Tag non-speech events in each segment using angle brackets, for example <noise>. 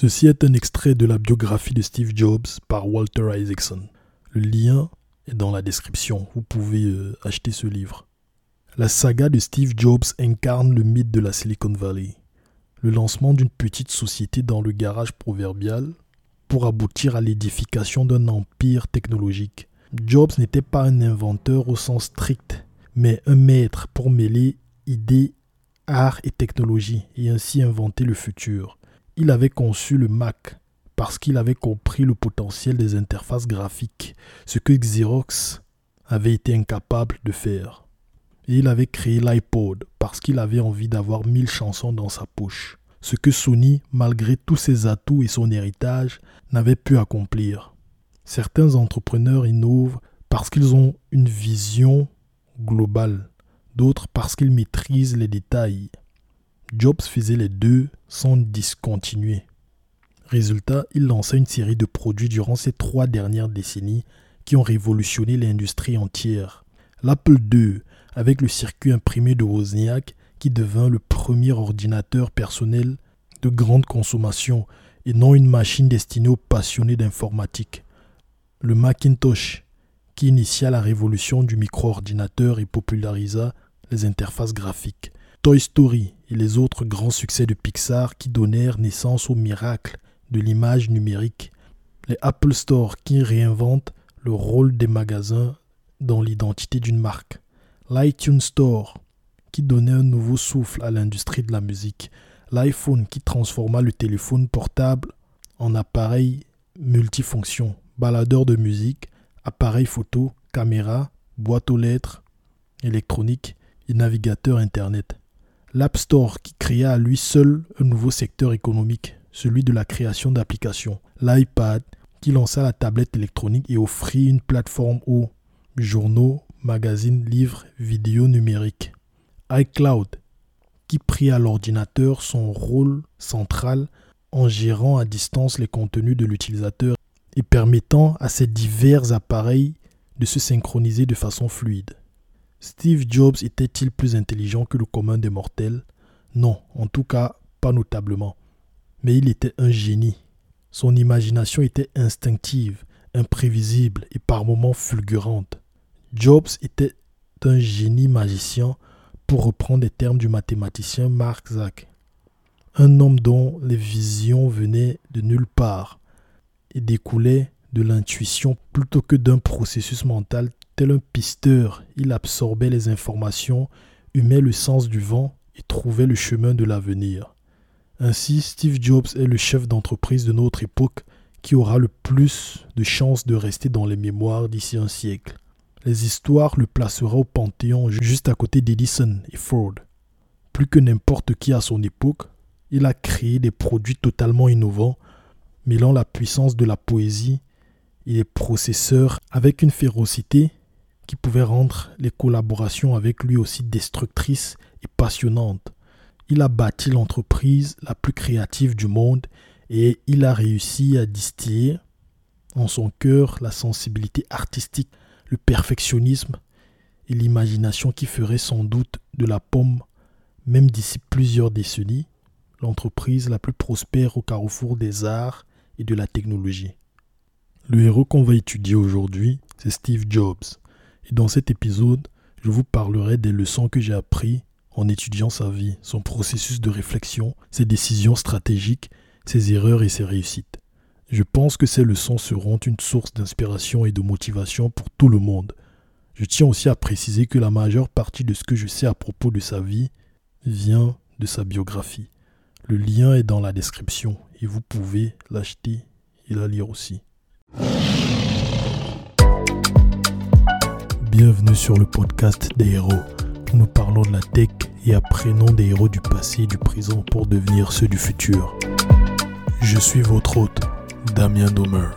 Ceci est un extrait de la biographie de Steve Jobs par Walter Isaacson. Le lien est dans la description, vous pouvez euh, acheter ce livre. La saga de Steve Jobs incarne le mythe de la Silicon Valley, le lancement d'une petite société dans le garage proverbial pour aboutir à l'édification d'un empire technologique. Jobs n'était pas un inventeur au sens strict, mais un maître pour mêler idées, art et technologie et ainsi inventer le futur il avait conçu le Mac parce qu'il avait compris le potentiel des interfaces graphiques, ce que Xerox avait été incapable de faire. Et il avait créé l'iPod parce qu'il avait envie d'avoir mille chansons dans sa poche, ce que Sony, malgré tous ses atouts et son héritage, n'avait pu accomplir. Certains entrepreneurs innovent parce qu'ils ont une vision globale, d'autres parce qu'ils maîtrisent les détails. Jobs faisait les deux sans discontinuer. Résultat, il lança une série de produits durant ces trois dernières décennies qui ont révolutionné l'industrie entière. L'Apple II, avec le circuit imprimé de Wozniak, qui devint le premier ordinateur personnel de grande consommation et non une machine destinée aux passionnés d'informatique. Le Macintosh, qui initia la révolution du micro-ordinateur et popularisa les interfaces graphiques. Toy Story et les autres grands succès de Pixar qui donnèrent naissance au miracle de l'image numérique. Les Apple Store qui réinventent le rôle des magasins dans l'identité d'une marque. L'iTunes Store qui donnait un nouveau souffle à l'industrie de la musique. L'iPhone qui transforma le téléphone portable en appareil multifonction, baladeur de musique, appareil photo, caméra, boîte aux lettres, électronique et navigateur Internet l'App Store qui créa à lui seul un nouveau secteur économique, celui de la création d'applications, l'iPad qui lança la tablette électronique et offrit une plateforme aux journaux, magazines, livres, vidéos numériques, iCloud qui prit à l'ordinateur son rôle central en gérant à distance les contenus de l'utilisateur et permettant à ces divers appareils de se synchroniser de façon fluide. Steve Jobs était-il plus intelligent que le commun des mortels? Non, en tout cas, pas notablement. Mais il était un génie. Son imagination était instinctive, imprévisible et par moments fulgurante. Jobs était un génie magicien, pour reprendre les termes du mathématicien Mark Zack. Un homme dont les visions venaient de nulle part et découlaient de l'intuition plutôt que d'un processus mental Tel un pisteur, il absorbait les informations, humait le sens du vent et trouvait le chemin de l'avenir. Ainsi, Steve Jobs est le chef d'entreprise de notre époque qui aura le plus de chances de rester dans les mémoires d'ici un siècle. Les histoires le placera au panthéon juste à côté d'Edison et Ford. Plus que n'importe qui à son époque, il a créé des produits totalement innovants, mêlant la puissance de la poésie et les processeurs avec une férocité qui pouvait rendre les collaborations avec lui aussi destructrices et passionnantes. Il a bâti l'entreprise la plus créative du monde et il a réussi à distiller en son cœur la sensibilité artistique, le perfectionnisme et l'imagination qui ferait sans doute de la pomme, même d'ici plusieurs décennies, l'entreprise la plus prospère au carrefour des arts et de la technologie. Le héros qu'on va étudier aujourd'hui, c'est Steve Jobs. Dans cet épisode, je vous parlerai des leçons que j'ai apprises en étudiant sa vie, son processus de réflexion, ses décisions stratégiques, ses erreurs et ses réussites. Je pense que ces leçons seront une source d'inspiration et de motivation pour tout le monde. Je tiens aussi à préciser que la majeure partie de ce que je sais à propos de sa vie vient de sa biographie. Le lien est dans la description et vous pouvez l'acheter et la lire aussi. Bienvenue sur le podcast des héros. Nous parlons de la tech et apprenons des héros du passé et du présent pour devenir ceux du futur. Je suis votre hôte, Damien Domer.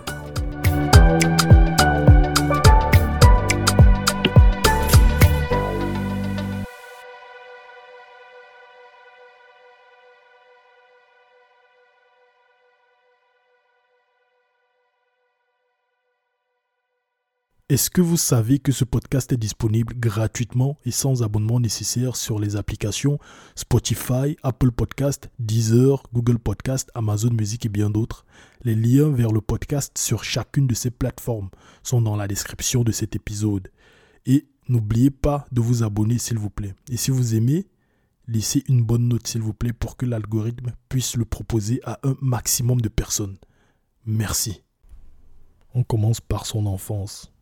Est-ce que vous savez que ce podcast est disponible gratuitement et sans abonnement nécessaire sur les applications Spotify, Apple Podcast, Deezer, Google Podcast, Amazon Music et bien d'autres? Les liens vers le podcast sur chacune de ces plateformes sont dans la description de cet épisode. Et n'oubliez pas de vous abonner s'il vous plaît. Et si vous aimez, laissez une bonne note s'il vous plaît pour que l'algorithme puisse le proposer à un maximum de personnes. Merci. On commence par son enfance.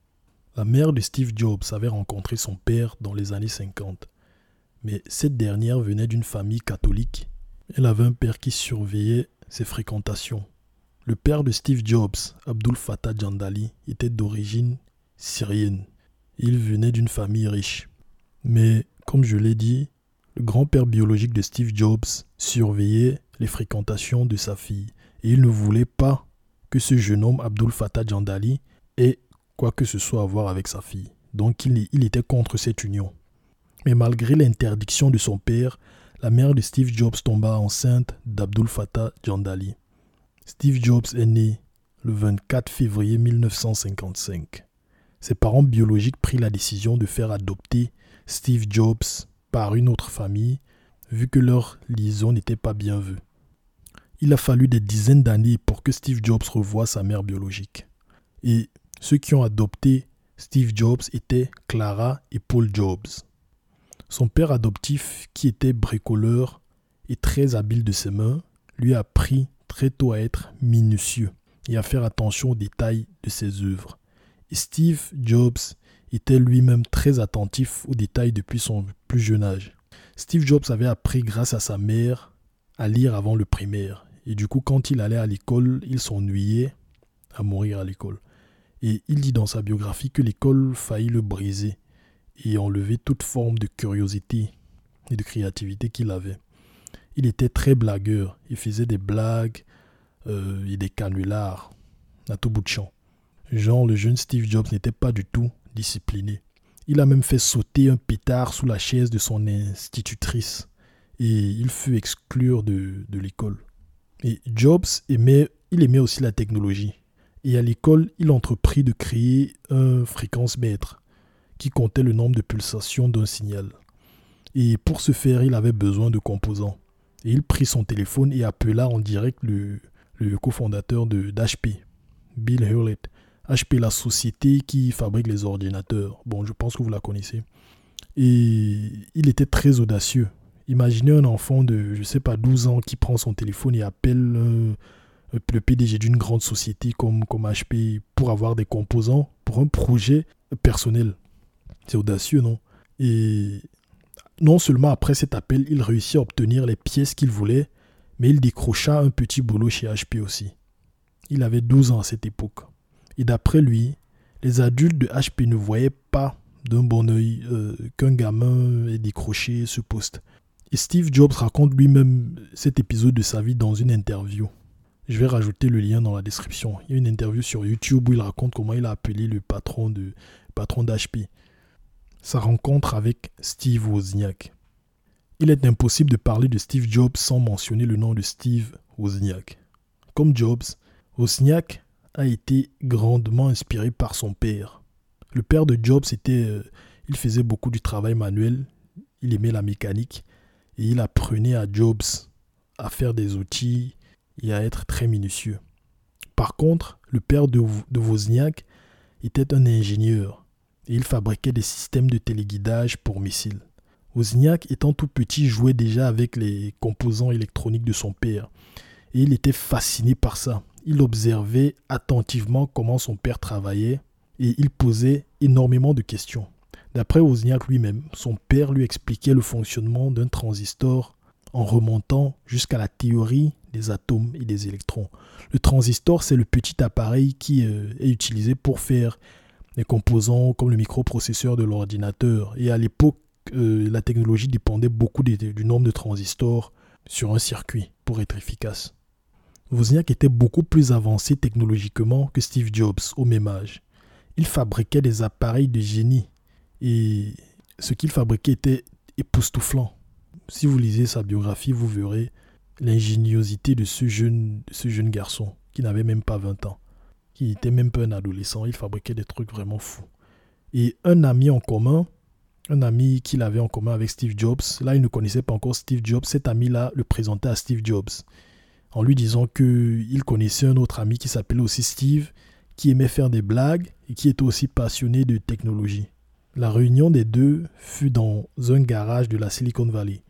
La mère de Steve Jobs avait rencontré son père dans les années 50. Mais cette dernière venait d'une famille catholique. Elle avait un père qui surveillait ses fréquentations. Le père de Steve Jobs, Abdul Fattah Jandali, était d'origine syrienne. Il venait d'une famille riche. Mais, comme je l'ai dit, le grand-père biologique de Steve Jobs surveillait les fréquentations de sa fille. Et il ne voulait pas que ce jeune homme, Abdul Fattah Jandali, ait quoi que ce soit à voir avec sa fille. Donc il, était contre cette union. Mais malgré l'interdiction de son père, la mère de Steve Jobs tomba enceinte d'Abdul Fattah Jandali. Steve Jobs est né le 24 février 1955. Ses parents biologiques prirent la décision de faire adopter Steve Jobs par une autre famille, vu que leur liaison n'était pas bien vue. Il a fallu des dizaines d'années pour que Steve Jobs revoie sa mère biologique. Et ceux qui ont adopté Steve Jobs étaient Clara et Paul Jobs. Son père adoptif, qui était bricoleur et très habile de ses mains, lui a appris très tôt à être minutieux et à faire attention aux détails de ses œuvres. Steve Jobs était lui-même très attentif aux détails depuis son plus jeune âge. Steve Jobs avait appris grâce à sa mère à lire avant le primaire. Et du coup, quand il allait à l'école, il s'ennuyait à mourir à l'école. Et il dit dans sa biographie que l'école faillit le briser et enlever toute forme de curiosité et de créativité qu'il avait. Il était très blagueur, il faisait des blagues euh, et des canulars à tout bout de champ. Genre, le jeune Steve Jobs n'était pas du tout discipliné. Il a même fait sauter un pétard sous la chaise de son institutrice et il fut exclure de, de l'école. Et Jobs aimait, il aimait aussi la technologie et à l'école, il entreprit de créer un fréquence-mètre qui comptait le nombre de pulsations d'un signal. Et pour ce faire, il avait besoin de composants. Et il prit son téléphone et appela en direct le, cofondateur d'HP, Bill Hewlett. HP, la société qui fabrique les ordinateurs. Bon, je pense que vous la connaissez. Et il était très audacieux. Imaginez un enfant de, je sais pas, 12 ans qui prend son téléphone et appelle le PDG d'une grande société comme, comme HP pour avoir des composants pour un projet personnel. C'est audacieux, non? Et non seulement après cet appel, il réussit à obtenir les pièces qu'il voulait, mais il décrocha un petit boulot chez HP aussi. Il avait 12 ans à cette époque. Et d'après lui, les adultes de HP ne voyaient pas d'un bon oeil euh, qu'un gamin ait décroché ce poste. Et Steve Jobs raconte lui-même cet épisode de sa vie dans une interview. Je vais rajouter le lien dans la description. Il y a une interview sur YouTube où il raconte comment il a appelé le patron de patron d'HP. Sa rencontre avec Steve Wozniak. Il est impossible de parler de Steve Jobs sans mentionner le nom de Steve Wozniak. Comme Jobs, Wozniak a été grandement inspiré par son père. Le père de Jobs était, euh, il faisait beaucoup du travail manuel, il aimait la mécanique et il apprenait à Jobs à faire des outils, à être très minutieux. Par contre, le père de, de Wozniak était un ingénieur et il fabriquait des systèmes de téléguidage pour missiles. Wozniak, étant tout petit, jouait déjà avec les composants électroniques de son père et il était fasciné par ça. Il observait attentivement comment son père travaillait et il posait énormément de questions. D'après Wozniak lui-même, son père lui expliquait le fonctionnement d'un transistor en remontant jusqu'à la théorie des atomes et des électrons. Le transistor, c'est le petit appareil qui euh, est utilisé pour faire des composants comme le microprocesseur de l'ordinateur. Et à l'époque, euh, la technologie dépendait beaucoup du nombre de transistors sur un circuit pour être efficace. Wozniak était beaucoup plus avancé technologiquement que Steve Jobs au même âge. Il fabriquait des appareils de génie et ce qu'il fabriquait était époustouflant. Si vous lisez sa biographie, vous verrez l'ingéniosité de ce jeune, garçon qui n'avait même pas 20 ans, qui n'était même pas un adolescent. Il fabriquait des trucs vraiment fous. Et un ami en commun, un ami qu'il avait en commun avec Steve Jobs, là il ne connaissait pas encore Steve Jobs, cet ami-là le présentait à Steve Jobs en lui disant qu'il connaissait un autre ami qui s'appelait aussi Steve, qui aimait faire des blagues et qui était aussi passionné de technologie. La réunion des deux fut dans un garage de la Silicon Valley.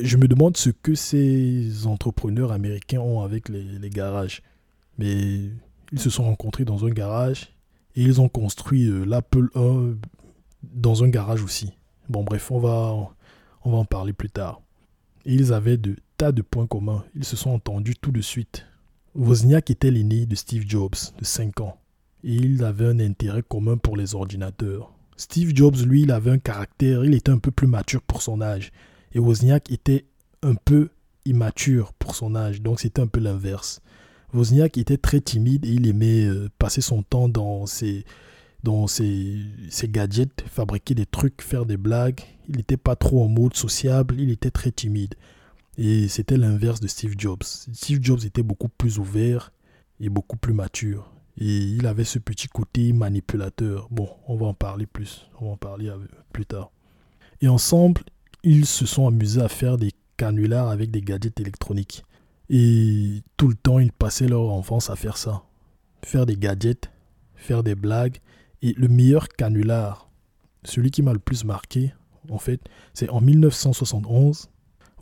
Je me demande ce que ces entrepreneurs américains ont avec les, garages. Mais ils se sont rencontrés dans un garage et ils ont construit euh, l'Apple 1 dans un garage aussi. Bon bref, on va, on va en parler plus tard. Ils avaient de tas de points communs. Ils se sont entendus tout de suite. Wozniak était l'aîné de Steve Jobs, de 5 ans. Et il avait un intérêt commun pour les ordinateurs. Steve Jobs, lui, il avait un caractère, il était un peu plus mature pour son âge. Et Wozniak était un peu immature pour son âge, donc c'était un peu l'inverse. Wozniak était très timide et il aimait euh, passer son temps dans ses, dans ses, ses, gadgets, fabriquer des trucs, faire des blagues. Il n'était pas trop en mode sociable, il était très timide. Et c'était l'inverse de Steve Jobs. Steve Jobs était beaucoup plus ouvert et beaucoup plus mature. Et il avait ce petit côté manipulateur. Bon, on va en parler plus. On va en parler plus tard. Et ensemble, ils se sont amusés à faire des canulars avec des gadgets électroniques. Et tout le temps, ils passaient leur enfance à faire ça. Faire des gadgets, faire des blagues. Et le meilleur canular, celui qui m'a le plus marqué, en fait, c'est en 1971.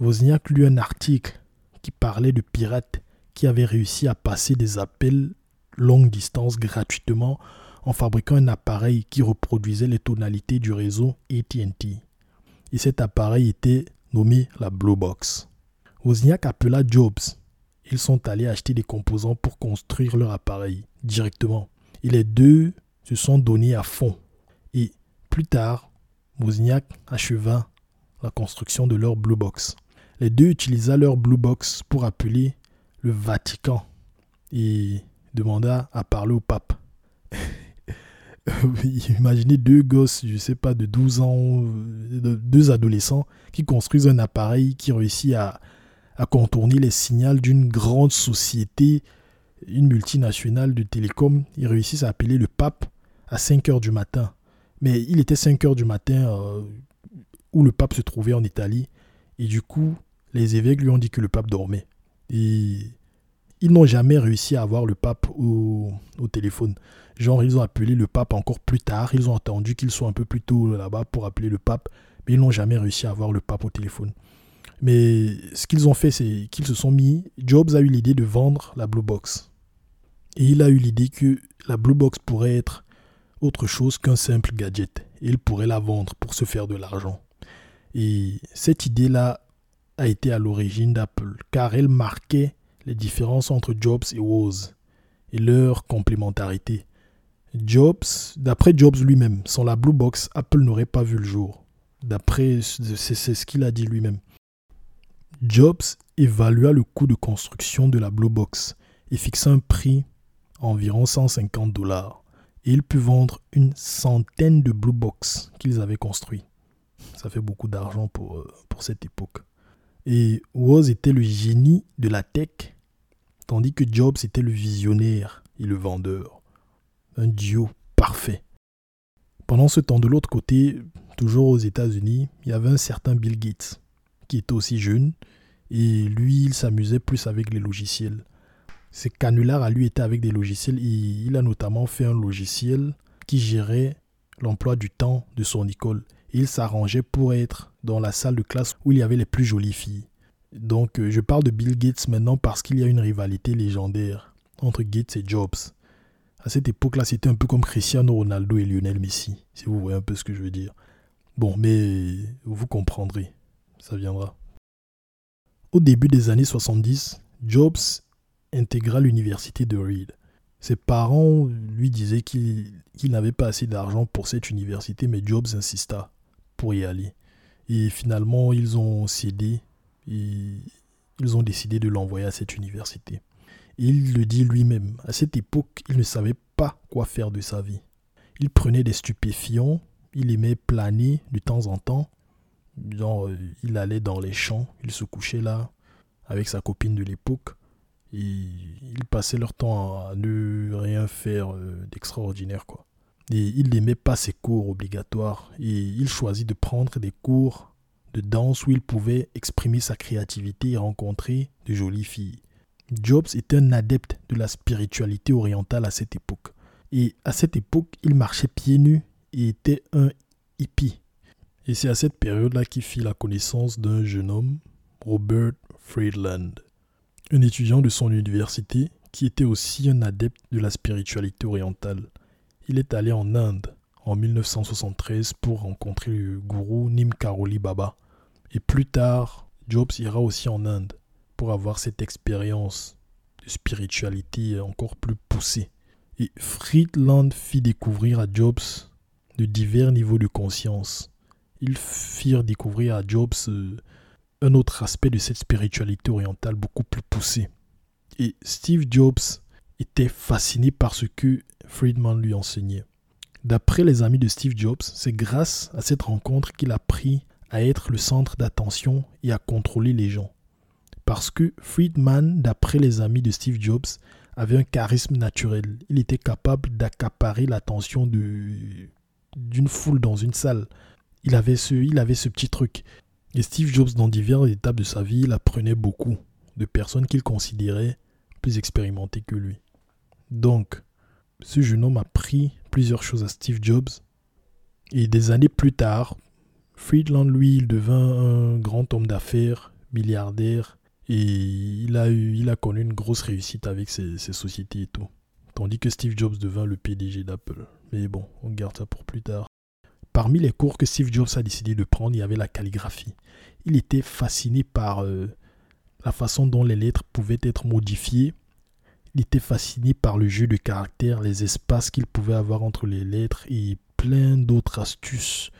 Wozniak lut un article qui parlait de pirates qui avaient réussi à passer des appels longue distance gratuitement en fabriquant un appareil qui reproduisait les tonalités du réseau ATT. Et cet appareil était nommé la Blue Box. Wozniak appela Jobs. Ils sont allés acheter des composants pour construire leur appareil directement. Et les deux se sont donnés à fond. Et plus tard, Wozniak acheva la construction de leur Blue Box. Les deux utilisa leur Blue Box pour appeler le Vatican et demanda à parler au pape. <laughs> Imaginez deux gosses, je sais pas, de 12 ans, deux adolescents qui construisent un appareil qui réussit à, à contourner les signaux d'une grande société, une multinationale de télécom. Ils réussissent à appeler le pape à 5 heures du matin. Mais il était 5 heures du matin euh, où le pape se trouvait en Italie. Et du coup, les évêques lui ont dit que le pape dormait. Et ils n'ont jamais réussi à avoir le pape au, téléphone. Genre, ils ont appelé le pape encore plus tard. Ils ont attendu qu'il soit un peu plus tôt là-bas pour appeler le pape. Mais ils n'ont jamais réussi à avoir le pape au téléphone. Mais ce qu'ils ont fait, c'est qu'ils se sont mis. Jobs a eu l'idée de vendre la Blue Box. Et il a eu l'idée que la Blue Box pourrait être autre chose qu'un simple gadget. Et il pourrait la vendre pour se faire de l'argent. Et cette idée-là a été à l'origine d'Apple, car elle marquait les différences entre Jobs et Woz et leur complémentarité. Jobs, d'après Jobs lui-même, sans la Blue Box, Apple n'aurait pas vu le jour. D'après, c'est ce qu'il a dit lui-même. Jobs évalua le coût de construction de la Blue Box et fixa un prix environ 150 dollars. Et il put vendre une centaine de Blue Box qu'ils avaient construit. Ça fait beaucoup d'argent pour, euh, pour cette époque. Et Woz était le génie de la tech tandis que Jobs était le visionnaire et le vendeur. Un duo parfait. Pendant ce temps, de l'autre côté, toujours aux États-Unis, il y avait un certain Bill Gates, qui était aussi jeune, et lui, il s'amusait plus avec les logiciels. Ses canulars à lui étaient avec des logiciels, et il a notamment fait un logiciel qui gérait l'emploi du temps de son école. Et il s'arrangeait pour être dans la salle de classe où il y avait les plus jolies filles. Donc, euh, je parle de Bill Gates maintenant parce qu'il y a une rivalité légendaire entre Gates et Jobs. À cette époque-là, c'était un peu comme Cristiano Ronaldo et Lionel Messi, si vous voyez un peu ce que je veux dire. Bon, mais vous comprendrez, ça viendra. Au début des années 70, Jobs intégra l'université de Reed. Ses parents lui disaient qu'il n'avait pas assez d'argent pour cette université, mais Jobs insista pour y aller. Et finalement, ils ont cédé ils ont décidé de l'envoyer à cette université. Il le dit lui-même, à cette époque, il ne savait pas quoi faire de sa vie. Il prenait des stupéfiants, il aimait planer de temps en temps. Euh, il allait dans les champs, il se couchait là avec sa copine de l'époque. Et ils passaient leur temps à ne rien faire euh, d'extraordinaire, quoi. Et il n'aimait pas ses cours obligatoires. Et il choisit de prendre des cours de danse où il pouvait exprimer sa créativité et rencontrer de jolies filles. Jobs était un adepte de la spiritualité orientale à cette époque. Et à cette époque, il marchait pieds nus et était un hippie. Et c'est à cette période-là qu'il fit la connaissance d'un jeune homme, Robert Friedland, un étudiant de son université qui était aussi un adepte de la spiritualité orientale. Il est allé en Inde en 1973 pour rencontrer le gourou Nim Karoli Baba. Et plus tard, Jobs ira aussi en Inde pour avoir cette expérience de spiritualité encore plus poussée. Et Friedland fit découvrir à Jobs de divers niveaux de conscience. Ils firent découvrir à Jobs euh, un autre aspect de cette spiritualité orientale beaucoup plus poussée. Et Steve Jobs était fasciné par ce que Friedman lui enseignait. D'après les amis de Steve Jobs, c'est grâce à cette rencontre qu'il a appris à être le centre d'attention et à contrôler les gens. Parce que Friedman, d'après les amis de Steve Jobs, avait un charisme naturel. Il était capable d'accaparer l'attention d'une foule dans une salle. Il avait, ce, il avait ce petit truc. Et Steve Jobs, dans diverses étapes de sa vie, il apprenait beaucoup de personnes qu'il considérait plus expérimentées que lui. Donc, ce jeune homme a appris plusieurs choses à Steve Jobs. Et des années plus tard, Friedland, lui, il devint un grand homme d'affaires, milliardaire, et il a, eu, il a connu une grosse réussite avec ses, sociétés et tout. Tandis que Steve Jobs devint le PDG d'Apple. Mais bon, on garde ça pour plus tard. Parmi les cours que Steve Jobs a décidé de prendre, il y avait la calligraphie. Il était fasciné par euh, la façon dont les lettres pouvaient être modifiées. Il était fasciné par le jeu de caractères, les espaces qu'il pouvait avoir entre les lettres et plein d'autres astuces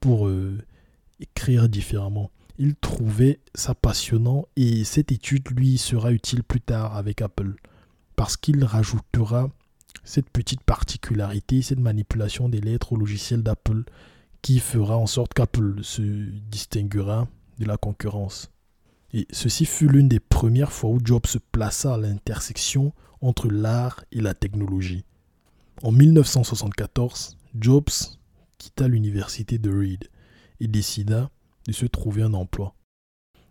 pour euh, écrire différemment il trouvait ça passionnant et cette étude lui sera utile plus tard avec Apple parce qu'il rajoutera cette petite particularité, cette manipulation des lettres au logiciel d'Apple qui fera en sorte qu'Apple se distinguera de la concurrence. Et ceci fut l'une des premières fois où Jobs se plaça à l'intersection entre l'art et la technologie. En 1974, Jobs quitta l'université de Reed et décida de se trouver un emploi.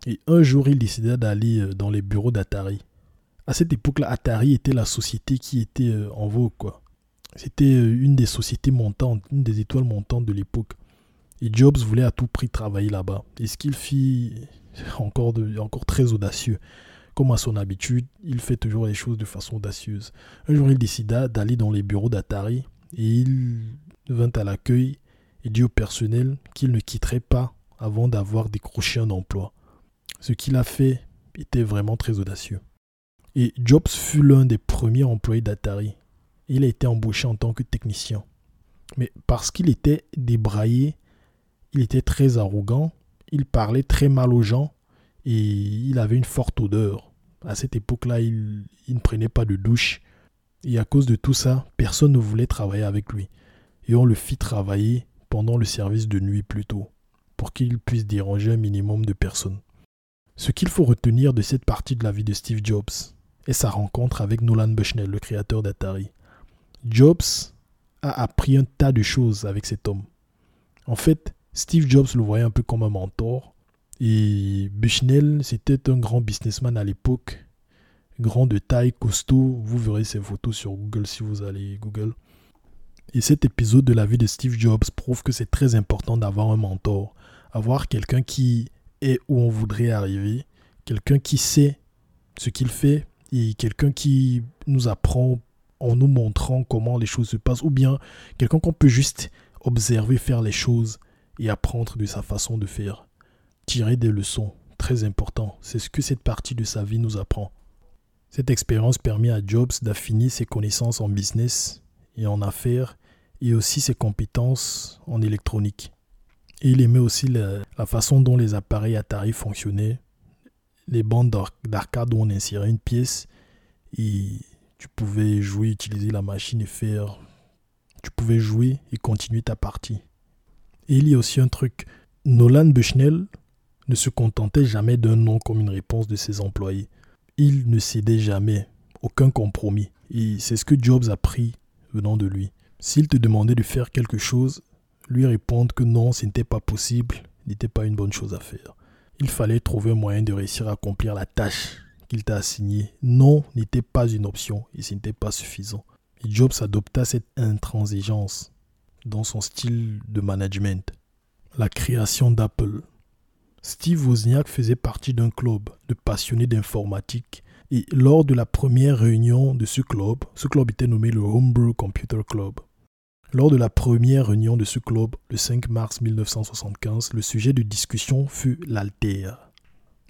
Et un jour, il décida d'aller euh, dans les bureaux d'Atari. À cette époque-là, Atari était la société qui était euh, en vogue. C'était euh, une des sociétés montantes, une des étoiles montantes de l'époque. Et Jobs voulait à tout prix travailler là-bas. Et ce qu'il fit, <laughs> encore, encore très audacieux. Comme à son habitude, il fait toujours les choses de façon audacieuse. Un jour, il décida d'aller dans les bureaux d'Atari et il vint à l'accueil et dit au personnel qu'il ne quitterait pas avant d'avoir décroché un emploi. Ce qu'il a fait était vraiment très audacieux. Et Jobs fut l'un des premiers employés d'Atari. Il a été embauché en tant que technicien. Mais parce qu'il était débraillé, il était très arrogant, il parlait très mal aux gens et il avait une forte odeur. À cette époque-là, il, il, ne prenait pas de douche. Et à cause de tout ça, personne ne voulait travailler avec lui. Et on le fit travailler pendant le service de nuit plutôt qu'il puisse déranger un minimum de personnes. Ce qu'il faut retenir de cette partie de la vie de Steve Jobs est sa rencontre avec Nolan Bushnell, le créateur d'Atari. Jobs a appris un tas de choses avec cet homme. En fait, Steve Jobs le voyait un peu comme un mentor. Et Bushnell, c'était un grand businessman à l'époque, grand de taille, costaud. Vous verrez ses photos sur Google si vous allez Google. Et cet épisode de la vie de Steve Jobs prouve que c'est très important d'avoir un mentor, avoir quelqu'un qui est où on voudrait arriver, quelqu'un qui sait ce qu'il fait et quelqu'un qui nous apprend en nous montrant comment les choses se passent, ou bien quelqu'un qu'on peut juste observer faire les choses et apprendre de sa façon de faire. Tirer des leçons, très important, c'est ce que cette partie de sa vie nous apprend. Cette expérience permet à Jobs d'affiner ses connaissances en business et en affaires et aussi ses compétences en électronique. Et il aimait aussi la, façon dont les appareils Atari fonctionnaient, les bandes d'arcade où on insérait une pièce et tu pouvais jouer, utiliser la machine et faire. Tu pouvais jouer et continuer ta partie. Et il y a aussi un truc. Nolan Bushnell ne se contentait jamais d'un nom comme une réponse de ses employés. il ne cédait jamais, aucun compromis. Et c'est ce que Jobs a pris venant de lui. S'il te demandait de faire quelque chose, lui répondre que non, ce n'était pas possible, n'était pas une bonne chose à faire. Il fallait trouver un moyen de réussir à accomplir la tâche qu'il t'a assignée. Non n'était pas une option et ce n'était pas suffisant. Et Jobs adopta cette intransigeance dans son style de management. La création d'Apple. Steve Wozniak faisait partie d'un club de passionnés d'informatique et lors de la première réunion de ce club, ce club était nommé le Homebrew Computer Club. Lors de la première réunion de ce club, le 5 mars 1975, le sujet de discussion fut l'Alter.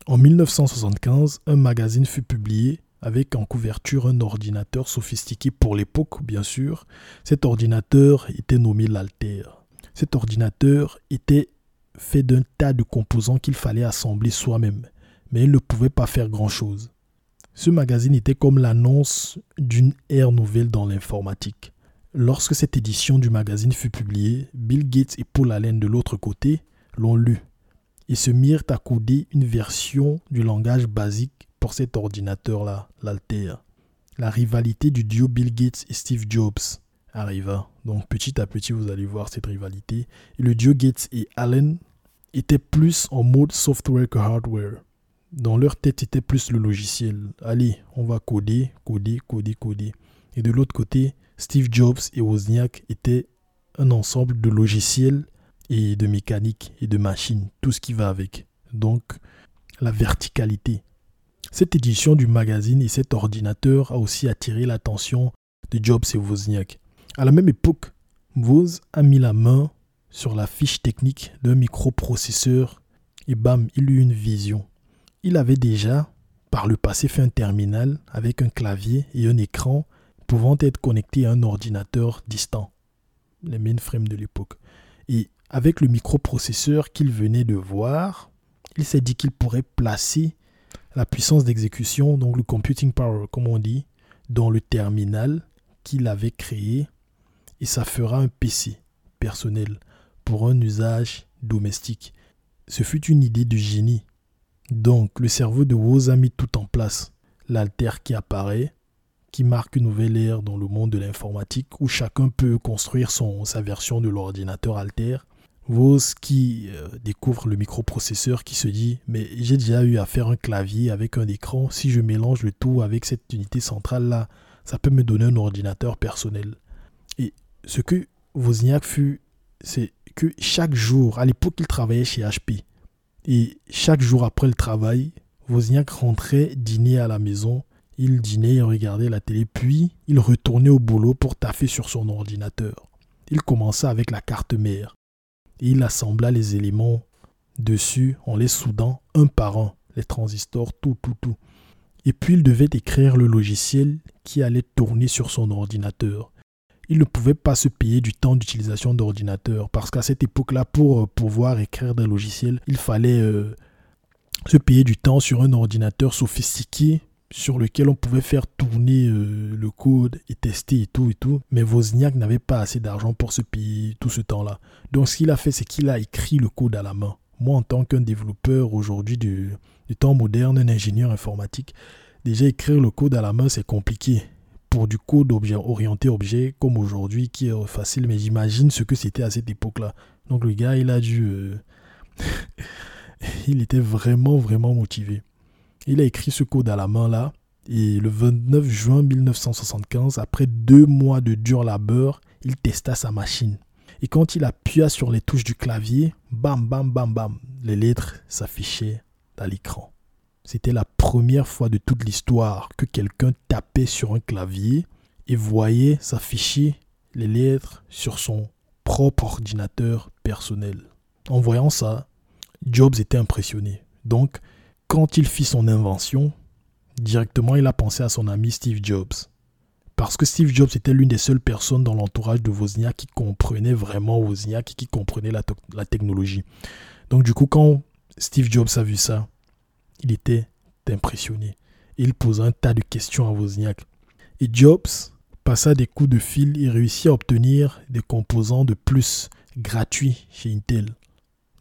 En 1975, un magazine fut publié avec en couverture un ordinateur sophistiqué pour l'époque, bien sûr. Cet ordinateur était nommé l'Alter. Cet ordinateur était fait d'un tas de composants qu'il fallait assembler soi-même, mais il ne pouvait pas faire grand-chose. Ce magazine était comme l'annonce d'une ère nouvelle dans l'informatique. Lorsque cette édition du magazine fut publiée, Bill Gates et Paul Allen de l'autre côté l'ont lu et se mirent à coder une version du langage basique pour cet ordinateur-là, l'Alter. La rivalité du duo Bill Gates et Steve Jobs arriva. Donc petit à petit, vous allez voir cette rivalité. Et le duo Gates et Allen étaient plus en mode software que hardware. Dans leur tête, c'était plus le logiciel. Allez, on va coder, coder, coder, coder. Et de l'autre côté, Steve Jobs et Wozniak étaient un ensemble de logiciels et de mécanique et de machines, tout ce qui va avec. Donc, la verticalité. Cette édition du magazine et cet ordinateur a aussi attiré l'attention de Jobs et Wozniak. À la même époque, Woz a mis la main sur la fiche technique d'un microprocesseur et bam, il eut une vision. Il avait déjà, par le passé, fait un terminal avec un clavier et un écran pouvant être connecté à un ordinateur distant, les mainframes de l'époque. Et avec le microprocesseur qu'il venait de voir, il s'est dit qu'il pourrait placer la puissance d'exécution, donc le computing power, comme on dit, dans le terminal qu'il avait créé et ça fera un PC personnel pour un usage domestique. Ce fut une idée de génie. Donc le cerveau de Woz a mis tout en place. L'alter qui apparaît, qui marque une nouvelle ère dans le monde de l'informatique où chacun peut construire son, sa version de l'ordinateur alter. Vos qui euh, découvre le microprocesseur qui se dit mais j'ai déjà eu à faire un clavier avec un écran, si je mélange le tout avec cette unité centrale là, ça peut me donner un ordinateur personnel. Et ce que Wozniak fut, c'est que chaque jour, à l'époque il travaillait chez HP, et chaque jour après le travail, Wozniak rentrait dîner à la maison il dînait et regardait la télé, puis il retournait au boulot pour taffer sur son ordinateur. Il commença avec la carte mère et il assembla les éléments dessus en les soudant un par un, les transistors, tout, tout, tout. Et puis il devait écrire le logiciel qui allait tourner sur son ordinateur. Il ne pouvait pas se payer du temps d'utilisation d'ordinateur parce qu'à cette époque-là, pour euh, pouvoir écrire des logiciels, il fallait euh, se payer du temps sur un ordinateur sophistiqué sur lequel on pouvait faire tourner euh, le code et tester et tout et tout. Mais Wozniak n'avait pas assez d'argent pour se payer tout ce temps-là. Donc ce qu'il a fait, c'est qu'il a écrit le code à la main. Moi, en tant qu'un développeur aujourd'hui du, temps moderne, un ingénieur informatique, déjà écrire le code à la main, c'est compliqué. Pour du code objet, orienté objet comme aujourd'hui, qui est facile, mais j'imagine ce que c'était à cette époque-là. Donc le gars, il a dû... Euh, <laughs> il était vraiment, vraiment motivé. Il a écrit ce code à la main là. Et le 29 juin 1975, après deux mois de dur labeur, il testa sa machine. Et quand il appuya sur les touches du clavier, bam, bam, bam, bam, les lettres s'affichaient à l'écran. C'était la première fois de toute l'histoire que quelqu'un tapait sur un clavier et voyait s'afficher les lettres sur son propre ordinateur personnel. En voyant ça, Jobs était impressionné. Donc, quand il fit son invention, directement il a pensé à son ami Steve Jobs. Parce que Steve Jobs était l'une des seules personnes dans l'entourage de Wozniak qui comprenait vraiment Wozniak et qui comprenait la, technologie. Donc du coup, quand Steve Jobs a vu ça, il était impressionné. Il posa un tas de questions à Wozniak. Et Jobs passa des coups de fil et réussit à obtenir des composants de plus gratuits chez Intel.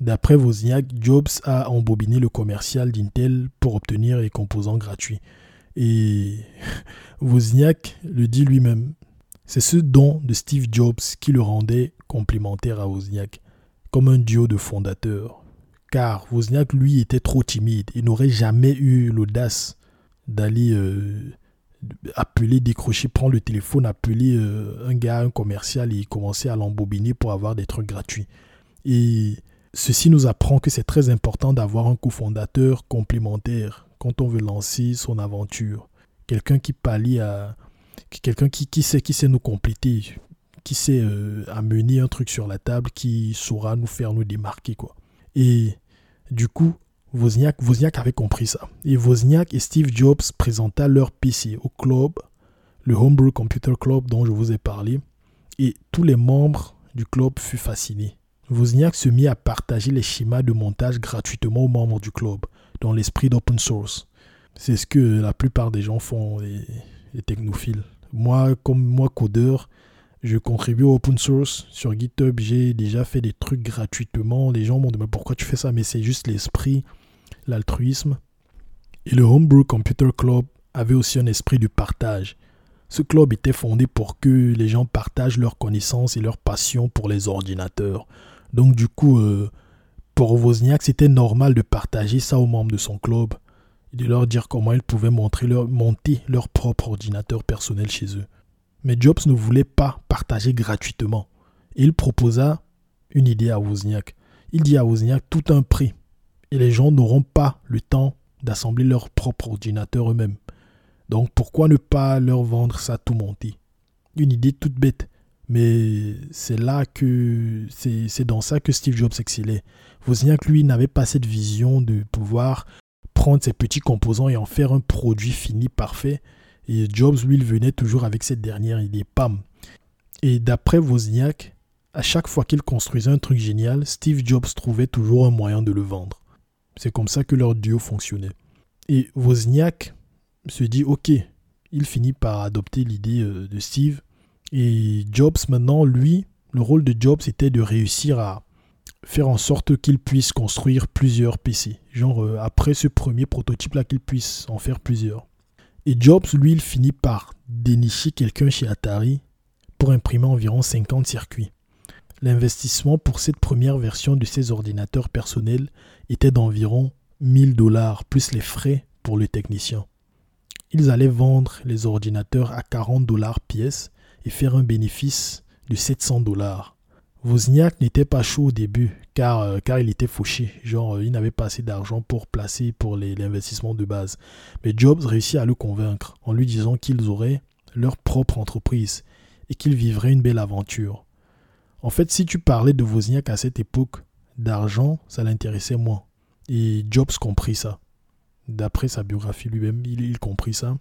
D'après Wozniak, Jobs a embobiné le commercial d'Intel pour obtenir les composants gratuits. Et <laughs> Wozniak le dit lui-même. C'est ce don de Steve Jobs qui le rendait complémentaire à Wozniak, comme un duo de fondateurs. Car Wozniak, lui, était trop timide. Il n'aurait jamais eu l'audace d'aller euh, appeler, décrocher, prendre le téléphone, appeler euh, un gars, un commercial et commencer à l'embobiner pour avoir des trucs gratuits. Ceci nous apprend que c'est très important d'avoir un cofondateur complémentaire quand on veut lancer son aventure. Quelqu'un qui pallie à. Quelqu'un qui, sait, qui sait nous compléter, qui sait euh, amener un truc sur la table, qui saura nous faire nous démarquer. Quoi. Et du coup, Wozniak, Wozniak avait compris ça. Et Wozniak et Steve Jobs présenta leur PC au club, le Homebrew Computer Club dont je vous ai parlé. Et tous les membres du club furent fascinés. Wozniak se mit à partager les schémas de montage gratuitement aux membres du club, dans l'esprit d'open source. C'est ce que la plupart des gens font, les, technophiles. Moi, comme moi, codeur, je contribue au open source sur GitHub. J'ai déjà fait des trucs gratuitement. Les gens m'ont mais pourquoi tu fais ça? Mais c'est juste l'esprit, l'altruisme. Et le Homebrew Computer Club avait aussi un esprit de partage. Ce club était fondé pour que les gens partagent leurs connaissances et leur passion pour les ordinateurs. Donc du coup, euh, pour Wozniak, c'était normal de partager ça aux membres de son club et de leur dire comment ils pouvaient montrer leur, monter leur propre ordinateur personnel chez eux. Mais Jobs ne voulait pas partager gratuitement. il proposa une idée à Wozniak. Il dit à Wozniak tout un prix. Et les gens n'auront pas le temps d'assembler leur propre ordinateur eux-mêmes. Donc pourquoi ne pas leur vendre ça tout monté? Une idée toute bête. Mais c'est là que c'est dans ça que Steve Jobs excellait. Wozniak, lui, n'avait pas cette vision de pouvoir prendre ses petits composants et en faire un produit fini parfait. Et Jobs, lui, il venait toujours avec cette dernière idée, pam. Et d'après Wozniak, à chaque fois qu'il construisait un truc génial, Steve Jobs trouvait toujours un moyen de le vendre. C'est comme ça que leur duo fonctionnait. Et Wozniak se dit, ok, il finit par adopter l'idée euh, de Steve et Jobs, maintenant, lui, le rôle de Jobs était de réussir à faire en sorte qu'il puisse construire plusieurs PC. Genre, euh, après ce premier prototype-là, qu'il puisse en faire plusieurs. Et Jobs, lui, il finit par dénicher quelqu'un chez Atari pour imprimer environ 50 circuits. L'investissement pour cette première version de ces ordinateurs personnels était d'environ 1000 dollars, plus les frais pour le technicien. Ils allaient vendre les ordinateurs à 40 dollars pièce et faire un bénéfice de 700 dollars. Wozniak n'était pas chaud au début car, euh, car il était fauché, genre euh, il n'avait pas assez d'argent pour placer pour l'investissement de base. Mais Jobs réussit à le convaincre en lui disant qu'ils auraient leur propre entreprise et qu'ils vivraient une belle aventure. En fait, si tu parlais de Wozniak à cette époque, d'argent, ça l'intéressait moins. Et Jobs comprit ça d'après sa biographie lui-même, il, comprit ça.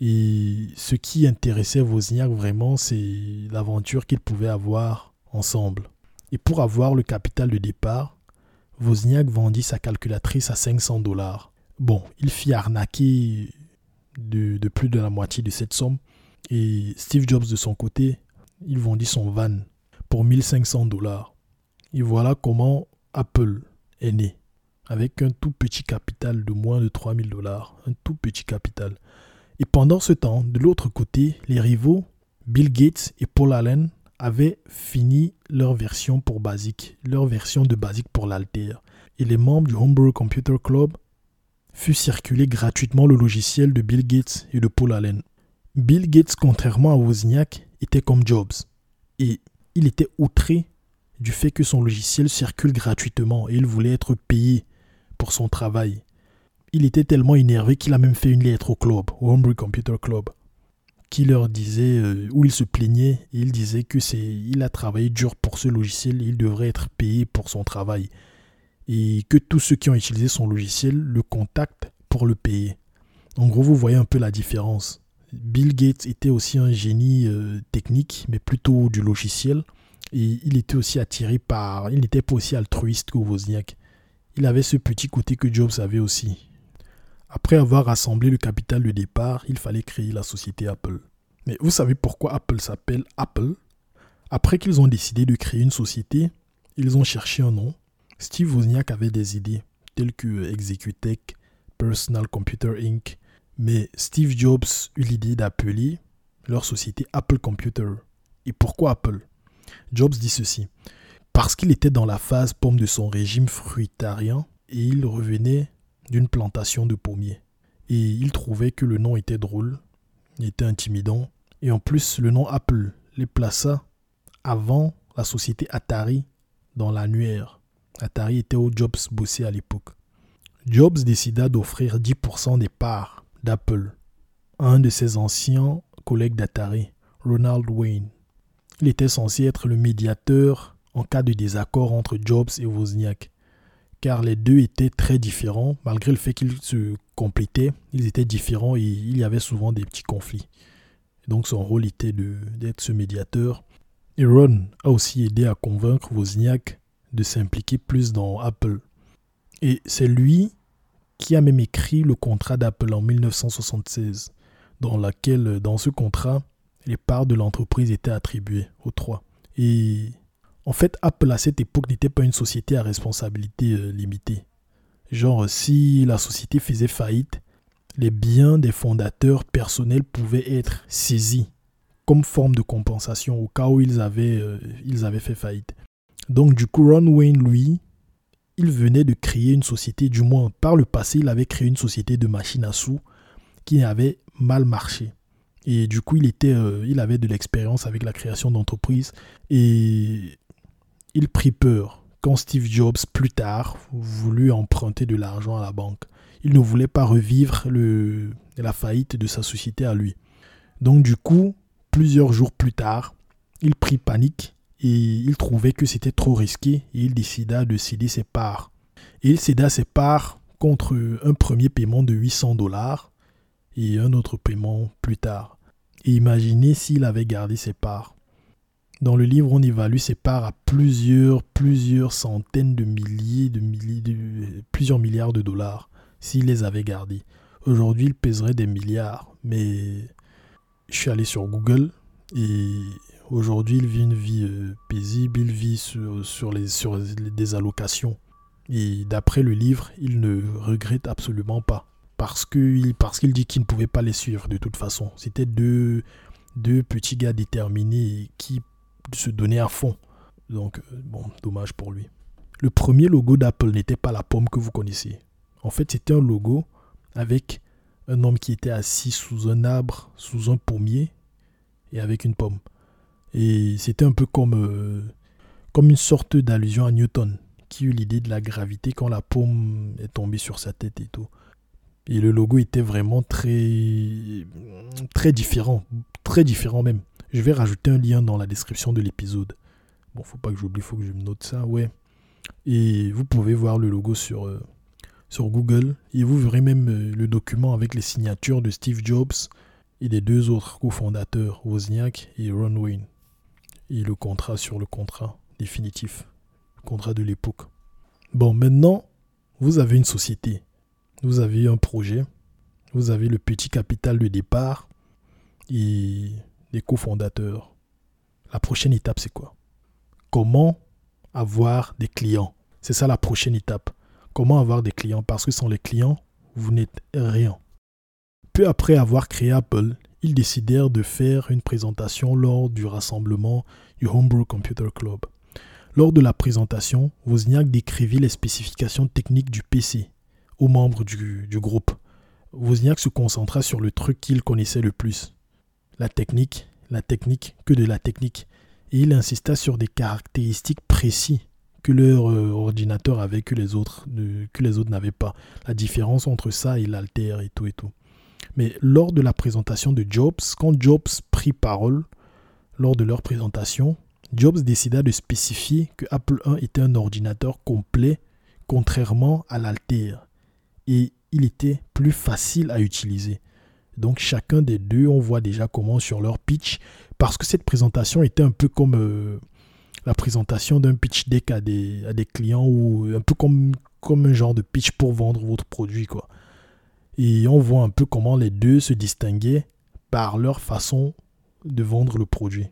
Et ce qui intéressait Wozniak vraiment, c'est l'aventure qu'ils pouvaient avoir ensemble. Et pour avoir le capital de départ, Wozniak vendit sa calculatrice à 500 dollars. Bon, il fit arnaquer de, de, plus de la moitié de cette somme. Et Steve Jobs, de son côté, il vendit son van pour 1500 dollars. Et voilà comment Apple est né avec un tout petit capital de moins de 3000 dollars, un tout petit capital. Et pendant ce temps, de l'autre côté, les rivaux, Bill Gates et Paul Allen, avaient fini leur version pour Basic, leur version de Basic pour l'Alter. Et les membres du Homebrew Computer Club furent circuler gratuitement le logiciel de Bill Gates et de Paul Allen. Bill Gates, contrairement à Wozniak, était comme Jobs. Et il était outré du fait que son logiciel circule gratuitement et il voulait être payé pour son travail. Il était tellement énervé qu'il a même fait une lettre au club, au Homebrew Computer Club, qui leur disait, euh, où il se plaignait, et il disait que c'est, il a travaillé dur pour ce logiciel, il devrait être payé pour son travail, et que tous ceux qui ont utilisé son logiciel le contactent pour le payer. En gros, vous voyez un peu la différence. Bill Gates était aussi un génie euh, technique, mais plutôt du logiciel. Et il était aussi attiré par. Il n'était pas aussi altruiste que Wozniak il avait ce petit côté que Jobs avait aussi. Après avoir rassemblé le capital de départ, il fallait créer la société Apple. Mais vous savez pourquoi Apple s'appelle Apple? Après qu'ils ont décidé de créer une société, ils ont cherché un nom. Steve Wozniak avait des idées telles que Executech, Personal Computer Inc., Mais Steve Jobs eut l'idée d'appeler leur société Apple Computer. Et pourquoi Apple? Jobs dit ceci. Parce qu'il était dans la phase pomme de son régime fruitarien et il revenait d'une plantation de pommiers. Et il trouvait que le nom était drôle, était intimidant. Et en plus, le nom Apple les plaça avant la société Atari dans l'annuaire. Atari était où Jobs bossait à l'époque. Jobs décida d'offrir 10% des parts d'Apple à un de ses anciens collègues d'Atari, Ronald Wayne. Il était censé être le médiateur en cas de désaccord entre Jobs et Wozniak, car les deux étaient très différents, malgré le fait qu'ils se complétaient, ils étaient différents et il y avait souvent des petits conflits. Donc son rôle était d'être ce médiateur. Et Ron a aussi aidé à convaincre Wozniak de s'impliquer plus dans Apple. Et c'est lui qui a même écrit le contrat d'Apple en 1976, dans lequel, dans ce contrat, les parts de l'entreprise étaient attribuées aux trois. Et en fait, Apple à cette époque n'était pas une société à responsabilité euh, limitée. Genre, si la société faisait faillite, les biens des fondateurs personnels pouvaient être saisis comme forme de compensation au cas où ils avaient, euh, ils avaient fait faillite. Donc du coup, Ron Wayne, lui, il venait de créer une société, du moins par le passé, il avait créé une société de machines à sous qui avait mal marché. Et du coup, il, était, euh, il avait de l'expérience avec la création d'entreprises et il prit peur quand Steve Jobs, plus tard, voulut emprunter de l'argent à la banque. Il ne voulait pas revivre la faillite de sa société à lui. Donc du coup, plusieurs jours plus tard, il prit panique et il trouvait que c'était trop risqué et il décida de céder ses parts. Et il céda ses parts contre un premier paiement de 800 dollars et un autre paiement plus tard. Et imaginez s'il avait gardé ses parts. Dans le livre, on évalue ses parts à plusieurs, plusieurs centaines de milliers, de milliers, de, plusieurs milliards de dollars s'il les avait gardés. Aujourd'hui, il pèserait des milliards, mais je suis allé sur Google et aujourd'hui, il vit une vie euh, paisible, il vit sur, sur, les, sur des allocations. Et d'après le livre, il ne regrette absolument pas parce qu'il parce dit qu'il ne pouvait pas les suivre de toute façon. C'était deux, deux petits gars déterminés qui se donnaient à fond. Donc, euh, bon, dommage pour lui. Le premier logo d'Apple n'était pas la pomme que vous connaissez. En fait, c'était un logo avec un homme qui était assis sous un arbre, sous un pommier, et avec une pomme. Et c'était un peu comme, euh, comme une sorte d'allusion à Newton, qui eut l'idée de la gravité quand la pomme est tombée sur sa tête et tout. Et le logo était vraiment très, très différent, très différent même. Je vais rajouter un lien dans la description de l'épisode. Bon, faut pas que j'oublie, faut que je me note ça, ouais. Et vous pouvez voir le logo sur, euh, sur Google et vous verrez même euh, le document avec les signatures de Steve Jobs et des deux autres cofondateurs, Wozniak et Ron Wayne. Et le contrat sur le contrat définitif, le contrat de l'époque. Bon, maintenant, vous avez une société vous avez un projet, vous avez le petit capital de départ et les cofondateurs. La prochaine étape, c'est quoi? Comment avoir des clients? C'est ça la prochaine étape. Comment avoir des clients? Parce que sans les clients, vous n'êtes rien. Peu après avoir créé Apple, ils décidèrent de faire une présentation lors du rassemblement du Homebrew Computer Club. Lors de la présentation, Wozniak décrivit les spécifications techniques du PC aux membres du, groupe. Wozniak se concentra sur le truc qu'il connaissait le plus, la technique, la technique, que de la technique. Et il insista sur des caractéristiques précises que leur euh, ordinateur avait que les autres, que les autres n'avaient pas. La différence entre ça et l'alter et tout et tout. Mais lors de la présentation de Jobs, quand Jobs prit parole, lors de leur présentation, Jobs décida de spécifier que Apple I était un ordinateur complet, contrairement à l'Alter et il était plus facile à utiliser. Donc chacun des deux, on voit déjà comment sur leur pitch, parce que cette présentation était un peu comme euh, la présentation d'un pitch deck à des, à des clients ou un peu comme, un genre de pitch pour vendre votre produit. Quoi. Et on voit un peu comment les deux se distinguaient par leur façon de vendre le produit.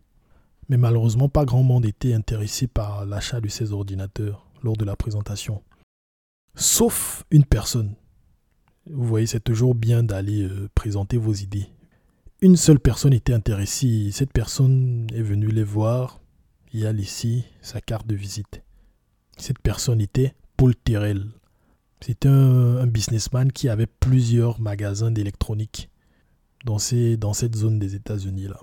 Mais malheureusement, pas grand monde était intéressé par l'achat de ces ordinateurs lors de la présentation. Sauf une personne Vous voyez, c'est toujours bien d'aller euh, présenter vos idées. Une seule personne était intéressée. Cette personne est venue les voir. Il y a ici sa carte de visite. Cette personne était Paul Terrell. C'était un, businessman qui avait plusieurs magasins d'électronique dans, dans cette zone des États-Unis là.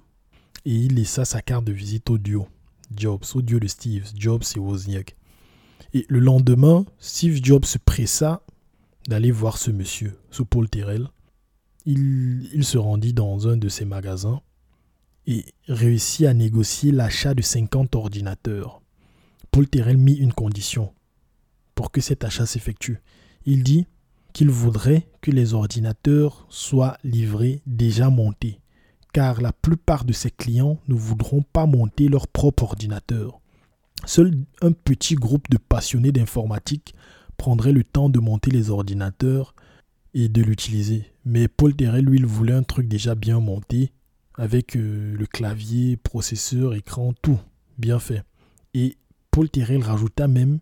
Et il laissa sa carte de visite audio. Jobs, audio de Steve, Jobs et Wozniak. Et le lendemain, Steve Jobs se pressa d'aller voir ce monsieur, ce Paul Terrell. Il, il se rendit dans un de ses magasins et réussit à négocier l'achat de 50 ordinateurs. Paul Terrell mit une condition pour que cet achat s'effectue. Il dit qu'il voudrait que les ordinateurs soient livrés déjà montés, car la plupart de ses clients ne voudront pas monter leur propre ordinateur. Seul un petit groupe de passionnés d'informatique prendrait le temps de monter les ordinateurs et de l'utiliser. Mais Paul Terrell, lui, il voulait un truc déjà bien monté, avec euh, le clavier, processeur, écran, tout bien fait. Et Paul Terrell rajouta même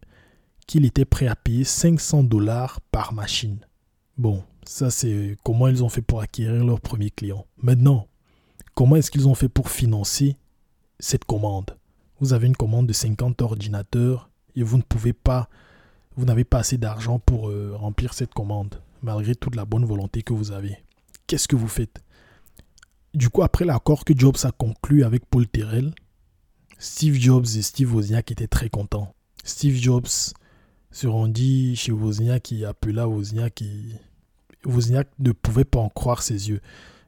qu'il était prêt à payer 500 dollars par machine. Bon, ça c'est comment ils ont fait pour acquérir leur premier client. Maintenant, comment est-ce qu'ils ont fait pour financer cette commande? Vous avez une commande de 50 ordinateurs et vous ne pouvez pas, vous n'avez pas assez d'argent pour euh, remplir cette commande, malgré toute la bonne volonté que vous avez. Qu'est-ce que vous faites? Du coup, après l'accord que Jobs a conclu avec Paul Terrell, Steve Jobs et Steve Wozniak étaient très contents. Steve Jobs se rendit chez Wozniak qui appela Wozniak et Wozniak ne pouvait pas en croire ses yeux.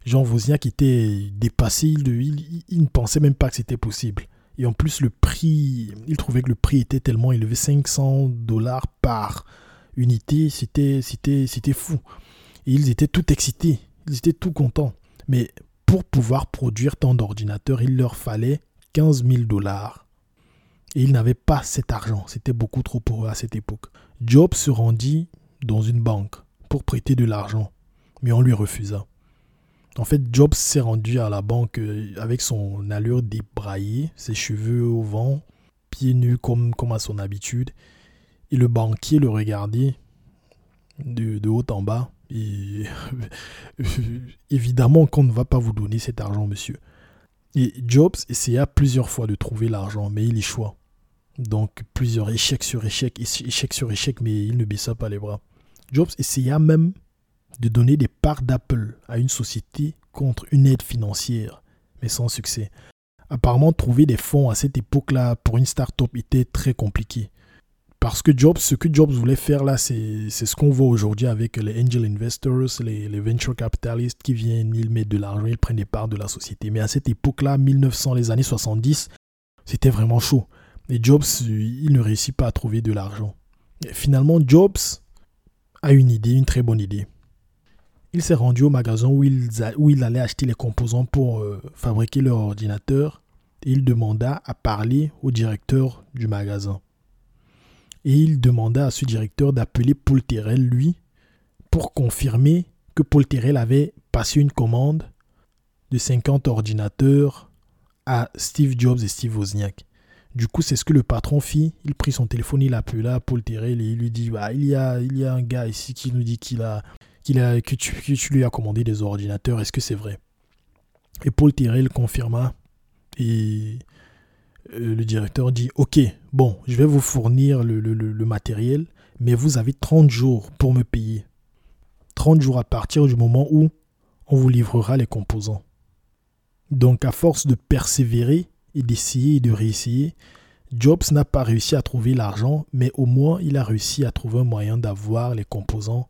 Jean Wozniak était dépassé, il, ne pensait même pas que c'était possible. Et en plus, le prix, il trouvait que le prix était tellement élevé, 500 dollars par unité, c'était, fou. Et ils étaient tout excités, ils étaient tout contents. Mais pour pouvoir produire tant d'ordinateurs, il leur fallait 15 000 dollars. Et ils n'avaient pas cet argent. C'était beaucoup trop pour eux à cette époque. Jobs se rendit dans une banque pour prêter de l'argent, mais on lui refusa. En fait, Jobs s'est rendu à la banque euh, avec son allure débraillée, ses cheveux au vent, pieds nus comme, comme à son habitude. Et le banquier le regardait de, de haut en bas. Et <laughs> évidemment qu'on ne va pas vous donner cet argent, monsieur. Et Jobs essaya plusieurs fois de trouver l'argent, mais il échoua. Donc plusieurs échecs sur échecs, échecs sur échecs, mais il ne baissa pas les bras. Jobs essaya même de donner des parts d'Apple à une société contre une aide financière, mais sans succès. Apparemment, trouver des fonds à cette époque-là pour une start-up était très compliqué. Parce que Jobs, ce que Jobs voulait faire là, c'est ce qu'on voit aujourd'hui avec les angel investors, les, venture capitalistes qui viennent, ils mettent de l'argent, ils prennent des parts de la société. Mais à cette époque-là, 1900, les années 70, c'était vraiment chaud. Et Jobs, il ne réussit pas à trouver de l'argent. Finalement, Jobs a une idée, une très bonne idée. Il s'est rendu au magasin où il, allait acheter les composants pour euh, fabriquer leur ordinateur et il demanda à parler au directeur du magasin. Et il demanda à ce directeur d'appeler Paul Terrell, lui, pour confirmer que Paul Terrell avait passé une commande de 50 ordinateurs à Steve Jobs et Steve Wozniak. Du coup, c'est ce que le patron fit. Il prit son téléphone, il appela Paul Terrell et il lui dit bah, il y a un gars ici qui nous dit qu'il a, qu'il a, que, tu, lui as commandé des ordinateurs. Est-ce que c'est vrai? Et Paul Terrell confirma. Et euh, le directeur dit Ok, bon, je vais vous fournir le, le matériel, mais vous avez 30 jours pour me payer. 30 jours à partir du moment où on vous livrera les composants. Donc, à force de persévérer, et d'essayer et de réessayer. Jobs n'a pas réussi à trouver l'argent, mais au moins il a réussi à trouver un moyen d'avoir les composants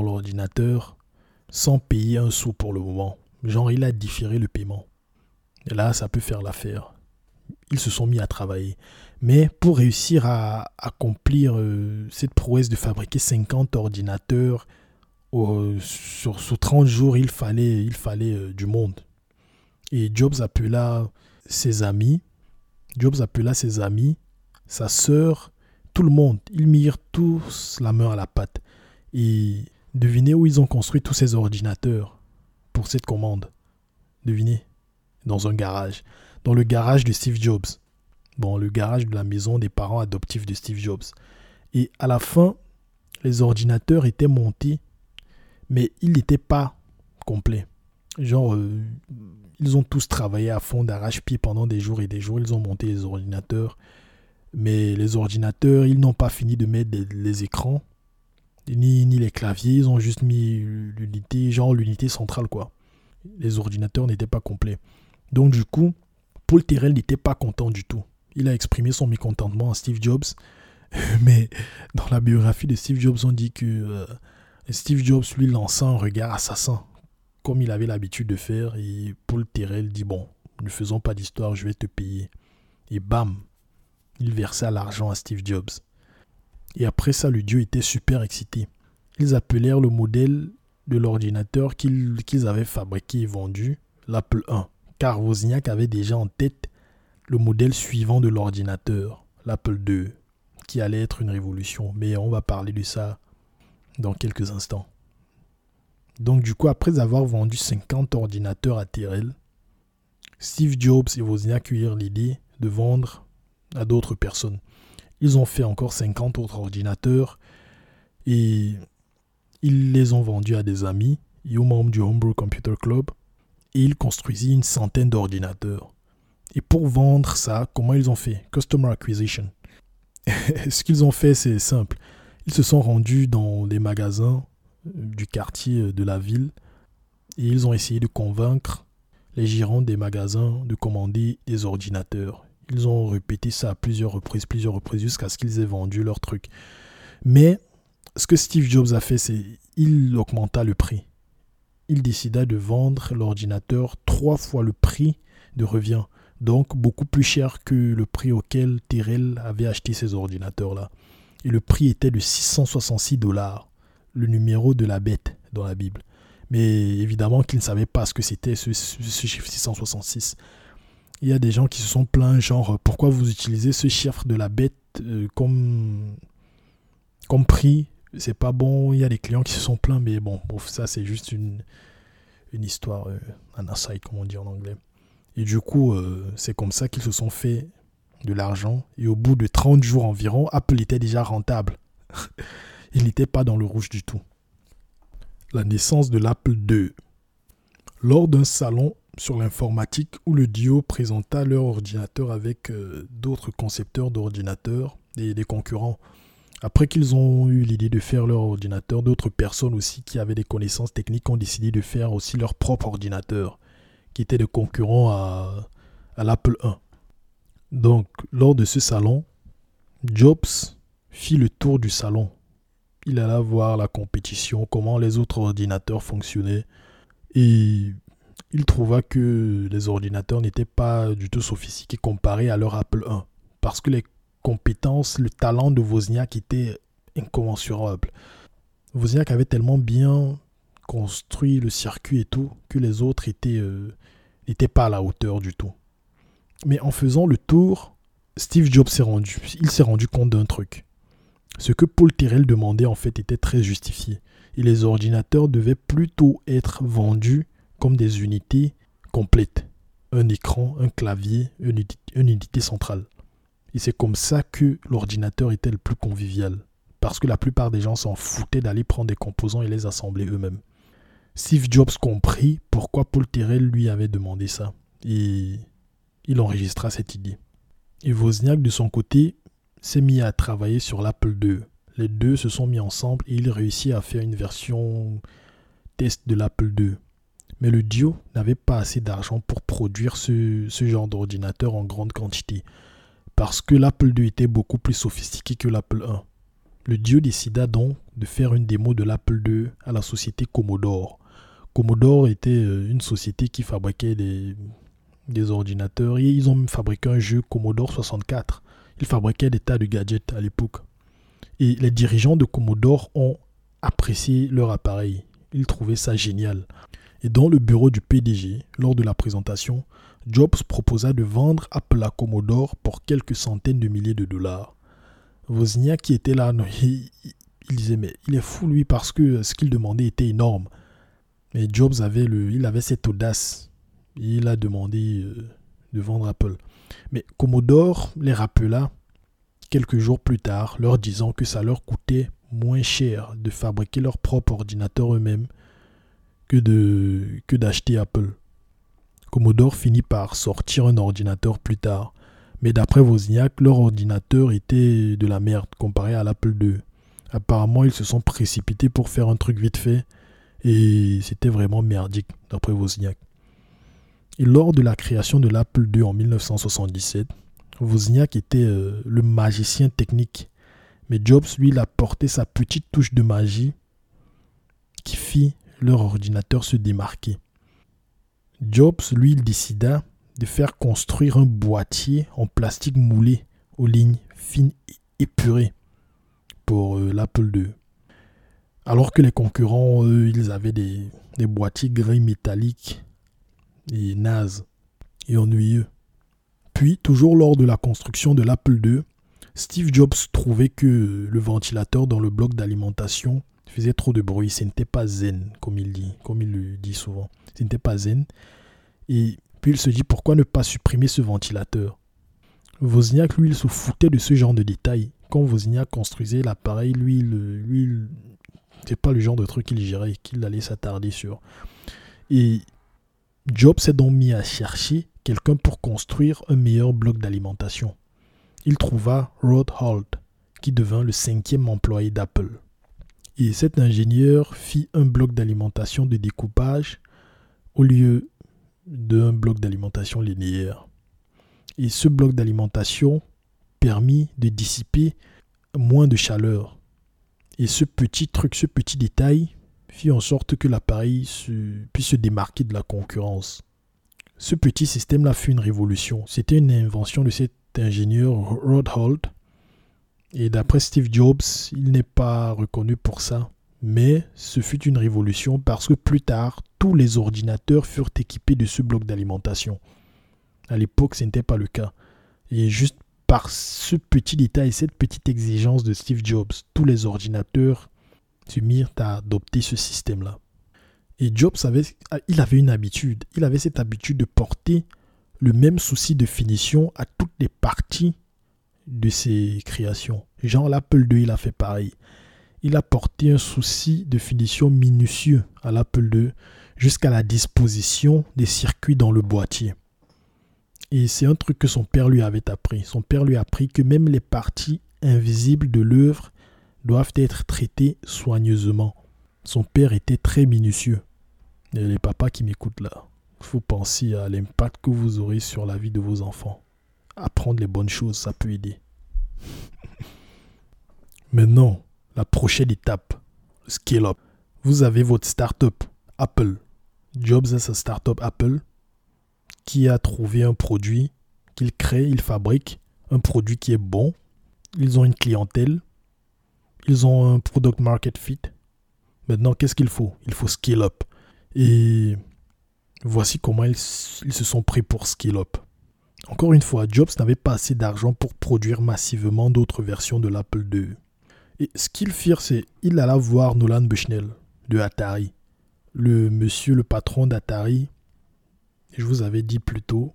l'ordinateur sans payer un sou pour le moment. Genre, il a différé le paiement. Et là, ça peut faire l'affaire. Ils se sont mis à travailler. Mais pour réussir à accomplir euh, cette prouesse de fabriquer 50 ordinateurs sur, 30 jours, il fallait, il fallait euh, du monde. Et Jobs appela ses amis, Jobs appela ses amis, sa sœur, tout le monde. Ils mirent tous la main à la pâte. Et devinez où ils ont construit tous ces ordinateurs pour cette commande. Devinez Dans un garage. Dans le garage de Steve Jobs. Bon, le garage de la maison des parents adoptifs de Steve Jobs. Et à la fin, les ordinateurs étaient montés. Mais il n'était pas complet. Genre, euh, ils ont tous travaillé à fond d'arrache-pied pendant des jours et des jours. Ils ont monté les ordinateurs. Mais les ordinateurs, ils n'ont pas fini de mettre les, écrans, ni, ni les claviers. Ils ont juste mis l'unité, genre l'unité centrale, quoi. Les ordinateurs n'étaient pas complets. Donc, du coup, Paul Terrell n'était pas content du tout. Il a exprimé son mécontentement à Steve Jobs. <laughs> Mais dans la biographie de Steve Jobs, on dit que euh, Steve Jobs lui lança un regard assassin comme il avait l'habitude de faire, et Paul Terrell dit Bon, ne faisons pas d'histoire, je vais te payer. Et bam, il versa l'argent à Steve Jobs. Et après ça, le dieu était super excité. Ils appelèrent le modèle de l'ordinateur qu'ils avaient fabriqué et vendu l'Apple 1, car Wozniak avait déjà en tête le modèle suivant de l'ordinateur, l'Apple 2, qui allait être une révolution. Mais on va parler de ça dans quelques instants. Donc du coup, après avoir vendu 50 ordinateurs à Terrell, Steve Jobs et Wozniak eurent l'idée de vendre à d'autres personnes. Ils ont fait encore 50 autres ordinateurs et ils les ont vendus à des amis et aux membres du Homebrew Computer Club et ils construisit une centaine d'ordinateurs. Et pour vendre ça, comment ils ont fait? Customer Acquisition. <laughs> Ce qu'ils ont fait, c'est simple. Ils se sont rendus dans les magasins du quartier euh, de la ville et ils ont essayé de convaincre les gérants des magasins de commander des ordinateurs. Ils ont répété ça à plusieurs reprises, plusieurs reprises jusqu'à ce qu'ils aient vendu leur truc. Mais ce que Steve Jobs a fait, c'est il augmenta le prix. Il décida de vendre l'ordinateur trois fois le prix de revient, donc beaucoup plus cher que le prix auquel Terrell avait acheté ces ordinateurs-là. Et le prix était de 666 dollars le numéro de la bête dans la Bible. Mais évidemment qu'ils ne savaient pas ce que c'était ce, chiffre 666. Il y a des gens qui se sont plaints, genre, pourquoi vous utilisez ce chiffre de la bête euh, comme, comme prix? C'est pas bon. Il y a des clients qui se sont plaints, mais bon, ça c'est juste une, une histoire, euh, un aside, comme on dit en anglais. Et du coup, euh, c'est comme ça qu'ils se sont fait de l'argent. Et au bout de 30 jours environ, Apple était déjà rentable. <laughs> il n'était pas dans le rouge du tout. La naissance de l'Apple II. Lors d'un salon sur l'informatique où le duo présenta leur ordinateur avec euh, d'autres concepteurs d'ordinateurs et des concurrents. Après qu'ils ont eu l'idée de faire leur ordinateur, d'autres personnes aussi qui avaient des connaissances techniques ont décidé de faire aussi leur propre ordinateur, qui était des concurrents à, à l'Apple I. Donc, lors de ce salon, Jobs fit le tour du salon il alla voir la compétition, comment les autres ordinateurs fonctionnaient. Et il trouva que les ordinateurs n'étaient pas du tout sophistiqués comparés à leur Apple I. Parce que les compétences, le talent de Wozniak était incommensurable. Wozniak avait tellement bien construit le circuit et tout que les autres étaient euh, n'étaient pas à la hauteur du tout. Mais en faisant le tour, Steve Jobs s'est rendu, il s'est rendu compte d'un truc. Ce que Paul Terrell demandait en fait était très justifié. Et les ordinateurs devaient plutôt être vendus comme des unités complètes. Un écran, un clavier, une, unité centrale. Et c'est comme ça que l'ordinateur était le plus convivial. Parce que la plupart des gens s'en foutaient d'aller prendre des composants et les assembler eux-mêmes. Steve Jobs comprit pourquoi Paul Terrell lui avait demandé ça. Et il enregistra cette idée. Et Wozniak, de son côté, s'est mis à travailler sur l'Apple II. Les deux se sont mis ensemble et il réussit à faire une version test de l'Apple II. Mais le duo n'avait pas assez d'argent pour produire ce, genre d'ordinateur en grande quantité, parce que l'Apple II était beaucoup plus sophistiqué que l'Apple I. Le duo décida donc de faire une démo de l'Apple II à la société Commodore. Commodore était euh, une société qui fabriquait des, ordinateurs et ils ont fabriqué un jeu Commodore 64 ils fabriquaient des tas de gadgets à l'époque. Et les dirigeants de Commodore ont apprécié leur appareil. Ils trouvaient ça génial. Et dans le bureau du PDG, lors de la présentation, Jobs proposa de vendre Apple à Commodore pour quelques centaines de milliers de dollars. Wozniak qui était là, il, disait mais il est fou lui parce que ce qu'il demandait était énorme. Mais Jobs avait, le, il avait cette audace. Il a demandé euh, de vendre Apple. Mais Commodore les rappela quelques jours plus tard, leur disant que ça leur coûtait moins cher de fabriquer leur propre ordinateur eux-mêmes que de que d'acheter Apple. Commodore finit par sortir un ordinateur plus tard, mais d'après Wozniak, leur ordinateur était de la merde comparé à l'Apple II. Apparemment, ils se sont précipités pour faire un truc vite fait et c'était vraiment merdique d'après Wozniak. Et lors de la création de l'Apple II en 1977, Wozniak était euh, le magicien technique. Mais Jobs, lui, il a porté sa petite touche de magie qui fit leur ordinateur se démarquer. Jobs, lui, il décida de faire construire un boîtier en plastique moulé aux lignes fines et épurées pour euh, l'Apple II. Alors que les concurrents, ils avaient des, des boîtiers gris métalliques et nazes et ennuyeux. Puis, toujours lors de la construction de l'Apple II, Steve Jobs trouvait que le ventilateur dans le bloc d'alimentation faisait trop de bruit. Ce n'était pas zen, comme il dit, le dit souvent. Ce n'était pas zen. Et puis il se dit pourquoi ne pas supprimer ce ventilateur? Wozniak, lui, il se foutait de ce genre de détails. Quand Wozniak construisait l'appareil, lui, lui c'est pas le genre de truc qu'il gérait, qu'il allait s'attarder sur. Et Jobs s'est donc mis à chercher quelqu'un pour construire un meilleur bloc d'alimentation. Il trouva Rod Holt, qui devint le cinquième employé d'Apple. Et cet ingénieur fit un bloc d'alimentation de découpage au lieu d'un bloc d'alimentation linéaire. Et ce bloc d'alimentation permit de dissiper moins de chaleur. Et ce petit truc, ce petit détail fit en sorte que l'appareil puisse se démarquer de la concurrence. Ce petit système-là fut une révolution. C'était une invention de cet ingénieur Rod Holt. Et d'après Steve Jobs, il n'est pas reconnu pour ça. Mais ce fut une révolution parce que plus tard, tous les ordinateurs furent équipés de ce bloc d'alimentation. À l'époque, ce n'était pas le cas. Et juste par ce petit détail, cette petite exigence de Steve Jobs, tous les ordinateurs se mirent à adopter ce système-là. Et Jobs avait, il avait une habitude, il avait cette habitude de porter le même souci de finition à toutes les parties de ses créations. Genre l'Apple II, il a fait pareil. Il a porté un souci de finition minutieux à l'Apple II jusqu'à la disposition des circuits dans le boîtier. Et c'est un truc que son père lui avait appris. Son père lui a appris que même les parties invisibles de l'œuvre doivent être traitées soigneusement. Son père était très minutieux. Et les papas qui m'écoutent là, il faut penser à l'impact que vous aurez sur la vie de vos enfants. Apprendre les bonnes choses, ça peut aider. <laughs> Maintenant, la prochaine étape, scale up. Vous avez votre startup, Apple. Jobs a sa startup Apple qui a trouvé un produit qu'il crée, il fabrique, un produit qui est bon. Ils ont une clientèle. Ils ont un product market fit. Maintenant, qu'est-ce qu'il faut? Il faut scale up. Et voici comment ils, se sont pris pour scale up. Encore une fois, Jobs n'avait pas assez d'argent pour produire massivement d'autres versions de l'Apple II. Et ce qu'ils firent, c'est il alla voir Nolan Bushnell de Atari, le monsieur, le patron d'Atari. Je vous avais dit plus tôt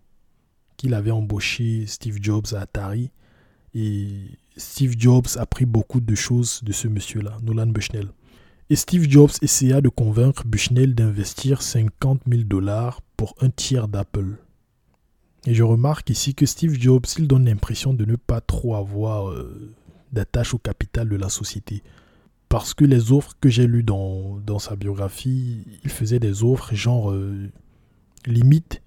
qu'il avait embauché Steve Jobs à Atari. Et Steve Jobs a beaucoup de choses de ce monsieur-là, Nolan Bushnell. Et Steve Jobs essaya de convaincre Bushnell d'investir 50 000 dollars pour un tiers d'Apple. Et je remarque ici que Steve Jobs, il donne l'impression de ne pas trop avoir euh, d'attache au capital de la société. Parce que les offres que j'ai lues dans, dans, sa biographie, il faisait des offres genre euh, limite,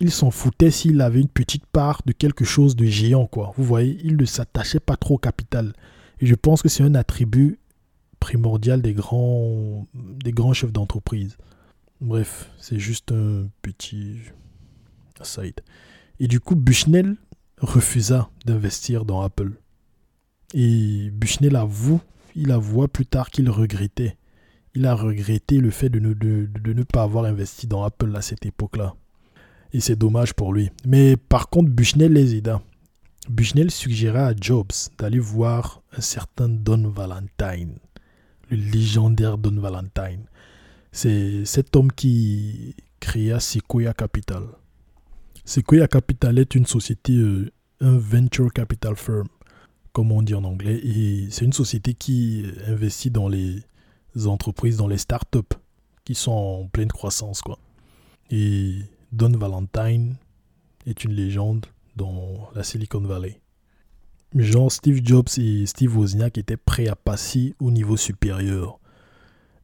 il s'en foutait s'il avait une petite part de quelque chose de géant, quoi. Vous voyez, il ne s'attachait pas trop au capital. Et je pense que c'est un attribut primordial des grands, des grands chefs d'entreprise. Bref, c'est juste un petit aside. Et du coup, Bushnell refusa d'investir dans Apple. Et Bushnell avoue, il avoua plus tard qu'il regrettait. Il a regretté le fait de ne, pas avoir investi dans Apple à cette époque-là. Et c'est dommage pour lui. Mais par contre, Bushnell les aida. Bushnell suggéra à Jobs d'aller voir un certain Don Valentine le légendaire Don Valentine. C'est cet homme qui créa Sequoia Capital. Sequoia Capital est une société, euh, un venture capital firm, comme on dit en anglais, et c'est une société qui investit dans les entreprises, dans les startups, qui sont en pleine croissance, quoi. Et Don Valentine est une légende dans la Silicon Valley. Genre Steve Jobs et Steve Wozniak étaient prêts à passer au niveau supérieur.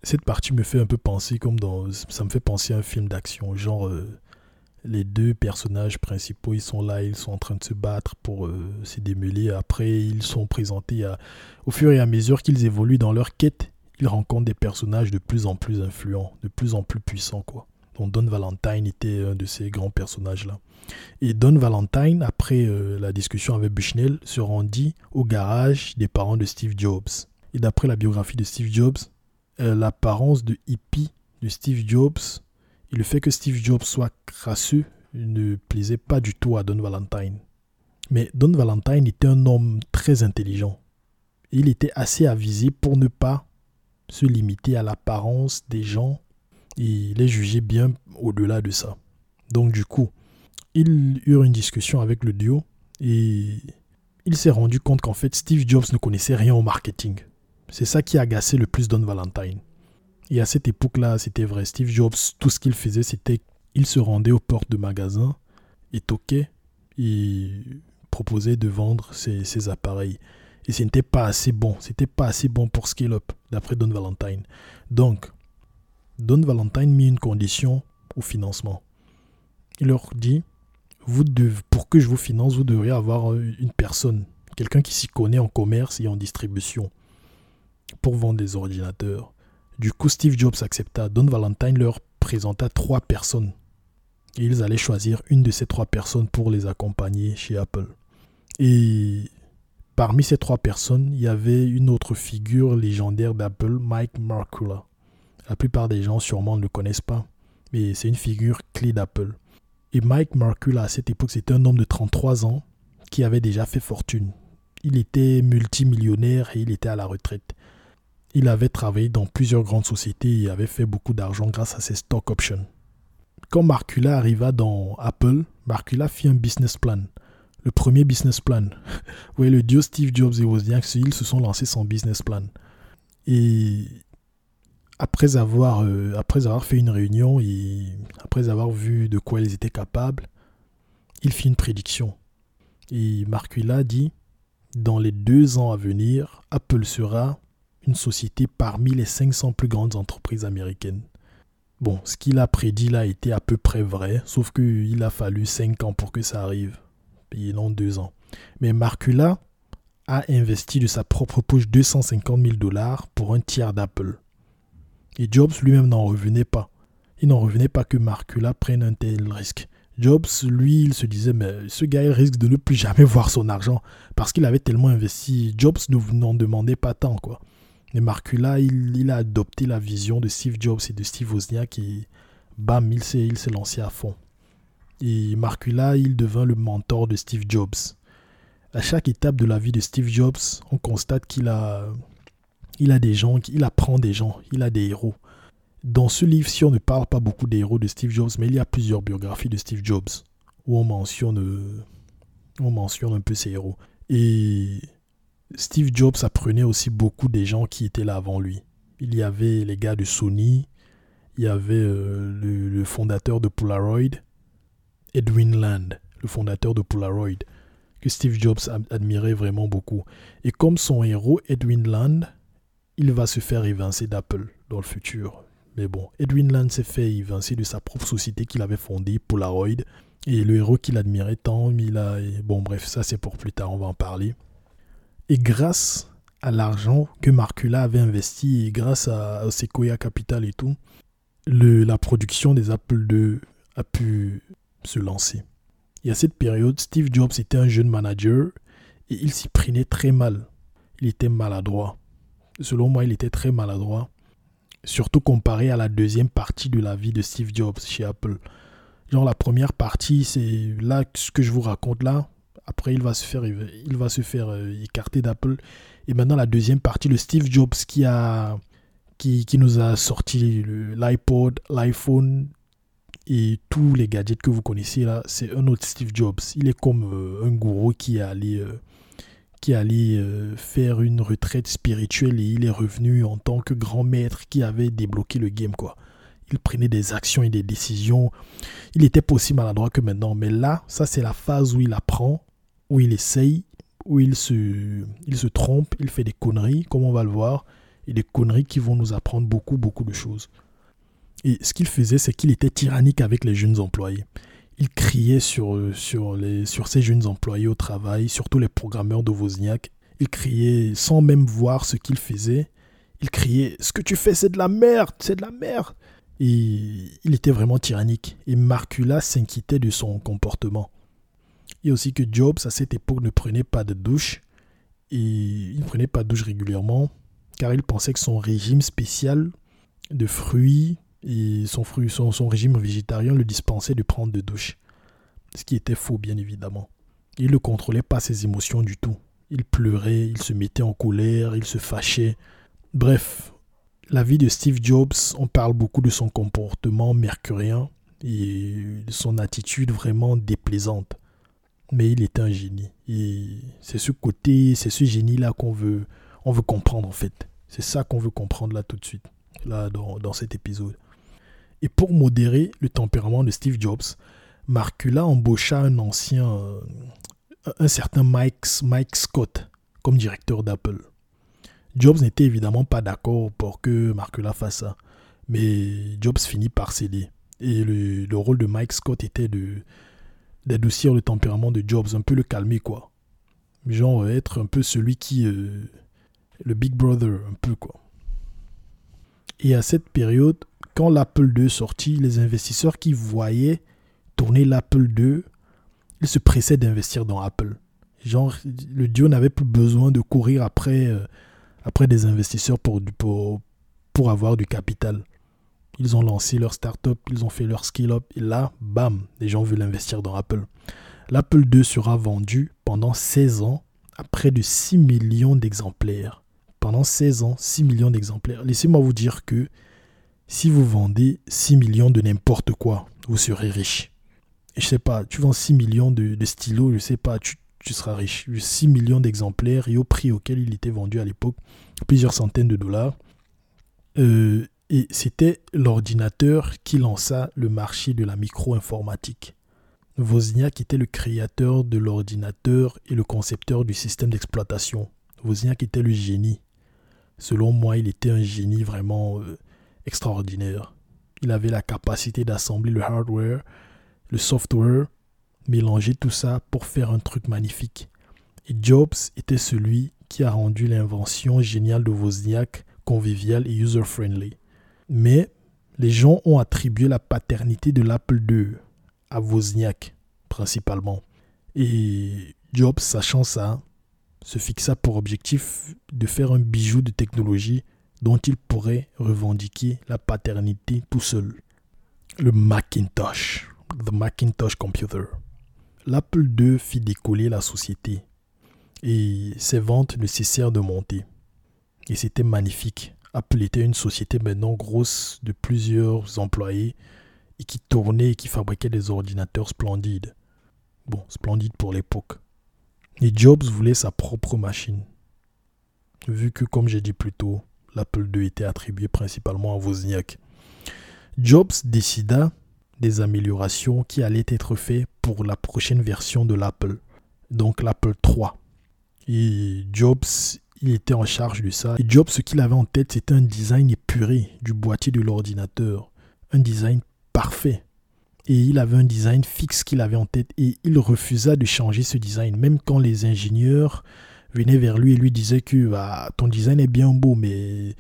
Cette partie me fait un peu penser comme dans... Ça me fait penser à un film d'action. Genre, euh, les deux personnages principaux, ils sont là, ils sont en train de se battre pour euh, se démêler. Après, ils sont présentés. Au fur et à mesure qu'ils évoluent dans leur quête, ils rencontrent des personnages de plus en plus influents, de plus en plus puissants, quoi. Donc Don Valentine était un de ces grands personnages-là. Et Don Valentine, après euh, la discussion avec Bushnell, se rendit au garage des parents de Steve Jobs. Et d'après la biographie de Steve Jobs, euh, l'apparence de hippie de Steve Jobs le fait que Steve Jobs soit crasseux ne plaisait pas du tout à Don Valentine. Mais Don Valentine était un homme très intelligent. Il était assez avisé pour ne pas se limiter à l'apparence des gens et les juger bien au-delà de ça. Donc du coup, ils eurent une discussion avec le duo et il s'est rendu compte qu'en fait Steve Jobs ne connaissait rien au marketing. C'est ça qui a agacé le plus Don Valentine. Et à cette époque-là, c'était vrai. Steve Jobs, tout ce qu'il faisait, c'était qu'il se rendait aux portes de magasins et toquait et proposait de vendre ses, appareils. Et ce n'était pas assez bon. C'était pas assez bon pour scale up, d'après Don Valentine. Donc, Don Valentine mit une condition au financement. Il leur dit vous pour que je vous finance, vous devriez avoir euh, une personne, quelqu'un qui s'y connaît en commerce et en distribution pour vendre des ordinateurs. Du coup, Steve Jobs accepta. Don Valentine leur présenta trois personnes. Ils allaient choisir une de ces trois personnes pour les accompagner chez Apple. Et parmi ces trois personnes, il y avait une autre figure légendaire d'Apple, Mike Markula. La plupart des gens sûrement ne le connaissent pas, mais c'est une figure clé d'Apple. Et Mike Markula, à cette époque, c'était un homme de 33 ans qui avait déjà fait fortune. Il était multimillionnaire et il était à la retraite. Il avait travaillé dans plusieurs grandes sociétés et avait fait beaucoup d'argent grâce à ses stock options. Quand Markula arriva dans Apple, Markula fit un business plan. Le premier business plan. <laughs> Oui, le dieu Steve Jobs et Wozniak, ils se sont lancés son business plan. Et après avoir, euh, après avoir fait une réunion et après avoir vu de quoi ils étaient capables, il fit une prédiction. Et Marcula dit, dans les deux ans à venir, Apple sera une société parmi les 500 plus grandes entreprises américaines. Bon, ce qu'il a prédit là était à peu près vrai, sauf qu'il a fallu 5 ans pour que ça arrive, et non 2 ans. Mais Marcula a investi de sa propre poche 250 000 dollars pour un tiers d'Apple. Et Jobs lui-même n'en revenait pas. Il n'en revenait pas que Marcula prenne un tel risque. Jobs, lui, il se disait, mais ce gars, risque de ne plus jamais <laughs> voir son argent parce qu'il avait tellement investi. Jobs n'en demandait pas tant, quoi. Mais Marcula, il, a adopté la vision de Steve Jobs et de Steve Wozniak et bam, il s'est, il s'est lancé à fond. Et Marcula, il devint le mentor de Steve Jobs. À chaque étape de la vie de Steve Jobs, on constate qu'il a, il a des gens, il apprend des gens, il a des héros. Dans ce livre, si on ne parle pas beaucoup des héros de Steve Jobs, mais il y a plusieurs biographies de Steve Jobs où on mentionne, on mentionne un peu ses héros. Et Steve Jobs apprenait aussi beaucoup des gens qui étaient là avant lui. Il y avait les gars de Sony, il y avait euh, le, le, fondateur de Polaroid, Edwin Land, le fondateur de Polaroid, que Steve Jobs admirait vraiment beaucoup. Et comme son héros, Edwin Land, il va se faire évincer d'Apple dans le futur. Mais bon, Edwin Land s'est fait évincer de sa propre société qu'il avait fondée, Polaroid. Et le héros qu'il admirait tant, il a... Bon bref, ça c'est pour plus tard, on va en parler. Et grâce à l'argent que Marcula avait investi et grâce à, Sequoia Capital et tout, la production des Apple II a pu se lancer. Et à cette période, Steve Jobs était un jeune manager et il s'y prenait très mal. Il était maladroit selon moi, il était très maladroit. Surtout comparé à la deuxième partie de la vie de Steve Jobs chez Apple. Genre la première partie, c'est là ce que je vous raconte là. Après, il va se faire, il va se faire euh, écarter d'Apple. Et maintenant, la deuxième partie, le Steve Jobs qui a, qui, qui nous a sorti l'iPod, l'iPhone et tous les gadgets que vous connaissez là, c'est un autre Steve Jobs. Il est comme euh, un gourou qui est allé euh, qui allait euh, faire une retraite spirituelle et il est revenu en tant que grand maître qui avait débloqué le game quoi. il prenait des actions et des décisions. Il était pas aussi maladroit que maintenant. Mais là, ça c'est la phase où il apprend, où il essaye, où il se, trompe, il fait des conneries, comme on va le voir, et des conneries qui vont nous apprendre beaucoup, beaucoup de choses. Et ce qu'il faisait, c'est qu'il était tyrannique avec les jeunes employés. Il criait sur, sur ces jeunes employés au travail, surtout les programmeurs de Wozniak. Il criait sans même voir ce qu'il faisait. Il criait Ce que tu fais, c'est de la merde, c'est de la merde. Et il était vraiment tyrannique. Et Marcula s'inquiétait de son comportement. Et aussi que Jobs, à cette époque, ne prenait pas de douche. Et il ne prenait pas de douche régulièrement, car il pensait que son régime spécial de fruits et son, son régime végétarien le dispensait de prendre de douche. Ce qui était faux, bien évidemment. Il ne contrôlait pas ses émotions du tout. Il pleurait, il se mettait en colère, il se fâchait. Bref, la vie de Steve Jobs, on parle beaucoup de son comportement mercurien et de son attitude vraiment déplaisante. Mais il était un génie. C'est ce côté, c'est ce génie-là qu'on veut, on veut comprendre en fait. C'est ça qu'on veut comprendre là tout de suite, là dans, dans cet épisode. Et pour modérer le tempérament de Steve Jobs, Marcula embaucha un ancien, euh, un certain Mike, Mike Scott comme directeur d'Apple. Jobs n'était évidemment pas d'accord pour que Marcula fasse ça, mais Jobs finit par céder. Et le, rôle de Mike Scott était de d'adoucir le tempérament de Jobs, un peu le calmer quoi. Genre être un peu celui qui euh, le Big Brother un peu quoi. Et à cette période, quand l'Apple II sortit, les investisseurs qui voyaient tourner l'Apple II, ils se pressaient d'investir dans Apple. Genre, le duo n'avait plus besoin de courir après, euh, après des investisseurs pour, pour, pour avoir du capital. Ils ont lancé leur start-up, ils ont fait leur skill-up, et là, bam, les gens veulent investir dans Apple. L'Apple II sera vendu pendant 16 ans à près de 6 millions d'exemplaires. Pendant 16 ans, 6 millions d'exemplaires. Laissez-moi vous dire que si vous vendez 6 millions de n'importe quoi, vous serez riche. Je sais pas, tu vends 6 millions de, stylos, je sais pas, tu, seras riche. 6 millions d'exemplaires et au prix auquel il était vendu à l'époque, plusieurs centaines de dollars. Euh, et c'était l'ordinateur qui lança le marché de la micro-informatique. Wozniak était le créateur de l'ordinateur et le concepteur du système d'exploitation. Wozniak était le génie. Selon moi, il était un génie vraiment euh, extraordinaire. Il avait la capacité d'assembler le hardware, le software, mélanger tout ça pour faire un truc magnifique. Et Jobs était celui qui a rendu l'invention géniale de Wozniak conviviale et user-friendly. Mais les gens ont attribué la paternité de l'Apple II à Wozniak, principalement. Et Jobs, sachant ça, se fixa pour objectif de faire un bijou de technologie dont il pourrait revendiquer la paternité tout seul. Le Macintosh, the Macintosh Computer. L'Apple II fit décoller la société et ses ventes ne cessèrent de monter. Et c'était magnifique. Apple était une société maintenant grosse de plusieurs employés et qui tournait et qui fabriquait des ordinateurs splendides. Bon, splendides pour l'époque. Et Jobs voulait sa propre machine. Vu que, comme j'ai dit plus tôt, l'Apple II était attribué principalement à Wozniak. Jobs décida des améliorations qui allaient être faites pour la prochaine version de l'Apple, donc l'Apple 3. Et Jobs, il était en charge de ça. Et Jobs, ce qu'il avait en tête, c'était un design épuré du boîtier de l'ordinateur. Un design parfait. Et il avait un design fixe qu'il avait en tête et il refusa de changer ce design, même quand les ingénieurs venait vers lui et lui disait que bah, ton design est bien beau, mais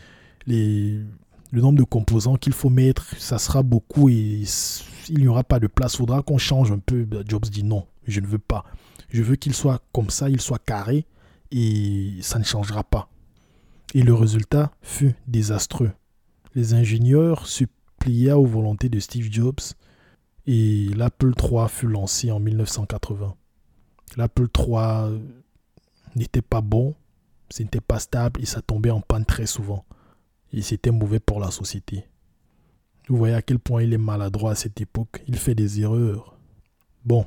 le nombre de composants qu'il faut mettre, ça sera beaucoup et il n'y aura pas de place. Faudra qu'on change un peu. Bah, Jobs dit non, je ne veux pas. Je veux qu'il soit comme ça, il soit carré et ça ne changera pas. Et le résultat fut désastreux. Les ingénieurs plièrent aux volontés de Steve Jobs et l'Apple III fut lancé en 1980. L'Apple III n'était pas bon, ce n'était pas stable et ça tombait en panne très souvent. Et c'était mauvais pour la société. Vous voyez à quel point il est maladroit à cette époque. Il fait des erreurs. Bon.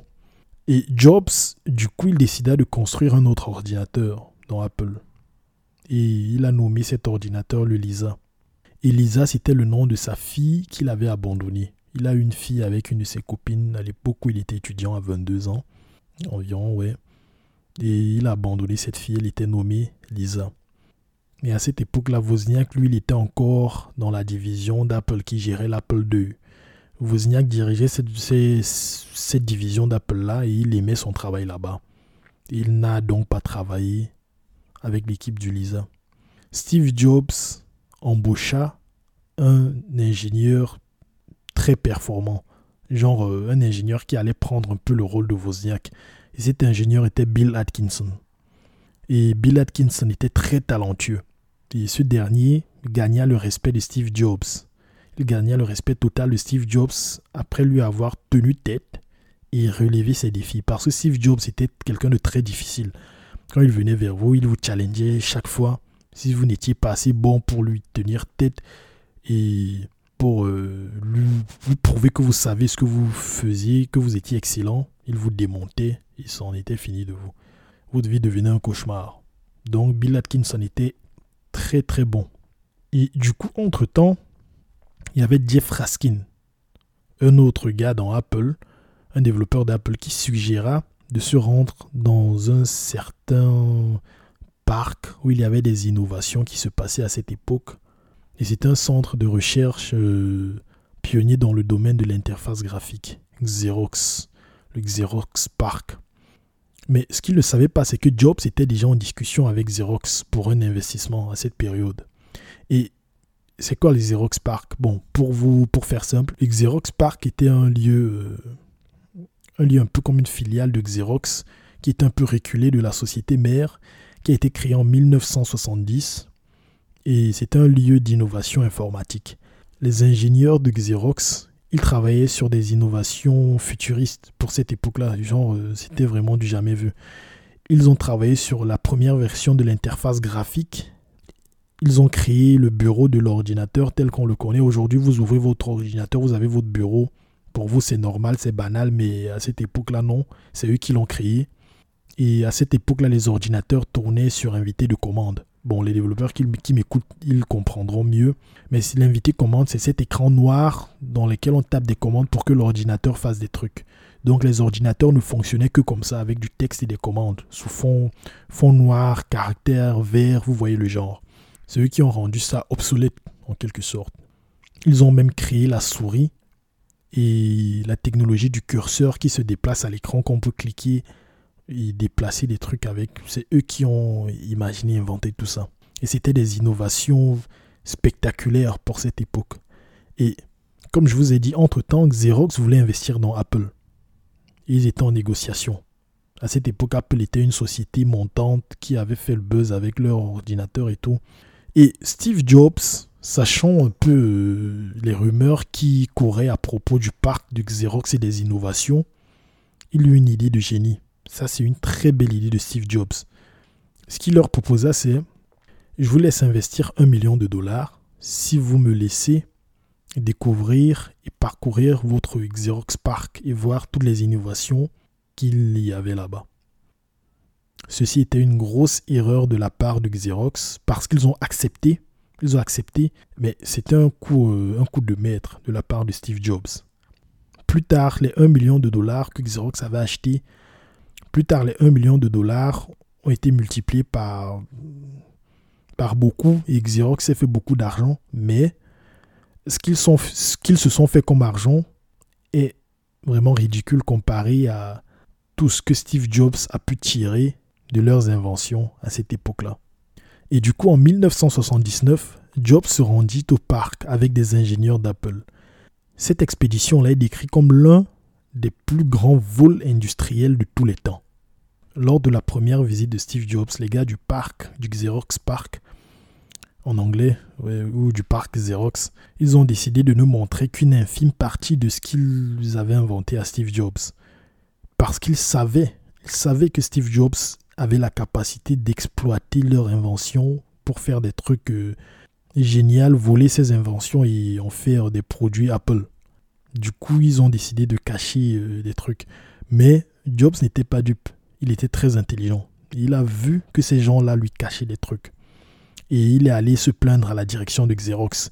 Et Jobs, du coup, il décida de construire un autre ordinateur dans Apple. Et il a nommé cet ordinateur le Lisa. Elisa, c'était le nom de sa fille qu'il avait abandonnée. Il a une fille avec une de ses copines à l'époque où il était étudiant à 22 ans, environ, ouais. Et il a abandonné cette fille, elle était nommée Lisa. Mais à cette époque-là, Wozniak, lui, il était encore dans la division d'Apple qui gérait l'Apple II. Wozniak dirigeait cette, division d'Apple-là et il aimait son travail là-bas. Il n'a donc pas travaillé avec l'équipe du Lisa. Steve Jobs embaucha un ingénieur très performant, genre euh, un ingénieur qui allait prendre un peu le rôle de Wozniak. Et cet ingénieur était Bill Atkinson. Et Bill Atkinson était très talentueux. Et ce dernier gagna le respect de Steve Jobs. Il gagna le respect total de Steve Jobs après lui avoir tenu tête et relevé ses défis. Parce que Steve Jobs était quelqu'un de très difficile. Quand il venait vers vous, il vous challengeait chaque fois. Si vous n'étiez pas assez bon pour lui tenir tête et pour euh, lui, prouver que vous savez ce que vous faisiez, que vous étiez excellent, il vous démontait et c'en était fini de vous. Votre vie devenait un cauchemar. Donc Bill Atkinson était très très bon. Et du coup, entre-temps, il y avait Jeff Raskin, un autre gars dans Apple, un développeur d'Apple qui suggéra de se rendre dans un certain parc où il y avait des innovations qui se passaient à cette époque. Et c'est un centre de recherche euh, pionnier dans le domaine de l'interface graphique, Xerox, le Xerox Park. Mais ce qu'il ne savait pas, c'est que Jobs était déjà en discussion avec Xerox pour un investissement à cette période. Et c'est quoi le Xerox Park? Bon, pour vous, pour faire simple, le Xerox Park était un lieu, euh, un lieu un peu comme une filiale de Xerox, qui est un peu reculé de la société mère, qui a été créée en 1970. Et c'est un lieu d'innovation informatique. Les ingénieurs de Xerox il travaillait sur des innovations futuristes pour cette époque-là. Genre, euh, c'était vraiment du jamais vu. Ils ont travaillé sur la première version de l'interface graphique. Ils ont créé le bureau de l'ordinateur tel qu'on le connaît. Aujourd'hui, vous ouvrez votre ordinateur, vous avez votre bureau. Pour vous, c'est normal, c'est banal, mais à cette époque-là, non. C'est eux qui l'ont créé. Et à cette époque-là, les ordinateurs tournaient sur invité de commande. Bon, les développeurs qui, m'écoutent, ils comprendront mieux. Mais si l'invité commande, c'est cet écran noir dans lequel on tape des commandes pour que l'ordinateur fasse des trucs. Donc les ordinateurs ne fonctionnaient que comme ça, avec du texte et des commandes, sous fond, fond noir, caractère vert, vous voyez le genre. C'est eux qui ont rendu ça obsolète, en quelque sorte. Ils ont même créé la souris et la technologie du curseur qui se déplace à l'écran, qu'on peut cliquer et déplacer des trucs avec. C'est eux qui ont imaginé, inventé tout ça. Et c'était des innovations spectaculaires pour cette époque. Et comme je vous ai dit, entre-temps, Xerox voulait investir dans Apple. Ils étaient en négociation. À cette époque, Apple était une société montante qui avait fait le buzz avec leur ordinateur et tout. Et Steve Jobs, sachant un peu euh, les rumeurs qui couraient à propos du parc du Xerox et des innovations, il eut une idée de génie. Ça, c'est une très belle idée de Steve Jobs. Ce qu'il leur proposa, c'est je vous laisse investir un million de dollars si vous me laissez découvrir et parcourir votre Xerox Park et voir toutes les innovations qu'il y avait là-bas. Ceci était une grosse erreur de la part de Xerox parce qu'ils ont accepté, ils ont accepté, mais c'était un coup, euh, un coup de maître de la part de Steve Jobs. Plus tard, les 1 million de dollars que Xerox avait acheté plus tard, les 1 million de dollars ont été multipliés par, par beaucoup et Xerox s'est fait beaucoup d'argent, mais ce qu'ils, se sont fait comme argent est vraiment ridicule comparé à tout ce que Steve Jobs a pu tirer de leurs inventions à cette époque-là. Et du coup, en 1979, Jobs se rendit au parc avec des ingénieurs d'Apple. Cette expédition-là est décrite comme l'un des plus grands vols industriels de tous les temps lors de la première visite de Steve Jobs, les gars du parc, du Xerox Park, en anglais, ou du parc Xerox, ils ont décidé de nous montrer qu'une infime partie de ce qu'ils avaient inventé à Steve Jobs. Parce qu'ils savaient, ils savaient que Steve Jobs avait la capacité d'exploiter leur invention pour faire des trucs euh, géniaux, voler ses inventions et en faire des produits Apple. Du coup, ils ont décidé de cacher euh, des trucs. Mais Jobs n'était pas dupe il était très intelligent. Il a vu que ces gens-là lui cachaient des trucs. Et il est allé se plaindre à la direction de Xerox.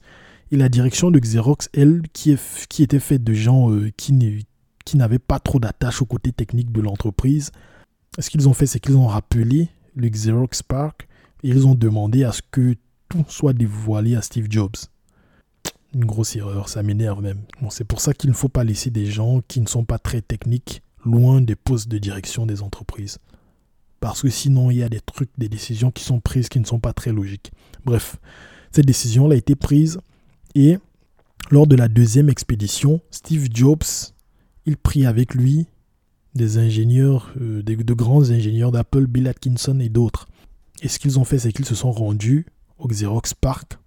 Et la direction de Xerox, elle, qui était faite de gens euh, qui, qui n'avaient pas trop d'attache au côté technique de l'entreprise, ce qu'ils ont fait, c'est qu'ils ont rappelé le Xerox Park et ils ont demandé à ce que tout soit dévoilé à Steve Jobs. Une grosse erreur, ça m'énerve même. Bon, c'est pour ça qu'il ne faut pas laisser des gens qui ne sont pas très techniques loin des postes de direction des entreprises. Parce que sinon, il y a des trucs, des décisions qui sont prises qui ne sont pas très logiques. Bref, cette décision a été prise et lors de la deuxième expédition, Steve Jobs, il prit avec lui des ingénieurs, euh, de grands ingénieurs d'Apple, Bill Atkinson et d'autres. Et ce qu'ils ont fait, c'est qu'ils se sont rendus au Xerox Park.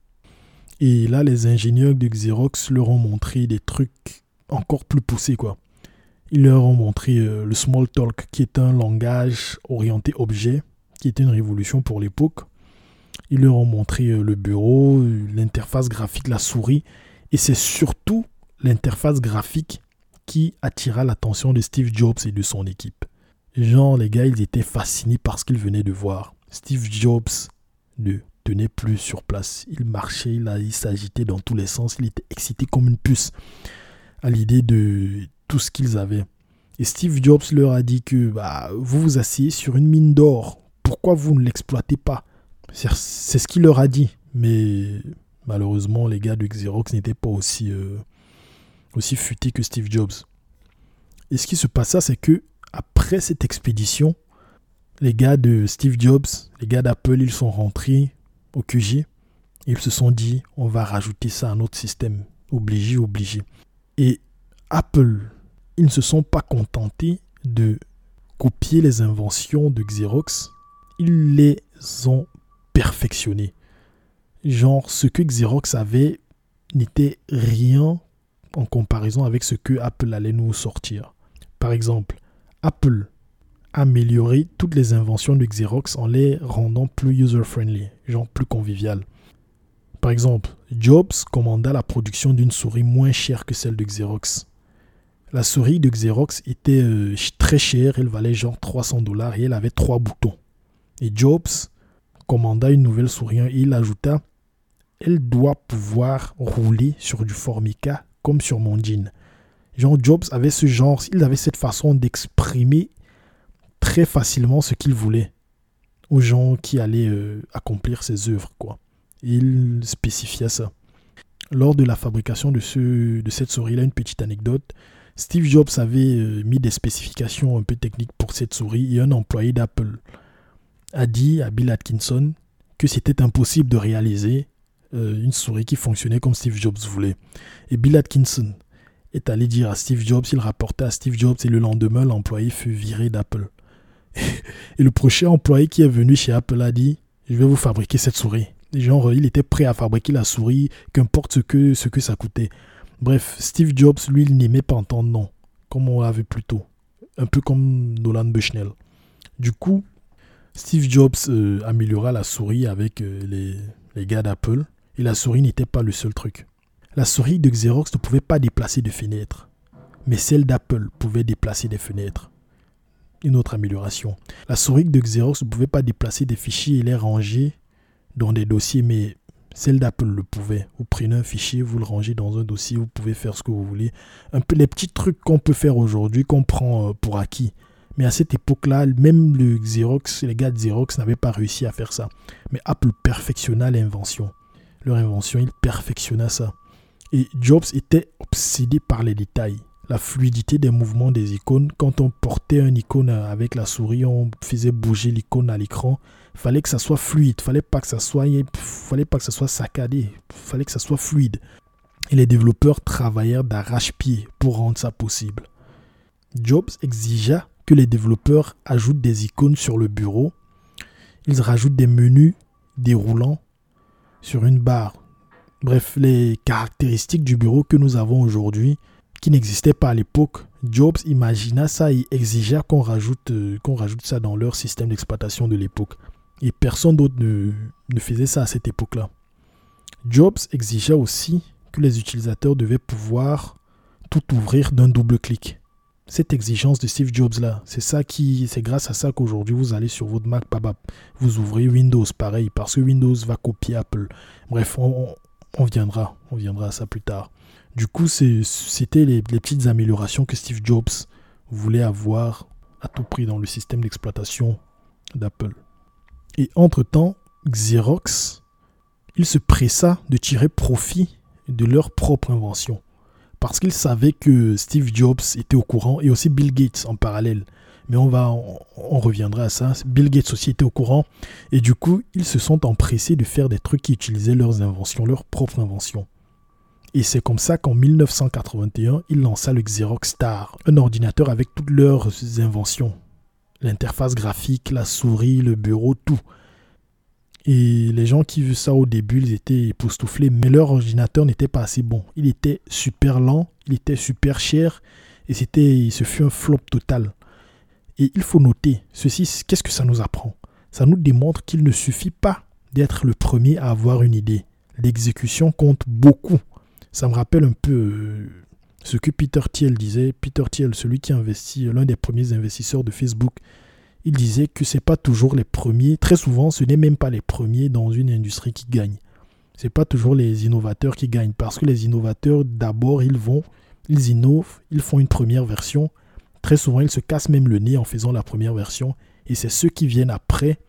Et là, les ingénieurs de Xerox leur ont montré des trucs encore plus poussés, quoi. Ils leur ont montré euh, le Smalltalk, qui est un langage orienté objet, qui était une révolution pour l'époque. Ils leur ont montré euh, le bureau, l'interface graphique, la souris. Et c'est surtout l'interface graphique qui attira l'attention de Steve Jobs et de son équipe. Genre, les gars, ils étaient fascinés par ce qu'ils venaient de voir. Steve Jobs ne tenait plus sur place. Il marchait, il, s'agitait dans tous les sens. Il était excité comme une puce à l'idée de tout ce qu'ils avaient. Et Steve Jobs leur a dit que bah, vous vous asseyez sur une mine d'or. Pourquoi vous ne l'exploitez pas? C'est ce qu'il leur a dit. Mais malheureusement, les gars de Xerox n'étaient pas aussi, euh, aussi futés que Steve Jobs. Et ce qui se passa, c'est que après cette expédition, les gars de Steve Jobs, les gars d'Apple, ils sont rentrés au QG. Ils se sont dit, on va rajouter ça à notre système. Obligé, obligé. Et Apple, ils ne se sont pas contentés de copier les inventions de Xerox. Ils les ont perfectionnées. Genre, ce que Xerox avait n'était rien en comparaison avec ce que Apple allait nous sortir. Par exemple, Apple améliorer toutes les inventions de Xerox en les rendant plus user-friendly, genre plus conviviales. Par exemple, Jobs commanda la production d'une souris moins chère que celle de Xerox. La souris de Xerox était euh, très chère, elle valait genre 300 dollars et elle avait trois boutons. Et Jobs commanda une nouvelle souris et il ajouta Elle doit pouvoir rouler sur du Formica comme sur mon jean. Genre Jobs avait ce genre, il avait cette façon d'exprimer très facilement ce qu'il voulait aux gens qui allaient euh, accomplir ses œuvres. Quoi. Il spécifiait ça. Lors de la fabrication de, ce, de cette souris, là, une petite anecdote. Steve Jobs avait euh, mis des spécifications un peu techniques pour cette souris et un employé d'Apple a dit à Bill Atkinson que c'était impossible de réaliser euh, une souris qui fonctionnait comme Steve Jobs voulait. Et Bill Atkinson est allé dire à Steve Jobs, il rapportait à Steve Jobs et le lendemain l'employé fut viré d'Apple. <laughs> Et le prochain employé qui est venu chez Apple a dit Je vais vous fabriquer cette souris. Genre, il était prêt à fabriquer la souris, qu'importe ce que, ce que ça coûtait. Bref, Steve Jobs, lui, il n'aimait pas entendre non, comme on l'avait plus tôt. Un peu comme Nolan Bushnell. Du coup, Steve Jobs euh, améliora la souris avec euh, les, les gars d'Apple. Et la souris n'était pas le seul truc. La souris de Xerox ne pouvait pas déplacer de fenêtres. Mais celle d'Apple pouvait déplacer des fenêtres une autre amélioration. La souris de Xerox ne pouvait pas déplacer des fichiers et les ranger dans des dossiers, mais celle d'Apple le pouvait. Vous prenez un fichier, vous le rangez dans un dossier, vous pouvez faire ce que vous voulez. Un peu les petits trucs qu'on peut faire aujourd'hui, qu'on prend euh, pour acquis. Mais à cette époque-là, même le Xerox, les gars de Xerox n'avaient pas réussi à faire ça. Mais Apple perfectionna l'invention. Leur invention, il perfectionna ça. Et Jobs était obsédé par les détails la fluidité des mouvements des icônes. Quand on portait un icône avec la souris, on faisait bouger l'icône à l'écran. Fallait que ça soit fluide, fallait pas que ça soit, fallait pas que ça soit saccadé, fallait que ça soit fluide. Et les développeurs travaillèrent d'arrache-pied pour rendre ça possible. Jobs exigea que les développeurs ajoutent des icônes sur le bureau. Ils rajoutent des menus déroulants sur une barre. Bref, les caractéristiques du bureau que nous avons aujourd'hui qui n'existait pas à l'époque, Jobs imagina ça et exigea qu'on rajoute, euh, rajoute ça dans leur système d'exploitation de l'époque. Et personne d'autre ne faisait ça à cette époque-là. Jobs exigea aussi que les utilisateurs devaient pouvoir tout ouvrir d'un double clic. Cette exigence de Steve Jobs là, c'est ça qui, c'est grâce à ça qu'aujourd'hui vous allez sur votre Mac, vous ouvrez Windows pareil, parce que Windows va copier Apple. Bref, on, on viendra, on viendra à ça plus tard. Du coup, c'était les, les, petites améliorations que Steve Jobs voulait avoir à tout prix dans le système d'exploitation d'Apple. Et entre-temps, Xerox, il se pressa de tirer profit de leur propre invention. Parce qu'il savait que Steve Jobs était au courant et aussi Bill Gates en parallèle. Mais on, va, on, reviendra à ça. Bill Gates aussi était au courant. Et du coup, ils se sont empressés de faire des trucs qui utilisaient leurs inventions, leurs propres inventions. Et c'est comme ça qu'en 1981, il lança le Xerox Star, un ordinateur avec toutes leurs inventions. L'interface graphique, la souris, le bureau, tout. Et les gens qui vu ça au début, ils étaient époustouflés, mais leur ordinateur n'était pas assez bon. Il était super lent, il était super cher, et c'était, ce fut un flop total. Et il faut noter, ceci, qu'est-ce que ça nous apprend? Ça nous démontre qu'il ne suffit pas d'être le premier à avoir une idée. L'exécution compte beaucoup. Ça me rappelle un peu euh, ce que Peter Thiel disait. Peter Thiel, celui qui a investi, l'un des premiers investisseurs de Facebook, il disait que ce n'est pas toujours les premiers, très souvent ce n'est même pas les premiers dans une industrie qui gagnent. Ce n'est pas toujours les innovateurs qui gagnent parce que les innovateurs, d'abord, ils vont, ils innovent, ils font une première version. Très souvent, ils se cassent même le nez en faisant la première version. Et c'est ceux qui viennent après,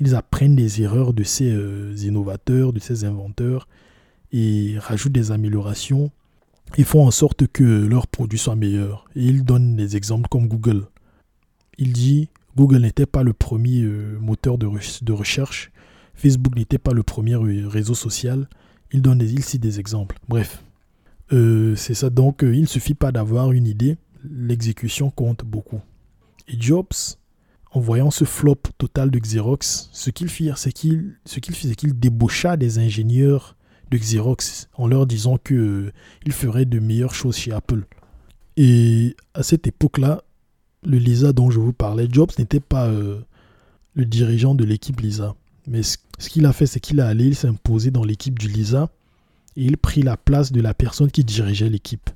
ils apprennent des erreurs de ces euh, innovateurs, de ces inventeurs et rajoutent des améliorations et font en sorte que leurs produits soient meilleurs. Et ils donnent des exemples comme Google. Il dit Google n'était pas le premier euh, moteur de, recherche. Facebook n'était pas le premier euh, réseau social. Il donne des, il des exemples. Bref, euh, c'est ça. Donc, il ne suffit pas d'avoir une idée. L'exécution compte beaucoup. Et Jobs, en voyant ce flop total de Xerox, ce qu'il fit, c'est qu'il, ce qu'il fit, c'est qu'il débaucha des ingénieurs de Xerox en leur disant que il ferait de meilleures choses chez Apple. Et à cette époque-là, le Lisa dont je vous parlais, Jobs n'était pas euh, le dirigeant de l'équipe Lisa. Mais ce, qu'il a fait, c'est qu'il est allé, imposé dans l'équipe du Lisa et il prit la place de la personne qui dirigeait l'équipe.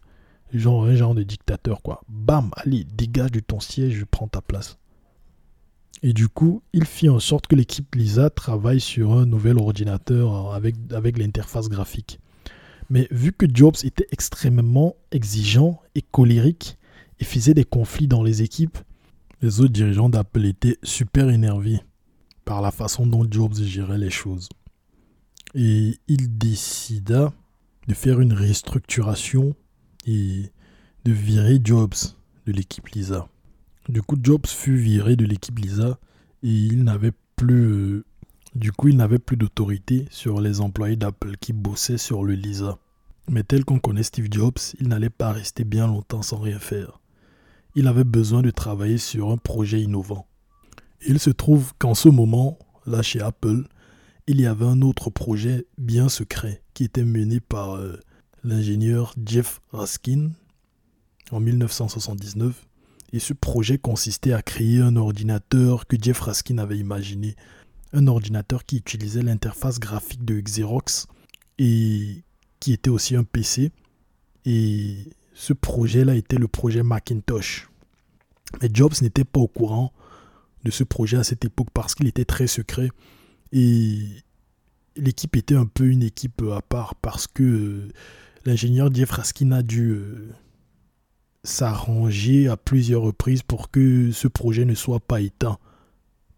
Genre un genre de dictateur, quoi. Bam, allez, dégage de ton siège, je prends ta place. Et du coup, il fit en sorte que l'équipe Lisa travaille sur un nouvel ordinateur avec, avec l'interface graphique. Mais vu que Jobs était extrêmement exigeant et colérique, et faisait des conflits dans les équipes, les autres dirigeants d'Apple étaient super énervés par la façon dont Jobs gérait les choses. Et il décida de faire une restructuration et de virer Jobs de l'équipe Lisa. Du coup, Jobs fut viré de l'équipe Lisa et il n'avait plus, du coup, il n'avait plus d'autorité sur les employés d'Apple qui bossaient sur le Lisa. Mais tel qu'on connaît Steve Jobs, il n'allait pas rester bien longtemps sans rien faire il avait besoin de travailler sur un projet innovant. Il se trouve qu'en ce moment, là chez Apple, il y avait un autre projet bien secret qui était mené par euh, l'ingénieur Jeff Raskin en 1979. Et ce projet consistait à créer un ordinateur que Jeff Raskin avait imaginé. Un ordinateur qui utilisait l'interface graphique de Xerox et qui était aussi un PC. Et ce projet-là était le projet Macintosh. Mais Jobs n'était pas au courant de ce projet à cette époque parce qu'il était très secret. Et l'équipe était un peu une équipe à part parce que euh, l'ingénieur Jeff Raskin a dû euh, s'arranger à plusieurs reprises pour que ce projet ne soit pas éteint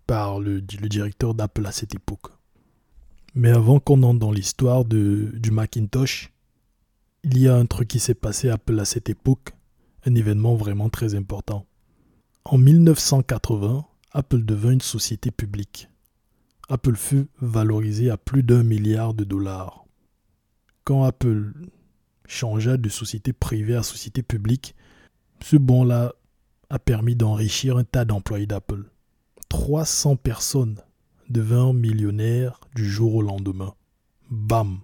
par le, le directeur d'Apple à cette époque. Mais avant qu'on entre dans l'histoire du Macintosh, il y a un truc qui s'est passé à Apple à cette époque, un événement vraiment très important. En 1980, Apple devint une société publique. Apple fut valorisé à plus d'un milliard de dollars. Quand Apple changea de société privée à société publique, ce bond-là a permis d'enrichir un tas d'employés d'Apple. 300 personnes devinrent millionnaires du jour au lendemain. Bam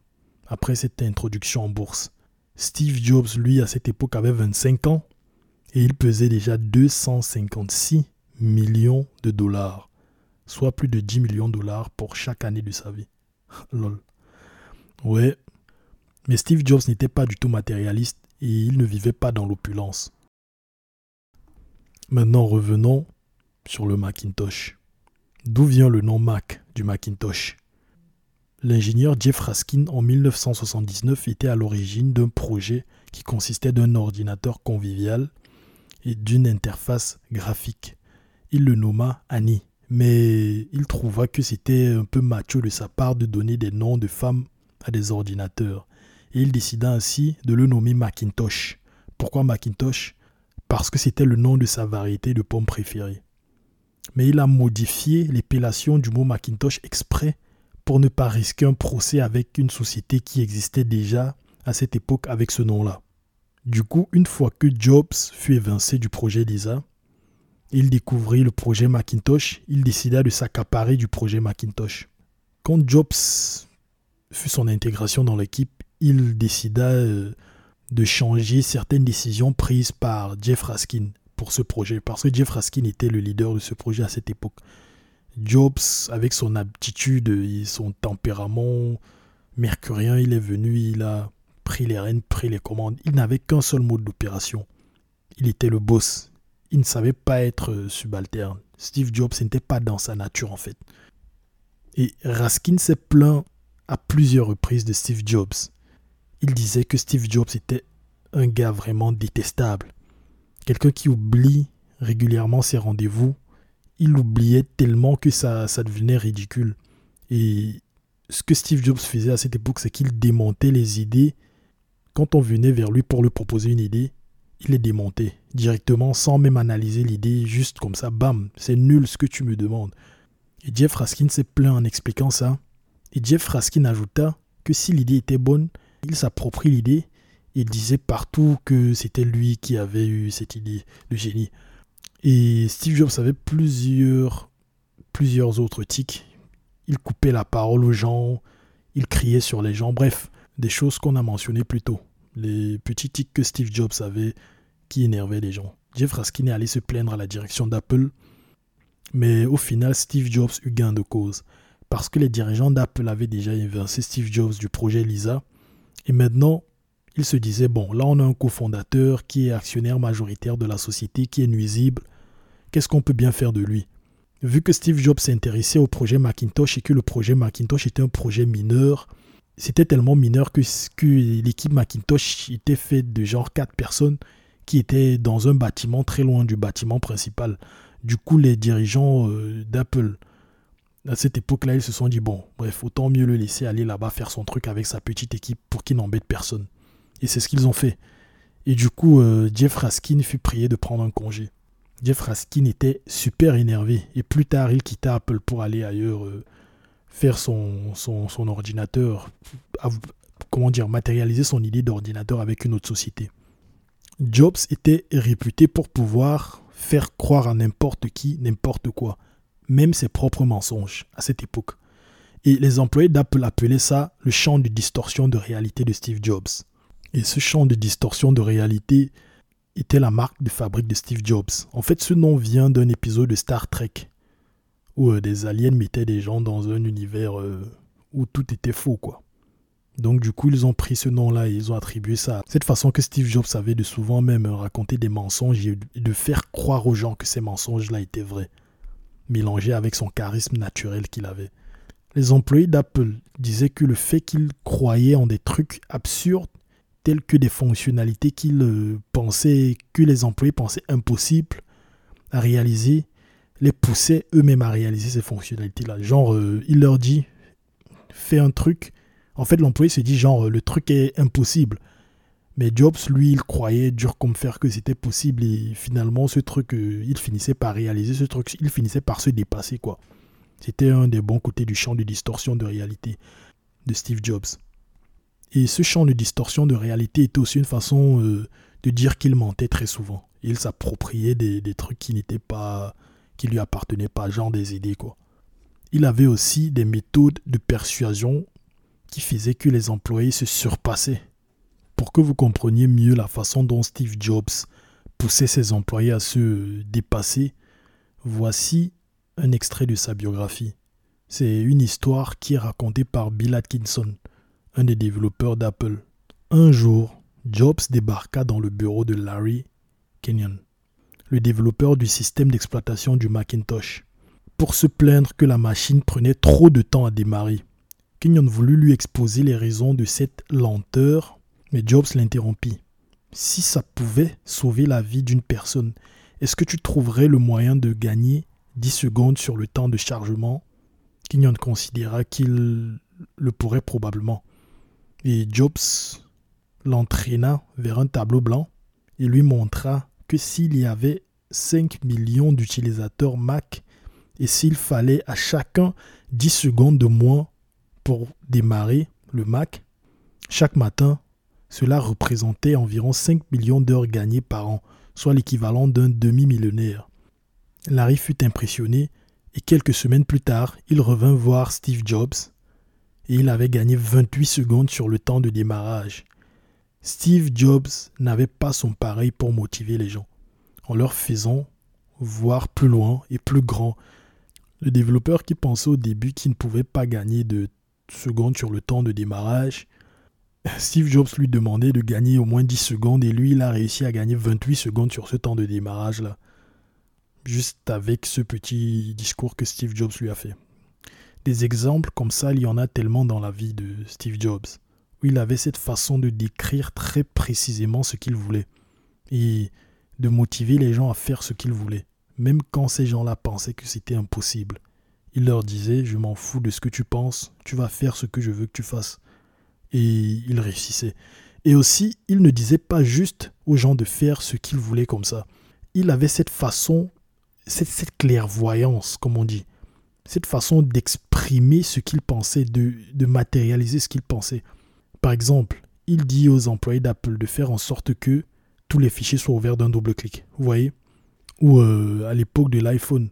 Après cette introduction en bourse. Steve Jobs, lui, à cette époque, avait 25 ans et il pesait déjà 256 millions de dollars, soit plus de 10 millions de dollars pour chaque année de sa vie. <laughs> Lol. Ouais, mais Steve Jobs n'était pas du tout matérialiste et il ne vivait pas dans l'opulence. Maintenant revenons sur le Macintosh. D'où vient le nom Mac du Macintosh? L'ingénieur Jeff Raskin en 1979 était à l'origine d'un projet qui consistait d'un ordinateur convivial et d'une interface graphique. Il le nomma Annie, mais il trouva que c'était un peu macho de sa part de donner des noms de femmes à des ordinateurs. Et il décida ainsi de le nommer Macintosh. Pourquoi Macintosh? Parce que c'était le nom de sa variété de pommes préférée. Mais il a modifié l'épellation du mot Macintosh exprès pour ne pas risquer un procès avec une société qui existait déjà à cette époque avec ce nom-là. Du coup, une fois que Jobs fut évincé du projet Lisa, il découvrit le projet Macintosh, il décida de s'accaparer du projet Macintosh. Quand Jobs fut son intégration dans l'équipe, il décida euh, de changer certaines décisions prises par Jeff Raskin pour ce projet, parce que Jeff Raskin était le leader de ce projet à cette époque. Jobs, avec son aptitude et son tempérament mercurien, il est venu, il a pris les rênes, pris les commandes. Il n'avait qu'un seul mode d'opération. Il était le boss. Il ne savait pas être subalterne. Steve Jobs n'était pas dans sa nature en fait. Et Raskin s'est plaint à plusieurs reprises de Steve Jobs. Il disait que Steve Jobs était un gars vraiment détestable. Quelqu'un qui oublie régulièrement ses rendez-vous il oubliait tellement que ça, ça devenait ridicule. Et ce que Steve Jobs faisait à cette époque, c'est qu'il démontait les idées. Quand on venait vers lui pour lui proposer une idée, il les démontait directement sans même analyser l'idée, juste comme ça, bam, c'est nul ce que tu me demandes. Et Jeff Raskin s'est plaint en expliquant ça. Et Jeff Raskin ajouta que si l'idée était bonne, il s'approprie l'idée. Il disait partout que c'était lui qui avait eu cette idée de génie. Et Steve Jobs avait plusieurs, plusieurs autres tics. Il coupait la parole aux gens, il criait sur les gens, bref, des choses qu'on a mentionnées plus tôt. Les petits tics que Steve Jobs avait qui énervaient les gens. Jeff Raskin est allé se plaindre à la direction d'Apple, mais au final, Steve Jobs eut gain de cause. Parce que les dirigeants d'Apple avaient déjà évincé Steve Jobs du projet Lisa. Et maintenant, il se disait, bon, là on a un cofondateur qui est actionnaire majoritaire de la société, qui est nuisible. Qu'est-ce qu'on peut bien faire de lui? Vu que Steve Jobs s'intéressait au projet Macintosh et que le projet Macintosh était un projet mineur, c'était tellement mineur que, l'équipe Macintosh était faite de genre quatre personnes qui étaient dans un bâtiment très loin du bâtiment principal. Du coup, les dirigeants euh, d'Apple, à cette époque-là, ils se sont dit, bon, bref, autant mieux le laisser aller là-bas faire son truc avec sa petite équipe pour qu'il n'embête personne. Et c'est ce qu'ils ont fait. Et du coup, euh, Jeff Raskin fut prié de prendre un congé. Jeff Raskin était super énervé. Et plus tard, il quitta Apple pour aller ailleurs euh, faire son, son, ordinateur, comment dire, matérialiser son idée d'ordinateur avec une autre société. Jobs était réputé pour pouvoir faire croire à n'importe qui n'importe quoi, même ses propres mensonges à cette époque. Et les employés d'Apple appelaient ça le champ de distorsion de réalité de Steve Jobs. Et ce champ de distorsion de réalité était la marque de fabrique de Steve Jobs. En fait, ce nom vient d'un épisode de Star Trek où euh, des aliens mettaient des gens dans un univers euh, où tout était faux, quoi. Donc du coup, ils ont pris ce nom-là et ils ont attribué ça. Cette façon que Steve Jobs avait de souvent même raconter des mensonges et de faire croire aux gens que ces mensonges-là étaient vrais, mélangés avec son charisme naturel qu'il avait. Les employés d'Apple disaient que le fait qu'ils croyaient en des trucs absurdes telles que des fonctionnalités qu'ils euh, pensaient, que les employés pensaient impossibles à réaliser, les poussaient eux-mêmes à réaliser ces fonctionnalités-là. Genre, euh, il leur dit, fais un truc. En fait, l'employé se dit, genre, le truc est impossible. Mais Jobs, lui, il croyait dur comme fer que c'était possible et finalement, ce truc, euh, il finissait par réaliser ce truc, il finissait par se dépasser, quoi. C'était un des bons côtés du champ de distorsion de réalité de Steve Jobs. Et ce champ de distorsion de réalité était aussi une façon euh, de dire qu'il mentait très souvent. Il s'appropriait des, des, trucs qui n'étaient pas, qui lui appartenaient pas, genre des idées quoi. Il avait aussi des méthodes de persuasion qui faisaient que les employés se surpassaient. Pour que vous compreniez mieux la façon dont Steve Jobs poussait ses employés à se dépasser, voici un extrait de sa biographie. C'est une histoire qui est racontée par Bill Atkinson, un des développeurs d'Apple. Un jour, Jobs débarqua dans le bureau de Larry Kenyon, le développeur du système d'exploitation du Macintosh, pour se plaindre que la machine prenait trop de temps à démarrer. Kenyon voulut lui exposer les raisons de cette lenteur, mais Jobs l'interrompit. Si ça pouvait sauver la vie d'une personne, est-ce que tu trouverais le moyen de gagner 10 secondes sur le temps de chargement? Kenyon considéra qu'il le pourrait probablement. Et Jobs l'entraîna vers un tableau blanc et lui montra que s'il y avait 5 millions d'utilisateurs Mac et s'il fallait à chacun 10 secondes de moins pour démarrer le Mac, chaque matin, cela représentait environ 5 millions d'heures gagnées par an, soit l'équivalent d'un demi-millionnaire. Larry fut impressionné et quelques semaines plus tard, il revint voir Steve Jobs et il avait gagné 28 secondes sur le temps de démarrage. Steve Jobs n'avait pas son pareil pour motiver les gens, en leur faisant voir plus loin et plus grand. Le développeur qui pensait au début qu'il ne pouvait pas gagner de secondes sur le temps de démarrage, <laughs> Steve Jobs lui demandait de gagner au moins 10 secondes et lui, il a réussi à gagner 28 secondes sur ce temps de démarrage-là. Juste avec ce petit discours que Steve Jobs lui a fait. Des exemples comme ça, il y en a tellement dans la vie de Steve Jobs où il avait cette façon de décrire très précisément ce qu'il voulait et de motiver les gens à faire ce qu'il voulait, même quand ces gens-là pensaient que c'était impossible. Il leur disait Je m'en fous de ce que tu penses, tu vas faire ce que je veux que tu fasses. Et il réussissait. Et aussi, il ne disait pas juste aux gens de faire ce qu'ils voulaient comme ça. Il avait cette façon, cette clairvoyance, comme on dit, cette façon d'exprimer ce qu'il pensait, de, de matérialiser ce qu'il pensait. Par exemple, il dit aux employés d'Apple de faire en sorte que tous les fichiers soient ouverts d'un double clic. Vous voyez Ou euh, à l'époque de l'iPhone,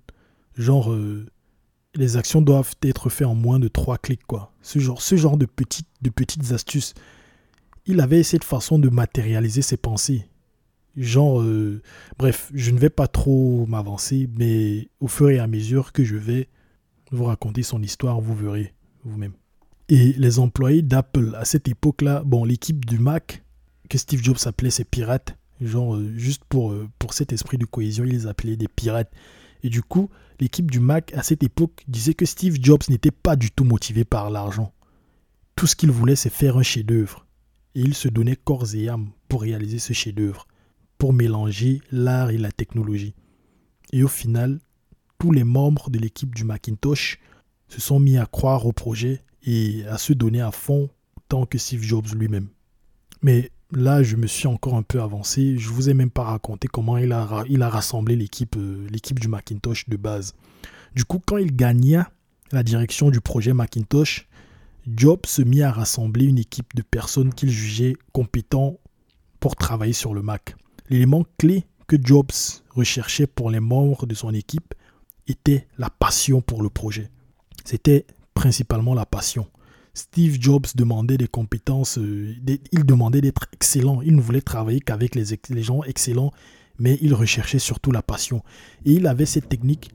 genre euh, les actions doivent être faites en moins de trois clics, quoi. Ce genre, ce genre de, petites, de petites astuces. Il avait cette façon de matérialiser ses pensées. Genre, euh, bref, je ne vais pas trop m'avancer, mais au fur et à mesure que je vais vous raconter son histoire, vous verrez vous-même. Et les employés d'Apple à cette époque-là, bon, l'équipe du Mac, que Steve Jobs appelait ses pirates, genre euh, juste pour, euh, pour cet esprit de cohésion, ils les appelaient des pirates. Et du coup, l'équipe du Mac à cette époque disait que Steve Jobs n'était pas du tout motivé par l'argent. Tout ce qu'il voulait, c'est faire un chef-d'œuvre. Et il se donnait corps et âme pour réaliser ce chef-d'œuvre, pour mélanger l'art et la technologie. Et au final, tous les membres de l'équipe du Macintosh se sont mis à croire au projet et à se donner à fond tant que Steve Jobs lui-même. Mais là, je me suis encore un peu avancé. Je vous ai même pas raconté comment il a, rassemblé l'équipe, euh, l'équipe du Macintosh de base. Du coup, quand il gagna la direction du projet Macintosh, Jobs se mit à rassembler une équipe de personnes qu'il jugeait compétents pour travailler sur le Mac. L'élément clé que Jobs recherchait pour les membres de son équipe était la passion pour le projet. C'était principalement la passion. Steve Jobs demandait des compétences, euh, il demandait d'être excellent. Il ne voulait travailler qu'avec les, gens excellents, mais il recherchait surtout la passion. Et il avait cette technique,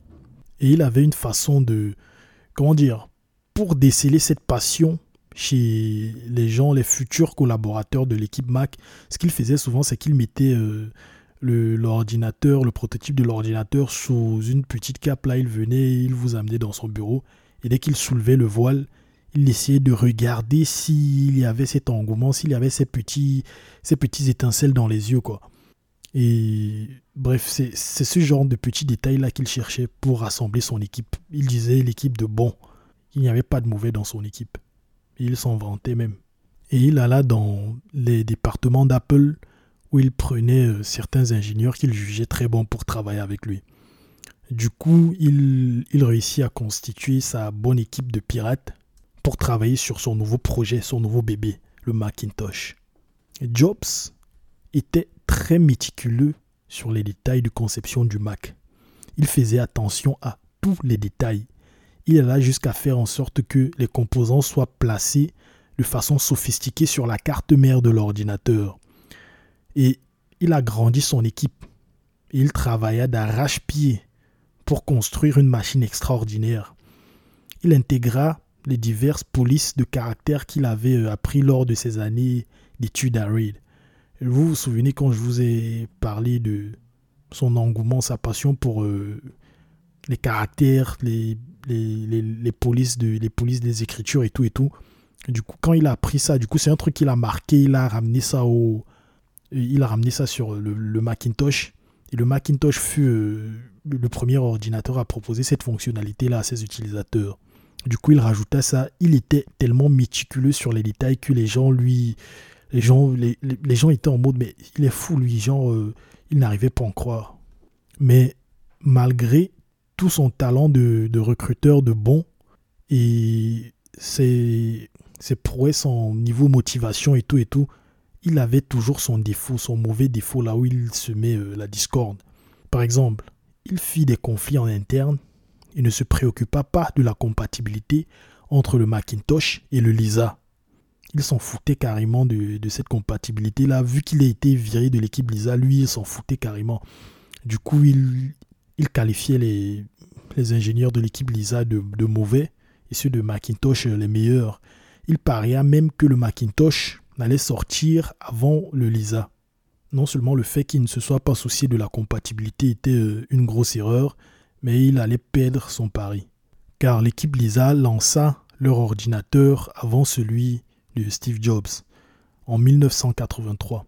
et il avait une façon de, comment dire, pour déceler cette passion chez les gens, les futurs collaborateurs de l'équipe Mac, ce qu'il faisait souvent, c'est qu'il mettait euh, l'ordinateur, le, prototype de l'ordinateur sous une petite cape. Là, il venait, il vous amenait dans son bureau et dès qu'il soulevait le voile, il essayait de regarder s'il y avait cet engouement, s'il y avait ces petits, ces petits étincelles dans les yeux, quoi. Et bref, c'est ce genre de petits détails-là qu'il cherchait pour rassembler son équipe. Il disait l'équipe de bon. Il n'y avait pas de mauvais dans son équipe. il s'en vantait même. Et il alla dans les départements d'Apple où il prenait euh, certains ingénieurs qu'il jugeait très bons pour travailler avec lui. Du coup, il, réussit à constituer sa bonne équipe de pirates pour travailler sur son nouveau projet, son nouveau bébé, le Macintosh. Jobs était très méticuleux sur les détails de conception du Mac. Il faisait attention à tous les détails. Il alla jusqu'à faire en sorte que les composants soient placés de façon sophistiquée sur la carte mère de l'ordinateur. Et il a grandi son équipe. Il travailla d'arrache-pied pour construire une machine extraordinaire. Il intégra les diverses polices de caractère qu'il avait euh, appris lors de ses années d'études à Reed. Vous vous souvenez quand je vous ai parlé de son engouement, sa passion pour euh, les caractères, les, polices les polices des écritures et tout et tout. du coup, quand il a appris ça, du coup, c'est un truc qu'il a marqué, il a ramené ça au, il a ramené ça sur le, Macintosh. Et le Macintosh fut euh, le premier ordinateur à proposer cette fonctionnalité-là à ses utilisateurs. Du coup, il rajouta ça. Il était tellement méticuleux sur les détails que les gens lui, les gens, les, gens étaient en mode mais il est fou lui, genre euh, il n'arrivait pas à en croire. Mais malgré tout son talent de, recruteur de bon et ses, ses prouesses son niveau motivation et tout et tout, il avait toujours son défaut, son mauvais défaut là où il se met euh, la discorde. Par exemple, il fit des conflits en interne il ne se préoccupa pas de la compatibilité entre le Macintosh et le Lisa. Il s'en foutait carrément de, cette compatibilité-là. Vu qu'il a été viré de l'équipe Lisa, lui, il s'en foutait carrément. Du coup, il, qualifiait les, ingénieurs de l'équipe Lisa de, de, mauvais et ceux de Macintosh les meilleurs. Il paria même que le Macintosh n'allait sortir avant le Lisa. Non seulement le fait qu'il ne se soit pas soucié de la compatibilité était euh, une grosse erreur, mais il allait perdre son pari. Car l'équipe Lisa lança leur ordinateur avant celui de Steve Jobs en 1983.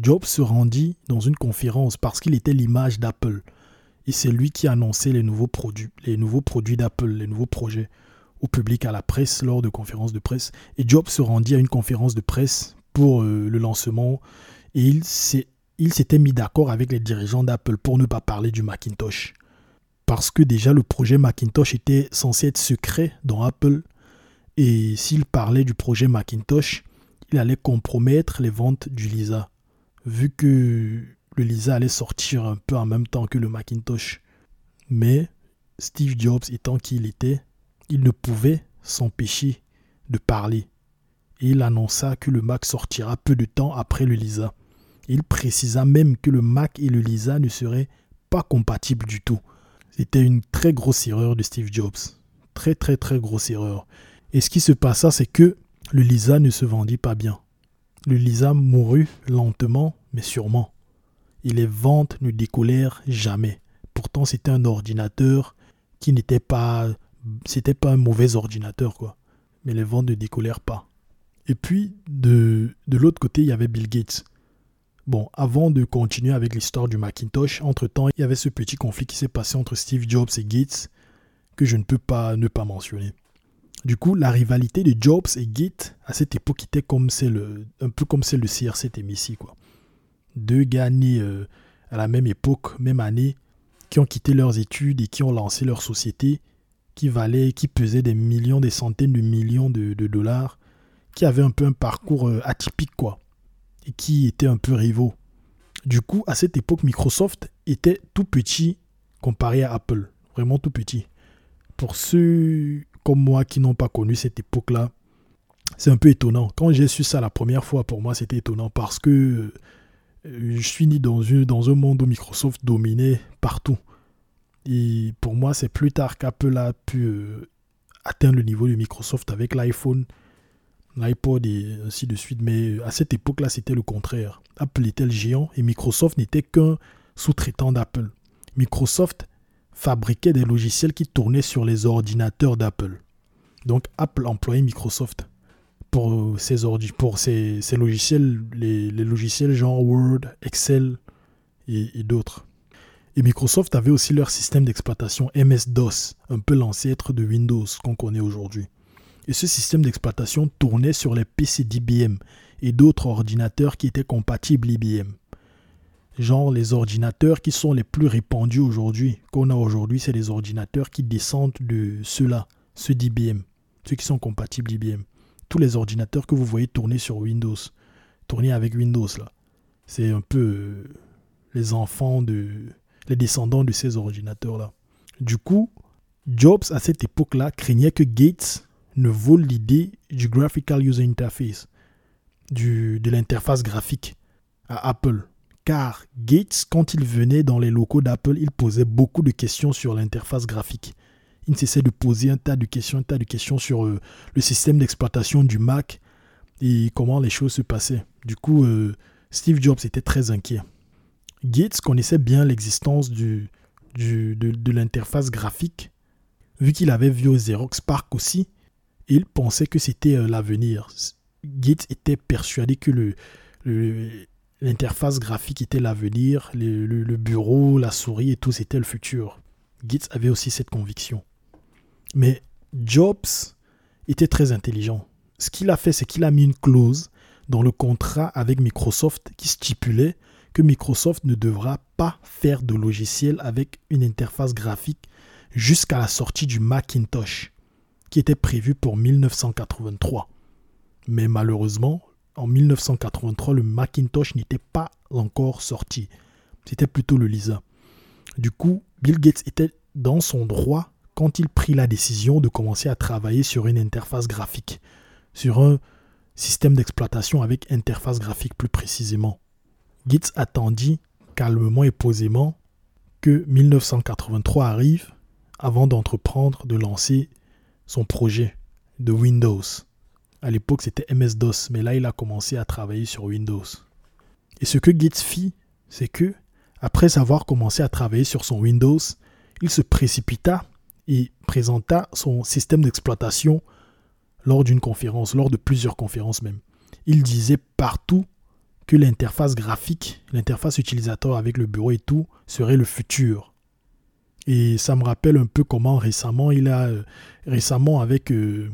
Jobs se rendit dans une conférence parce qu'il était l'image d'Apple et c'est lui qui annonçait les nouveaux produits, les nouveaux produits d'Apple, les nouveaux projets au public, à la presse lors de conférences de presse. Et Jobs se rendit à une conférence de presse pour euh, le lancement et il s'était mis d'accord avec les dirigeants d'Apple pour ne pas parler du Macintosh parce que déjà le projet Macintosh était censé être secret dans Apple et s'il parlait du projet Macintosh, il allait compromettre les ventes du Lisa, vu que le Lisa allait sortir un peu en même temps que le Macintosh. Mais Steve Jobs étant qui il était, il ne pouvait s'empêcher de parler. Il annonça que le Mac sortira peu de temps après le Lisa. Il précisa même que le Mac et le Lisa ne seraient pas compatibles du tout. C'était une très grosse erreur de Steve Jobs. Très très très grosse erreur. Et ce qui se passa, c'est que le Lisa ne se vendit pas bien. Le Lisa mourut lentement, mais sûrement. Et les ventes ne décollèrent jamais. Pourtant, c'était un ordinateur qui n'était pas. C'était pas un mauvais ordinateur, quoi. Mais les ventes ne décollèrent pas. Et puis, de, de l'autre côté, il y avait Bill Gates. Bon, avant de continuer avec l'histoire du Macintosh, entre-temps, il y avait ce petit conflit qui s'est passé entre Steve Jobs et Gates que je ne peux pas ne pas mentionner. Du coup, la rivalité de Jobs et Gates à cette époque était comme celle, un peu comme celle de CRC et Messi, quoi. Deux gars nés euh, à la même époque, même année, qui ont quitté leurs études et qui ont lancé leur société, qui valait, qui pesait des millions, des centaines de millions de, dollars, qui avaient un peu un parcours euh, atypique, quoi et qui étaient un peu rivaux. Du coup, à cette époque, Microsoft était tout petit comparé à Apple, vraiment tout petit. Pour ceux comme moi qui n'ont pas connu cette époque-là, c'est un peu étonnant. Quand j'ai su ça la première fois, pour moi, c'était étonnant parce que euh, je suis né dans, dans un monde où Microsoft dominait partout. Et pour moi, c'est plus tard qu'Apple a pu euh, atteindre le niveau de Microsoft avec l'iPhone l'iPod et ainsi de suite. Mais à cette époque-là, c'était le contraire. Apple était le géant et Microsoft n'était qu'un sous-traitant d'Apple. Microsoft fabriquait des logiciels qui tournaient sur les ordinateurs d'Apple. Donc Apple employait Microsoft pour ses, pour ses, logiciels, les, logiciels genre Word, Excel et d'autres. Et Microsoft avait aussi leur système d'exploitation MS-DOS, un peu l'ancêtre de Windows qu'on connaît aujourd'hui et ce système d'exploitation tournait sur les PC d'IBM et d'autres ordinateurs qui étaient compatibles IBM. Genre les ordinateurs qui sont les plus répandus aujourd'hui, qu'on a aujourd'hui, c'est les ordinateurs qui descendent de ceux-là, ceux d'IBM, ceux qui sont compatibles IBM. Tous les ordinateurs que vous voyez tourner sur Windows, tourner avec Windows là, c'est un peu euh, les enfants de, les descendants de ces ordinateurs là. Du coup, Jobs à cette époque-là craignait que Gates ne vole l'idée du Graphical User Interface, de l'interface graphique à Apple. Car Gates, quand il venait dans les locaux d'Apple, il posait beaucoup de questions sur l'interface graphique. Il ne cessait de poser un tas de questions, un tas de questions sur euh, le système d'exploitation du Mac et comment les choses se passaient. Du coup, euh, Steve Jobs était très inquiet. Gates connaissait bien l'existence de, de l'interface graphique, vu qu'il avait vu au Xerox Park aussi, il pensait que c'était euh, l'avenir. Gates était persuadé que le, l'interface graphique était l'avenir, le, le, bureau, la souris et tout, c'était le futur. Gates avait aussi cette conviction. Mais Jobs était très intelligent. Ce qu'il a fait, c'est qu'il a mis une clause dans le contrat avec Microsoft qui stipulait que Microsoft ne devra pas faire de logiciel avec une interface graphique jusqu'à la sortie du Macintosh, qui était prévu pour 1983. Mais malheureusement, en 1983, le Macintosh n'était pas encore sorti. C'était plutôt le Lisa. Du coup, Bill Gates était dans son droit quand il prit la décision de commencer à travailler sur une interface graphique, sur un système d'exploitation avec interface graphique plus précisément. Gates attendit calmement et posément que 1983 arrive avant d'entreprendre de lancer son projet de Windows. À l'époque, c'était MS-DOS, mais là, il a commencé à travailler sur Windows. Et ce que Gates fit, c'est que, après avoir commencé à travailler sur son Windows, il se précipita et présenta son système d'exploitation lors d'une conférence, lors de plusieurs conférences même. Il disait partout que l'interface graphique, l'interface utilisateur avec le bureau et tout, serait le futur. Et ça me rappelle un peu comment récemment, il a, euh, récemment avec euh,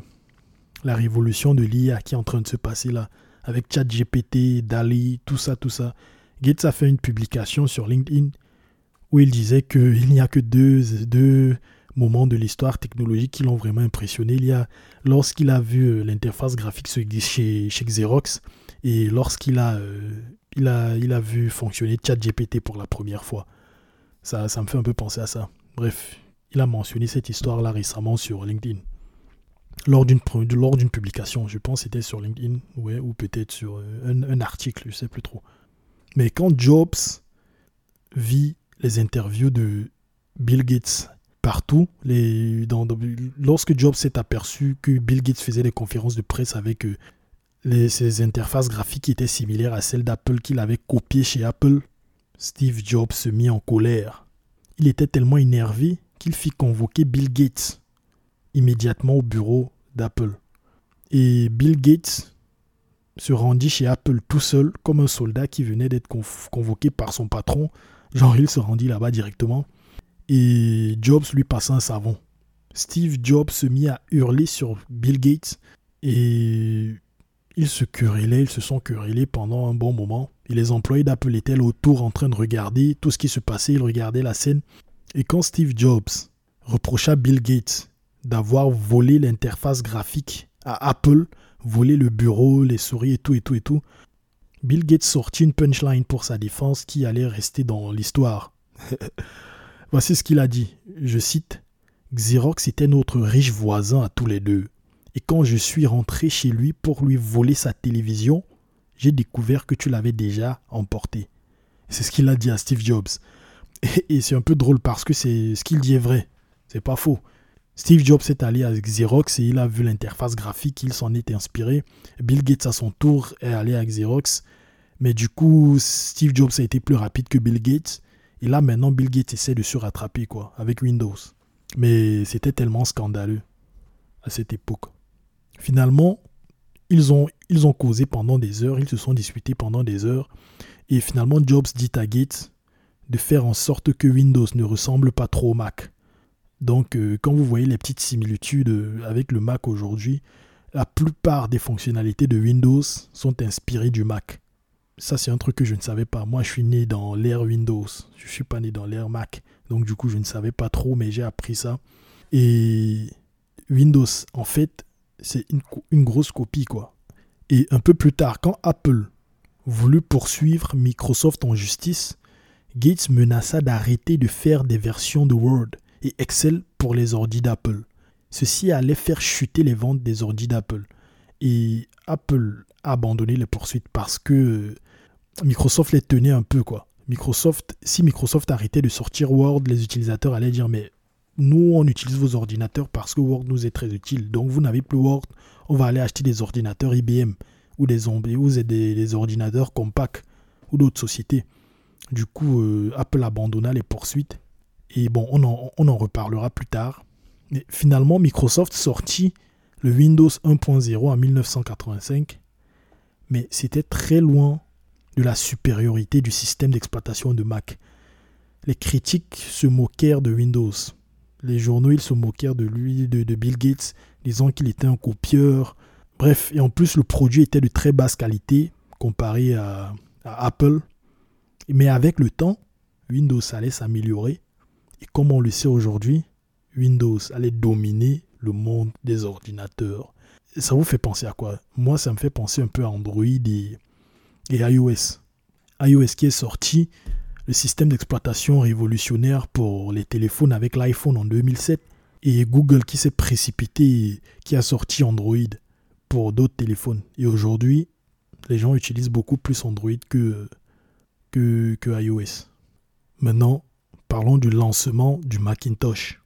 la révolution de l'IA qui est en train de se passer là, avec ChatGPT, DALI, tout ça, tout ça. Gates a fait une publication sur LinkedIn où il disait qu'il n'y a que deux, deux moments de l'histoire technologique qui l'ont vraiment impressionné. Il y a lorsqu'il a vu euh, l'interface graphique chez, chez Xerox et lorsqu'il a, il a, il a vu fonctionner ChatGPT pour la première fois. Ça, ça me fait un peu penser à ça. Bref, il a mentionné cette histoire-là récemment sur LinkedIn. Lors d'une, lors d'une publication, je pense que c'était sur LinkedIn, ou peut-être sur euh, un, article, je sais plus trop. Mais quand Jobs vit les interviews de Bill Gates partout, les, lorsque Jobs s'est aperçu que Bill Gates faisait des conférences de presse avec euh, les, ces interfaces graphiques étaient similaires à celles d'Apple qu'il avait copiées chez Apple, Steve Jobs se mit en colère il était tellement énervé qu'il fit convoquer Bill Gates immédiatement au bureau d'Apple. Et Bill Gates se rendit chez Apple tout seul, comme un soldat qui venait d'être convoqué par son patron. Genre, il se rendit là-bas directement. Et Jobs lui passa un savon. Steve Jobs se mit à hurler sur Bill Gates et ils se querellaient, ils se sont querellés pendant un bon moment. Et les employés d'Apple étaient autour en train de regarder tout ce qui se passait, ils regardaient la scène. Et quand Steve Jobs reprocha Bill Gates d'avoir volé l'interface graphique à Apple, volé le bureau, les souris et tout et tout et tout, Bill Gates sortit une punchline pour sa défense qui allait rester dans l'histoire. <laughs> Voici ce qu'il a dit. Je cite Xerox était notre riche voisin à tous les deux. Et quand je suis rentré chez lui pour lui voler sa télévision, j'ai découvert que tu l'avais déjà emporté. C'est ce qu'il a dit à Steve Jobs. <laughs> Et, c'est un peu drôle parce que c'est ce qu'il dit est vrai. C'est pas faux. Steve Jobs est allé à Xerox et il a vu l'interface graphique, il s'en est inspiré. Bill Gates à son tour est allé à Xerox. Mais du coup, Steve Jobs a été plus rapide que Bill Gates. Et là, maintenant, Bill Gates essaie de se rattraper, quoi, avec Windows. Mais c'était tellement scandaleux à cette époque. Finalement, ils ont, ils ont causé pendant des heures, ils se sont disputés pendant des heures. Et finalement, Jobs dit à Gates de faire en sorte que Windows ne ressemble pas trop au Mac. Donc, euh, quand vous voyez les petites similitudes euh, avec le Mac aujourd'hui, la plupart des fonctionnalités de Windows sont inspirées du Mac. Ça, c'est un truc que je ne savais pas. Moi, je suis né dans l'ère Windows. Je ne suis pas né dans l'ère Mac. Donc, du coup, je ne savais pas trop, mais j'ai appris ça. Et Windows, en fait, c'est une, grosse copie, quoi. Et un peu plus tard, quand Apple voulut poursuivre Microsoft en justice, Gates menaça d'arrêter de faire des versions de Word et Excel pour les ordi d'Apple. Ceci allait faire chuter les ventes des ordi d'Apple. Et Apple a abandonné les poursuites parce que Microsoft les tenait un peu, quoi. Microsoft, si Microsoft arrêtait de sortir Word, les utilisateurs allaient dire mais nous, on utilise vos ordinateurs parce que Word nous est très utile. Donc, vous n'avez plus Word, on va aller acheter des ordinateurs IBM ou des, ou des, des ordinateurs Compaq ou d'autres sociétés. Du coup, euh, Apple abandonna les poursuites Et bon, on en, on en reparlera plus tard. Mais finalement, Microsoft sortit le Windows 1.0 en 1985, mais c'était très loin de la supériorité du système d'exploitation de Mac. Les critiques se moquèrent de Windows. Les journaux, ils se moquèrent de lui, de, Bill Gates, disant qu'il était un copieur. Bref, et en plus, le produit était de très basse qualité comparé à, à Apple. Mais avec le temps, Windows allait s'améliorer. Et comme on le sait aujourd'hui, Windows allait dominer le monde des ordinateurs. Ça vous fait penser à quoi? Moi, ça me fait penser un peu à Android et, et iOS. iOS qui est sorti, le système d'exploitation révolutionnaire pour les téléphones avec l'iPhone en 2007, et Google qui s'est précipité, qui a sorti Android pour d'autres téléphones. Et aujourd'hui, les gens utilisent beaucoup plus Android que, que, que iOS. Maintenant, parlons du lancement du Macintosh.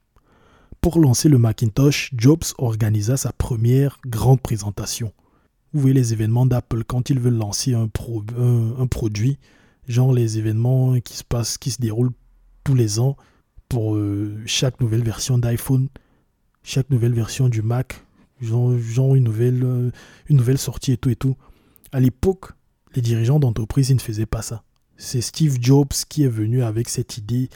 Pour lancer le Macintosh, Jobs organisa sa première grande présentation. Vous voyez les événements d'Apple quand ils veulent lancer un, produit, genre les événements qui se passent, qui se déroulent tous les ans pour euh, chaque nouvelle version d'iPhone, chaque nouvelle version du Mac, genre, une, nouvelle, euh, une nouvelle sortie et tout et tout. À l'époque, les dirigeants d'entreprise, ne faisaient pas ça c'est Steve Jobs qui est venu avec cette idée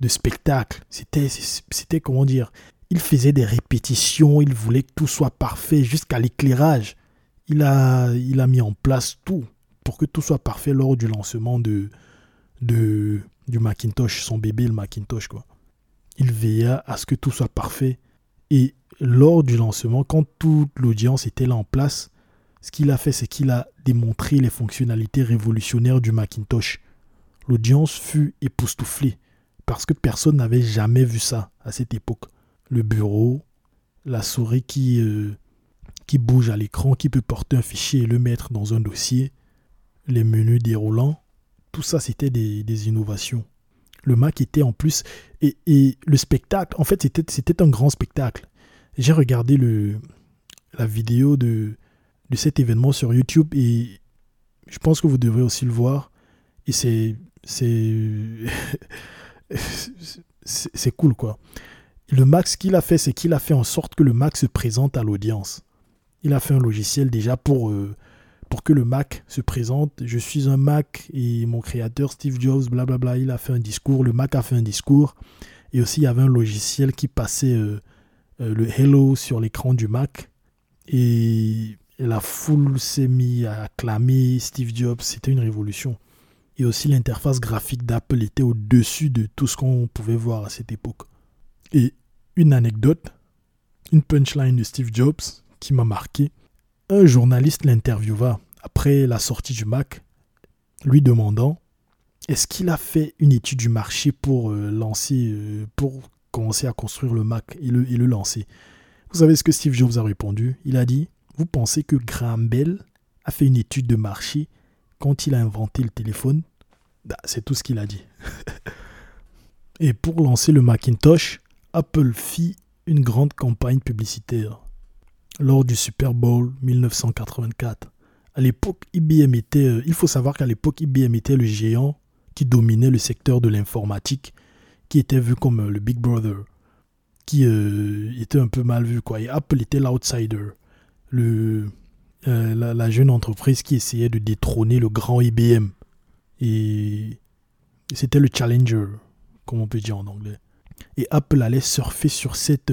de spectacle. C'était, c'était comment dire, il faisait des répétitions, il voulait que tout soit parfait jusqu'à l'éclairage. Il a, il a mis en place tout pour que tout soit parfait lors du lancement de, de, du Macintosh, son bébé, le Macintosh. Quoi. Il veilla à ce que tout soit parfait. Et lors du lancement, quand toute l'audience était là en place, ce qu'il a fait, c'est qu'il a démontré les fonctionnalités révolutionnaires du Macintosh l'audience fut époustouflée parce que personne n'avait jamais vu ça à cette époque. Le bureau, la souris qui, euh, qui bouge à l'écran, qui peut porter un fichier et le mettre dans un dossier, les menus déroulants, tout ça c'était des, innovations. Le Mac était en plus, et, le spectacle, en fait c'était un grand spectacle. J'ai regardé le, la vidéo de, de cet événement sur YouTube et je pense que vous devrez aussi le voir. Et c'est <laughs> c'est cool quoi. Le Mac, ce qu'il a fait, c'est qu'il a fait en sorte que le Mac se présente à l'audience. Il a fait un logiciel déjà pour, euh, pour que le Mac se présente. Je suis un Mac et mon créateur Steve Jobs, blablabla, il a fait un discours. Le Mac a fait un discours. Et aussi, il y avait un logiciel qui passait euh, euh, le Hello sur l'écran du Mac. Et la foule s'est mise à acclamer Steve Jobs. C'était une révolution et aussi l'interface graphique d'Apple était au-dessus de tout ce qu'on pouvait voir à cette époque. Et une anecdote, une punchline de Steve Jobs qui m'a marqué. Un journaliste l'interviewa après la sortie du Mac, lui demandant est-ce qu'il a fait une étude du marché pour euh, lancer, euh, pour commencer à construire le Mac et le, lancer? Vous savez ce que Steve Jobs a répondu? Il a dit Vous pensez que Graham Bell a fait une étude de marché quand il a inventé le téléphone, bah, c'est tout ce qu'il a dit. <laughs> Et pour lancer le Macintosh, Apple fit une grande campagne publicitaire lors du Super Bowl 1984. À l'époque, IBM était, euh, il faut savoir qu'à l'époque, IBM était le géant qui dominait le secteur de l'informatique, qui était vu comme euh, le Big Brother, qui euh, était un peu mal vu. Quoi. Et Apple était l'outsider, le, la, jeune entreprise qui essayait de détrôner le grand IBM. Et c'était le challenger, comme on peut dire en anglais. Et Apple allait surfer sur cette,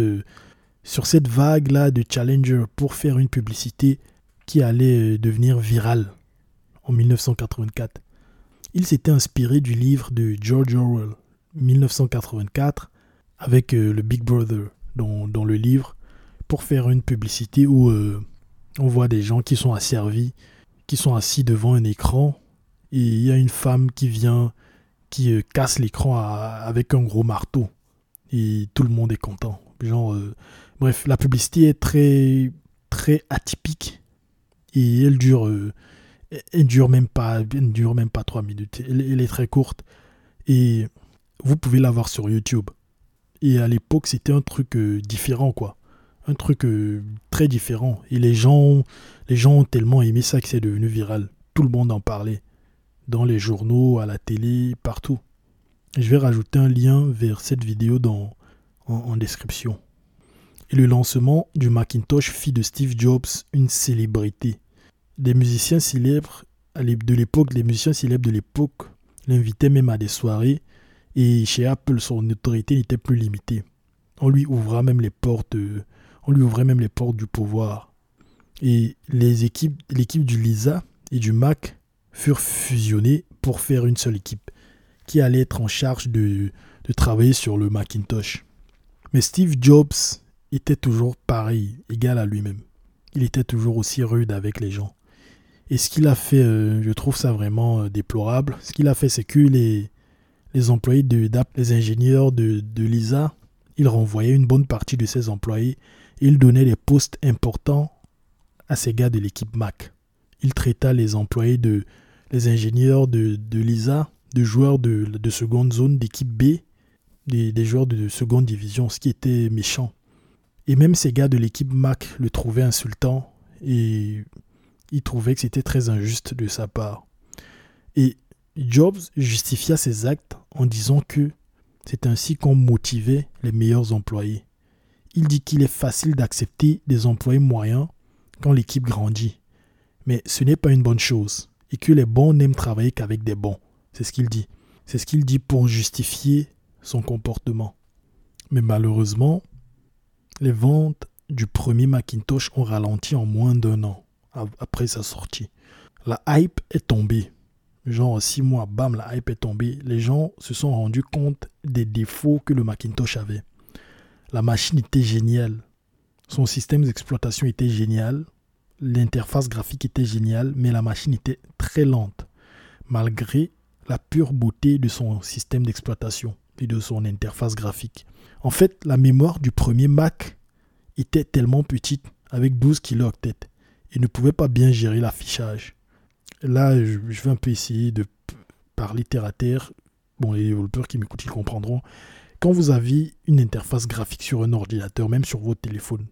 sur cette vague-là de challenger pour faire une publicité qui allait euh, devenir virale en 1984. Il s'était inspiré du livre de George Orwell, 1984, avec le Big Brother dans, le livre, pour faire une publicité où on voit des gens qui sont asservis, qui sont assis devant un écran, et il y a une femme qui vient, qui euh, casse l'écran avec un gros marteau, et tout le monde est content. Genre, euh, bref, la publicité est très, très atypique, et elle dure, euh, elle dure même pas, elle dure même pas trois minutes. Elle, est très courte, et vous pouvez la voir sur YouTube. Et à l'époque, c'était un truc différent, quoi un truc euh, très différent. Et les gens, les gens ont tellement aimé ça que c'est devenu viral. Tout le monde en parlait. Dans les journaux, à la télé, partout. Je vais rajouter un lien vers cette vidéo dans, en, description. Et le lancement du Macintosh fit de Steve Jobs une célébrité. Des musiciens célèbres de l'époque, les musiciens célèbres de l'époque l'invitaient même à des soirées et chez Apple, son autorité n'était plus limitée. On lui ouvra même les portes, on lui ouvrait même les portes du pouvoir. Et les équipes, l'équipe du Lisa et du Mac furent fusionnées pour faire une seule équipe qui allait être en charge de, de travailler sur le Macintosh. Mais Steve Jobs était toujours pareil, égal à lui-même. Il était toujours aussi rude avec les gens. Et ce qu'il a fait, euh, je trouve ça vraiment euh, déplorable. Ce qu'il a fait, c'est que les, les employés de DAP, les ingénieurs de, de Lisa, il renvoyait une bonne partie de ses employés et il donnait des postes importants à ces gars de l'équipe Mac. Il traita les employés de les ingénieurs de, de Lisa de joueurs de, de seconde zone d'équipe B, des, des, joueurs de seconde division, ce qui était méchant. Et même ces gars de l'équipe Mac le trouvaient insultant et ils trouvaient que c'était très injuste de sa part. Et Jobs justifia ses actes en disant que c'est ainsi qu'on motivait les meilleurs employés. Il dit qu'il est facile d'accepter des employés moyens quand l'équipe grandit. Mais ce n'est pas une bonne chose et que les bons n'aiment travailler qu'avec des bons. C'est ce qu'il dit. C'est ce qu'il dit pour justifier son comportement. Mais malheureusement, les ventes du premier Macintosh ont ralenti en moins d'un an après sa sortie. La hype est tombée. Genre six mois, bam, la hype est tombée. Les gens se sont rendus compte des défauts que le Macintosh avait. La machine était géniale. Son système d'exploitation était génial. L'interface graphique était géniale, mais la machine était très lente. Malgré la pure beauté de son système d'exploitation et de son interface graphique. En fait, la mémoire du premier Mac était tellement petite, avec 12 kilooctets, et ne pouvait pas bien gérer l'affichage. Là, je vais un peu essayer de parler terre à terre. Bon, les développeurs qui m'écoutent, ils comprendront. Quand vous avez une interface graphique sur un ordinateur, même sur votre téléphone,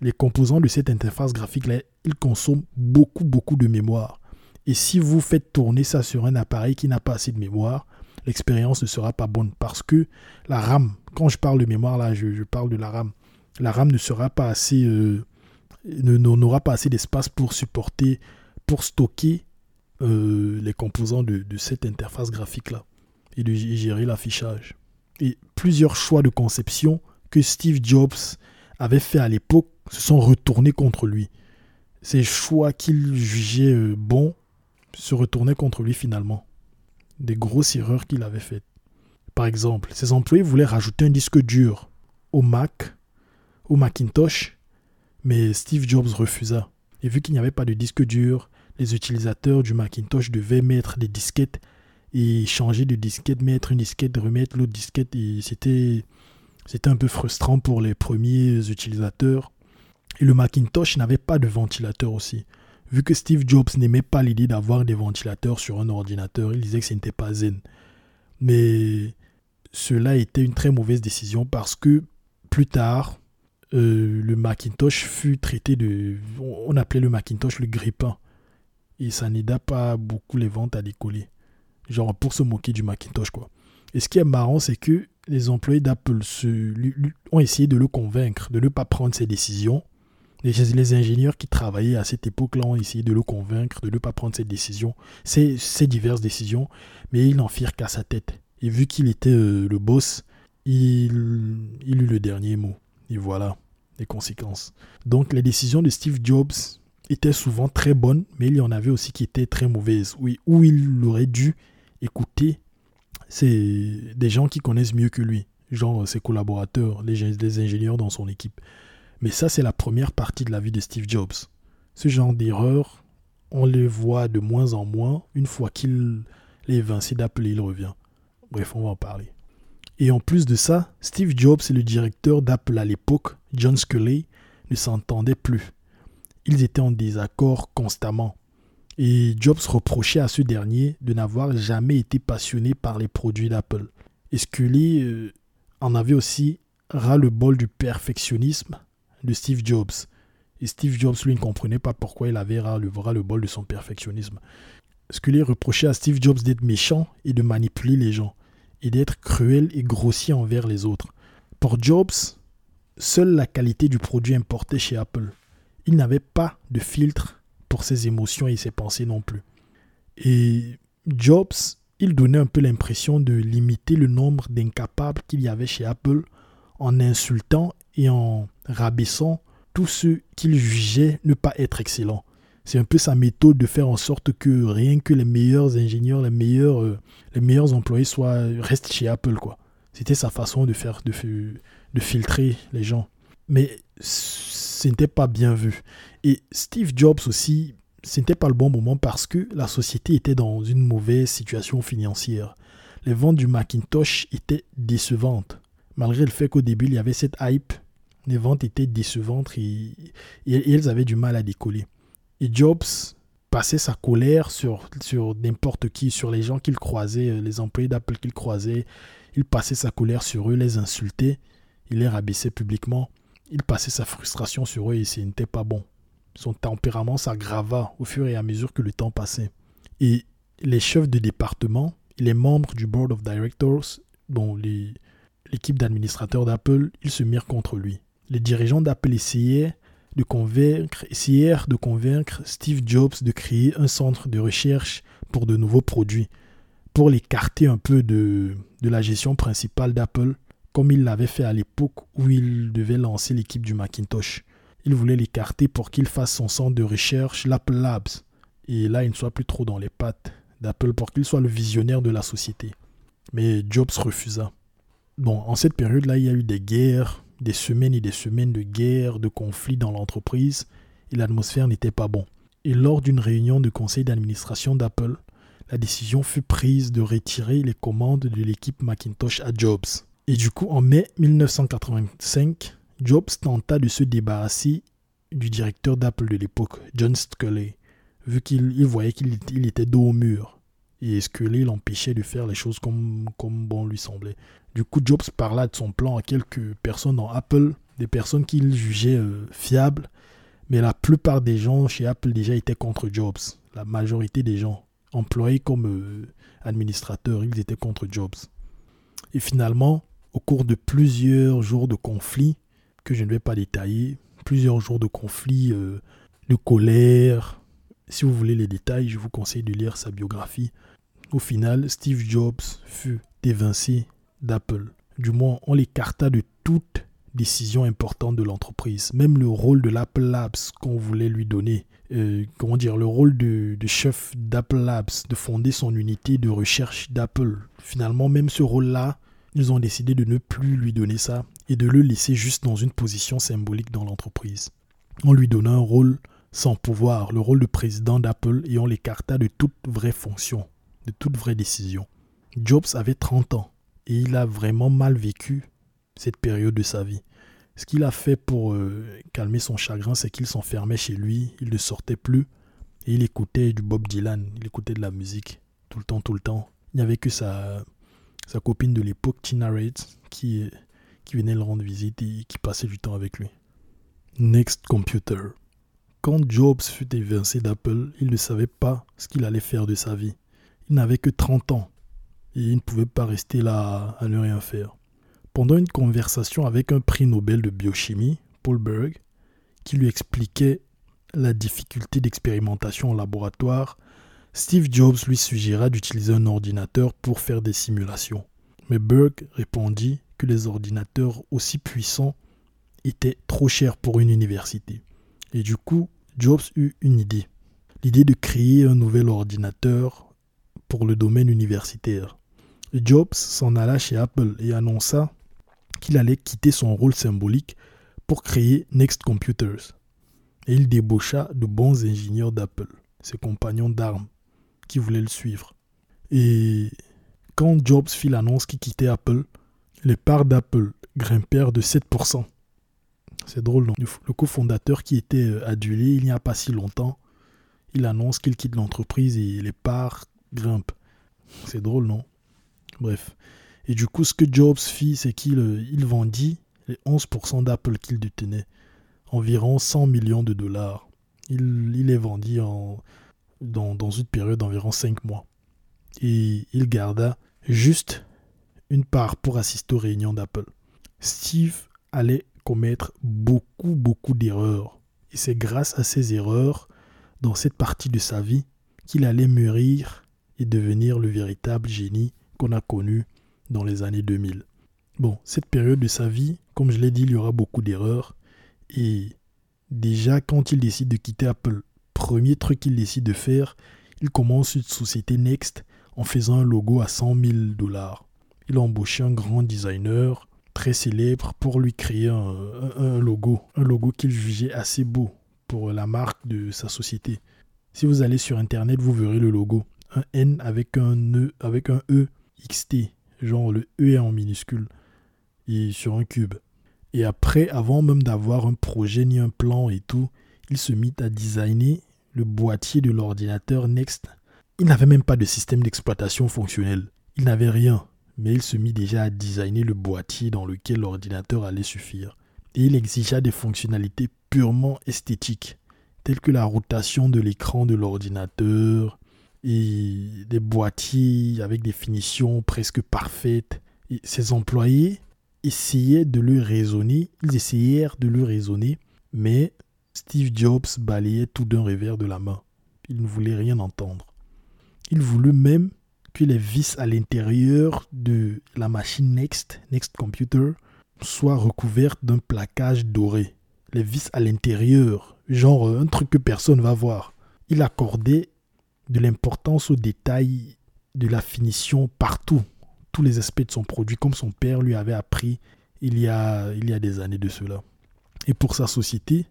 les composants de cette interface graphique-là, ils consomment beaucoup, beaucoup de mémoire. Et si vous faites tourner ça sur un appareil qui n'a pas assez de mémoire, l'expérience ne sera pas bonne parce que la RAM, quand je parle de mémoire là, je, parle de la RAM. La RAM ne sera pas assez, euh, n'aura pas assez d'espace pour supporter, pour stocker euh, les composants de, cette interface graphique là et de gérer l'affichage. Et plusieurs choix de conception que Steve Jobs avait fait à l'époque se sont retournés contre lui. Ces choix qu'il jugeait euh, bons se retournaient contre lui finalement. Des grosses erreurs qu'il avait faites. Par exemple, ses employés voulaient rajouter un disque dur au Mac, au Macintosh, mais Steve Jobs refusa. Et vu qu'il n'y avait pas de disque dur, les utilisateurs du Macintosh devaient mettre des disquettes et changer de disquette, mettre une disquette, remettre l'autre disquette. Et c'était, c'était un peu frustrant pour les premiers utilisateurs. Et le Macintosh n'avait pas de ventilateur aussi vu que Steve Jobs n'aimait pas l'idée d'avoir des ventilateurs sur un ordinateur, il disait que ce n'était pas zen. Mais cela était une très mauvaise décision parce que plus tard, euh, le Macintosh fut traité de... On appelait le Macintosh le grippin. Et ça n'aida pas beaucoup les ventes à décoller. Genre pour se moquer du Macintosh, quoi. Et ce qui est marrant, c'est que les employés d'Apple ont essayé de le convaincre de ne pas prendre ces décisions les, ingénieurs qui travaillaient à cette époque-là ont essayé de le convaincre de ne pas prendre cette décision, ces, ces diverses décisions, mais ils n'en firent qu'à sa tête. Et vu qu'il était euh, le boss, il, eut le dernier mot. Et voilà les conséquences. Donc les décisions de Steve Jobs étaient souvent très bonnes, mais il y en avait aussi qui étaient très mauvaises. Oui, où il aurait dû écouter c'est des gens qui connaissent mieux que lui, genre ses collaborateurs, les, ingénieurs dans son équipe. Mais ça, c'est la première partie de la vie de Steve Jobs. Ce genre d'erreur, on les voit de moins en moins. Une fois qu'il est évincé d'Apple, il revient. Bref, on va en parler. Et en plus de ça, Steve Jobs et le directeur d'Apple à l'époque, John Sculley, ne s'entendaient plus. Ils étaient en désaccord constamment. Et Jobs reprochait à ce dernier de n'avoir jamais été passionné par les produits d'Apple. Et Sculley euh, en avait aussi ras le bol du perfectionnisme de Steve Jobs. Et Steve Jobs, lui, ne comprenait pas pourquoi il avait ras le, le bol de son perfectionnisme. Lui reprochait à Steve Jobs d'être méchant et de manipuler les gens. Et d'être cruel et grossier envers les autres. Pour Jobs, seule la qualité du produit importé chez Apple. Il n'avait pas de filtre pour ses émotions et ses pensées non plus. Et Jobs, il donnait un peu l'impression de limiter le nombre d'incapables qu'il y avait chez Apple en insultant et en rabaissant tous ceux qu'il jugeait ne pas être excellents. C'est un peu sa méthode de faire en sorte que rien que les meilleurs ingénieurs, les meilleurs, euh, les meilleurs employés soient, restent chez Apple. quoi. C'était sa façon de faire, de, de filtrer les gens. Mais ce n'était pas bien vu. Et Steve Jobs aussi, ce n'était pas le bon moment parce que la société était dans une mauvaise situation financière. Les ventes du Macintosh étaient décevantes. Malgré le fait qu'au début, il y avait cette hype, les ventes étaient décevantes et, et, elles avaient du mal à décoller. Et Jobs passait sa colère sur, sur n'importe qui, sur les gens qu'il croisait, euh, les employés d'Apple qu'il croisait. Il passait sa colère sur eux, les insultait, il les rabaissait publiquement. Il passait sa frustration sur eux et ce n'était pas bon. Son tempérament s'aggrava au fur et à mesure que le temps passait. Et les chefs de département, les membres du board of directors, bon, l'équipe d'administrateurs d'Apple, ils se mirent contre lui. Les dirigeants d'Apple essayaient de convaincre, de convaincre Steve Jobs de créer un centre de recherche pour de nouveaux produits, pour l'écarter un peu de, de la gestion principale d'Apple, comme il l'avait fait à l'époque où il devait lancer l'équipe du Macintosh. Il voulait l'écarter pour qu'il fasse son centre de recherche, l'Apple Labs. Et là, il ne soit plus trop dans les pattes d'Apple pour qu'il soit le visionnaire de la société. Mais Jobs refusa. Bon, en cette période-là, il y a eu des guerres, des semaines et des semaines de guerres, de conflits dans l'entreprise, et l'atmosphère n'était pas bon. Et lors d'une réunion de conseil d'administration d'Apple, la décision fut prise de retirer les commandes de l'équipe Macintosh à Jobs. Et du coup, en mai 1985, Jobs tenta de se débarrasser du directeur d'Apple de l'époque, John Sculley, vu qu'il voyait qu'il était dos au mur. Et Sculley l'empêchait de faire les choses comme, comme bon lui semblait. Du coup, Jobs parla de son plan à quelques personnes dans Apple, des personnes qu'il jugeait euh, fiables, mais la plupart des gens chez Apple déjà étaient contre Jobs. La majorité des gens, employés comme euh, administrateurs, ils étaient contre Jobs. Et finalement, au cours de plusieurs jours de conflit, que je ne vais pas détailler, plusieurs jours de conflit, euh, de colère. Si vous voulez les détails, je vous conseille de lire sa biographie. Au final, Steve Jobs fut évincé d'Apple. Du moins, on l'écarta de toute décision importante de l'entreprise. Même le rôle de l'Apple Labs qu'on voulait lui donner, euh, comment dire, le rôle de, de chef d'Apple Labs, de fonder son unité de recherche d'Apple. Finalement, même ce rôle-là, ils ont décidé de ne plus lui donner ça et de le laisser juste dans une position symbolique dans l'entreprise. On lui donna un rôle sans pouvoir, le rôle de président d'Apple, et on l'écarta de toute vraie fonction, de toute vraie décision. Jobs avait 30 ans et il a vraiment mal vécu cette période de sa vie. Ce qu'il a fait pour euh, calmer son chagrin, c'est qu'il s'enfermait chez lui, il ne sortait plus et il écoutait du Bob Dylan, il écoutait de la musique tout le temps, tout le temps. Il n'y avait que sa, sa copine de l'époque, Tina Reid, qui, qui venait le rendre visite et qui passait du temps avec lui. Next Computer. Quand Jobs fut évincé d'Apple, il ne savait pas ce qu'il allait faire de sa vie. Il n'avait que 30 ans il ne pouvait pas rester là à ne rien faire. Pendant une conversation avec un prix Nobel de biochimie, Paul Berg, qui lui expliquait la difficulté d'expérimentation en laboratoire, Steve Jobs lui suggéra d'utiliser un ordinateur pour faire des simulations. Mais Berg répondit que les ordinateurs aussi puissants étaient trop chers pour une université. Et du coup, Jobs eut une idée. L'idée de créer un nouvel ordinateur pour le domaine universitaire. Jobs s'en alla chez Apple et annonça qu'il allait quitter son rôle symbolique pour créer Next Computers. Et il débaucha de bons ingénieurs d'Apple, ses compagnons d'armes, qui voulaient le suivre. Et quand Jobs fit l'annonce qu'il quittait Apple, les parts d'Apple grimpèrent de 7%. C'est drôle, non? Le cofondateur qui était euh, adulé il n'y a pas si longtemps, il annonce qu'il quitte l'entreprise et les parts grimpent. C'est drôle, non? Bref. Et du coup, ce que Jobs fit, c'est qu'il euh, il vendit les 11% d'Apple qu'il détenait, environ 100 millions de dollars. Il, il les vendit en, dans, dans une période d'environ 5 mois. Et il garda juste une part pour assister aux réunions d'Apple. Steve allait commettre beaucoup, beaucoup d'erreurs. Et c'est grâce à ces erreurs, dans cette partie de sa vie, qu'il allait mûrir et devenir le véritable génie qu'on a connu dans les années 2000. Bon, cette période de sa vie, comme je l'ai dit, il y aura beaucoup d'erreurs. Et déjà, quand il décide de quitter Apple, premier truc qu'il décide de faire, il commence une société Next en faisant un logo à 100 000 dollars. Il a embauché un grand designer très célèbre pour lui créer un, logo, un logo qu'il jugeait assez beau pour la marque de sa société. Si vous allez sur internet, vous verrez le logo, un N avec un E, avec un E XT, genre le E en minuscule et sur un cube. Et après, avant même d'avoir un projet ni un plan et tout, il se mit à designer le boîtier de l'ordinateur Next. Il n'avait même pas de système d'exploitation fonctionnel. Il n'avait rien mais il se mit déjà à designer le boîtier dans lequel l'ordinateur allait suffire. Et il exigea des fonctionnalités purement esthétiques, telles que la rotation de l'écran de l'ordinateur et des boîtiers avec des finitions presque parfaites. Ses employés essayaient de le raisonner, ils essayèrent de le raisonner, mais Steve Jobs balayait tout d'un revers de la main. Il ne voulait rien entendre. Il voulut même que les vis à l'intérieur de la machine Next, Next Computer, soient recouvertes d'un plaquage doré. Les vis à l'intérieur, genre un truc que personne va voir. Il accordait de l'importance aux détails de la finition partout, tous les aspects de son produit, comme son père lui avait appris il y a, il y a des années de cela. Et pour sa société,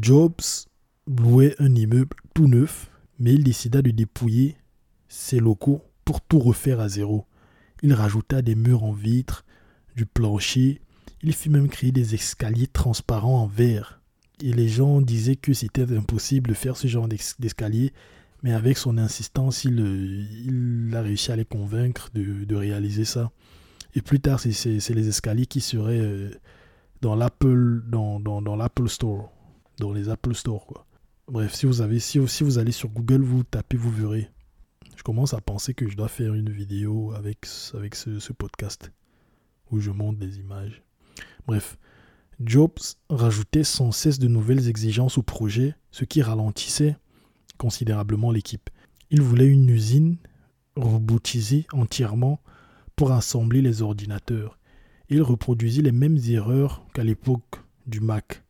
Jobs louait un immeuble tout neuf, mais il décida de dépouiller ses locaux pour tout refaire à zéro. Il rajouta des murs en vitre, du plancher, il fit même créer des escaliers transparents en verre. Et les gens disaient que c'était impossible de faire ce genre d'escalier, mais avec son insistance, il, il, a réussi à les convaincre de, réaliser ça. Et plus tard, c'est les escaliers qui seraient euh, dans l'Apple Store, dans les Apple Store. Quoi. Bref, si vous, avez, si, vous allez sur Google, vous tapez, vous verrez je commence à penser que je dois faire une vidéo avec, avec ce, podcast où je montre des images. Bref, Jobs rajoutait sans cesse de nouvelles exigences au projet, ce qui ralentissait considérablement l'équipe. Il voulait une usine robotisée entièrement pour assembler les ordinateurs. Il reproduisit les mêmes erreurs qu'à l'époque du Mac,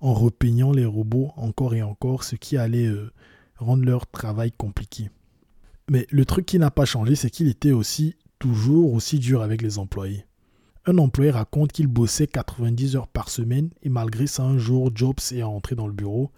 en repeignant les robots encore et encore, ce qui allait euh, rendre leur travail compliqué. Mais le truc qui n'a pas changé, c'est qu'il était aussi toujours aussi dur avec les employés. Un employé raconte qu'il bossait 90 heures par semaine et malgré ça, un jour, Jobs est rentré dans le bureau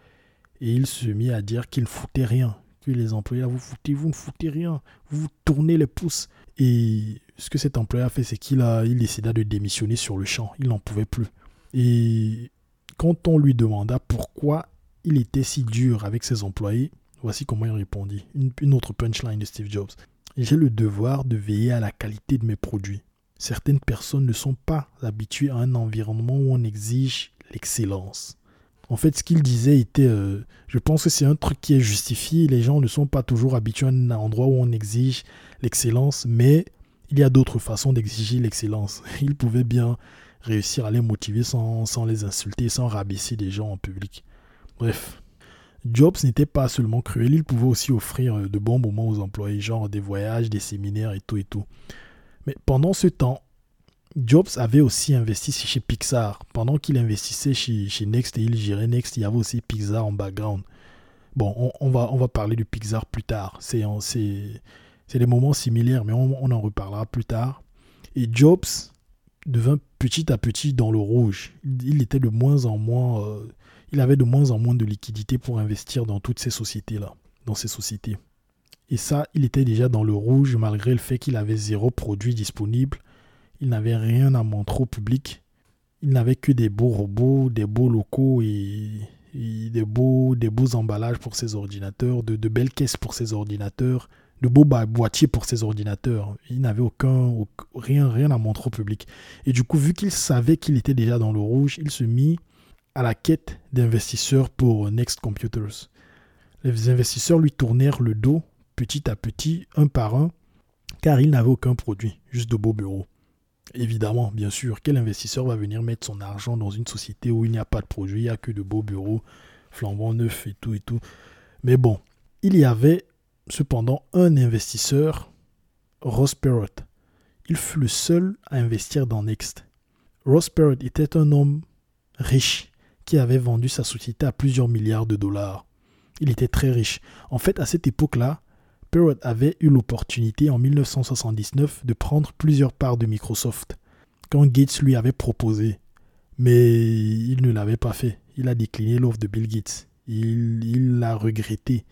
et il se mit à dire qu'il ne foutait rien. Que les employés, vous foutez, vous ne foutez rien, vous, vous tournez les pouces. Et ce que cet employé a fait, c'est qu'il a, il décida de démissionner sur le champ. Il n'en pouvait plus. Et quand on lui demanda pourquoi il était si dur avec ses employés, Voici comment il répondit. Une, autre punchline de Steve Jobs. J'ai le devoir de veiller à la qualité de mes produits. Certaines personnes ne sont pas habituées à un environnement où on exige l'excellence. En fait, ce qu'il disait était, euh, je pense que c'est un truc qui est justifié. Les gens ne sont pas toujours habitués à un endroit où on exige l'excellence, mais il y a d'autres façons d'exiger l'excellence. <laughs> Il pouvait bien réussir à les motiver sans, sans les insulter, sans rabaisser des gens en public. Bref, Jobs n'était pas seulement cruel, il pouvait aussi offrir euh, de bons moments aux employés, genre des voyages, des séminaires et tout et tout. Mais pendant ce temps, Jobs avait aussi investi chez Pixar. Pendant qu'il investissait chez, chez, Next et il gérait Next, il y avait aussi Pixar en background. Bon, on, va, on va parler de Pixar plus tard. C'est des moments similaires, mais on, en reparlera plus tard. Et Jobs devint petit à petit dans le rouge. Il, était de moins en moins... Euh, il avait de moins en moins de liquidités pour investir dans toutes ces sociétés-là, dans ces sociétés. Et ça, il était déjà dans le rouge malgré le fait qu'il avait zéro produit disponible. Il n'avait rien à montrer au public. Il n'avait que des beaux robots, des beaux locaux et, des, beaux, des beaux emballages pour ses ordinateurs, de, belles caisses pour ses ordinateurs, de beaux boîtiers pour ses ordinateurs. Il n'avait aucun, rien, rien à montrer au public. Et du coup, vu qu'il savait qu'il était déjà dans le rouge, il se mit à la quête d'investisseurs pour Next Computers. Les investisseurs lui tournèrent le dos petit à petit, un par un, car il n'avait aucun produit, juste de beaux bureaux. Évidemment, bien sûr, quel investisseur va venir mettre son argent dans une société où il n'y a pas de produit, il n'y a que de beaux bureaux, flambant neufs et tout et tout. Mais bon, il y avait cependant un investisseur, Ross Perot. Il fut le seul à investir dans Next. Ross Perot était un homme riche qui avait vendu sa société à plusieurs milliards de dollars. Il était très riche. En fait, à cette époque-là, Perot avait eu l'opportunité en 1979 de prendre plusieurs parts de Microsoft quand Gates lui avait proposé. Mais il ne l'avait pas fait. Il a décliné l'offre de Bill Gates. Il l'a regretté.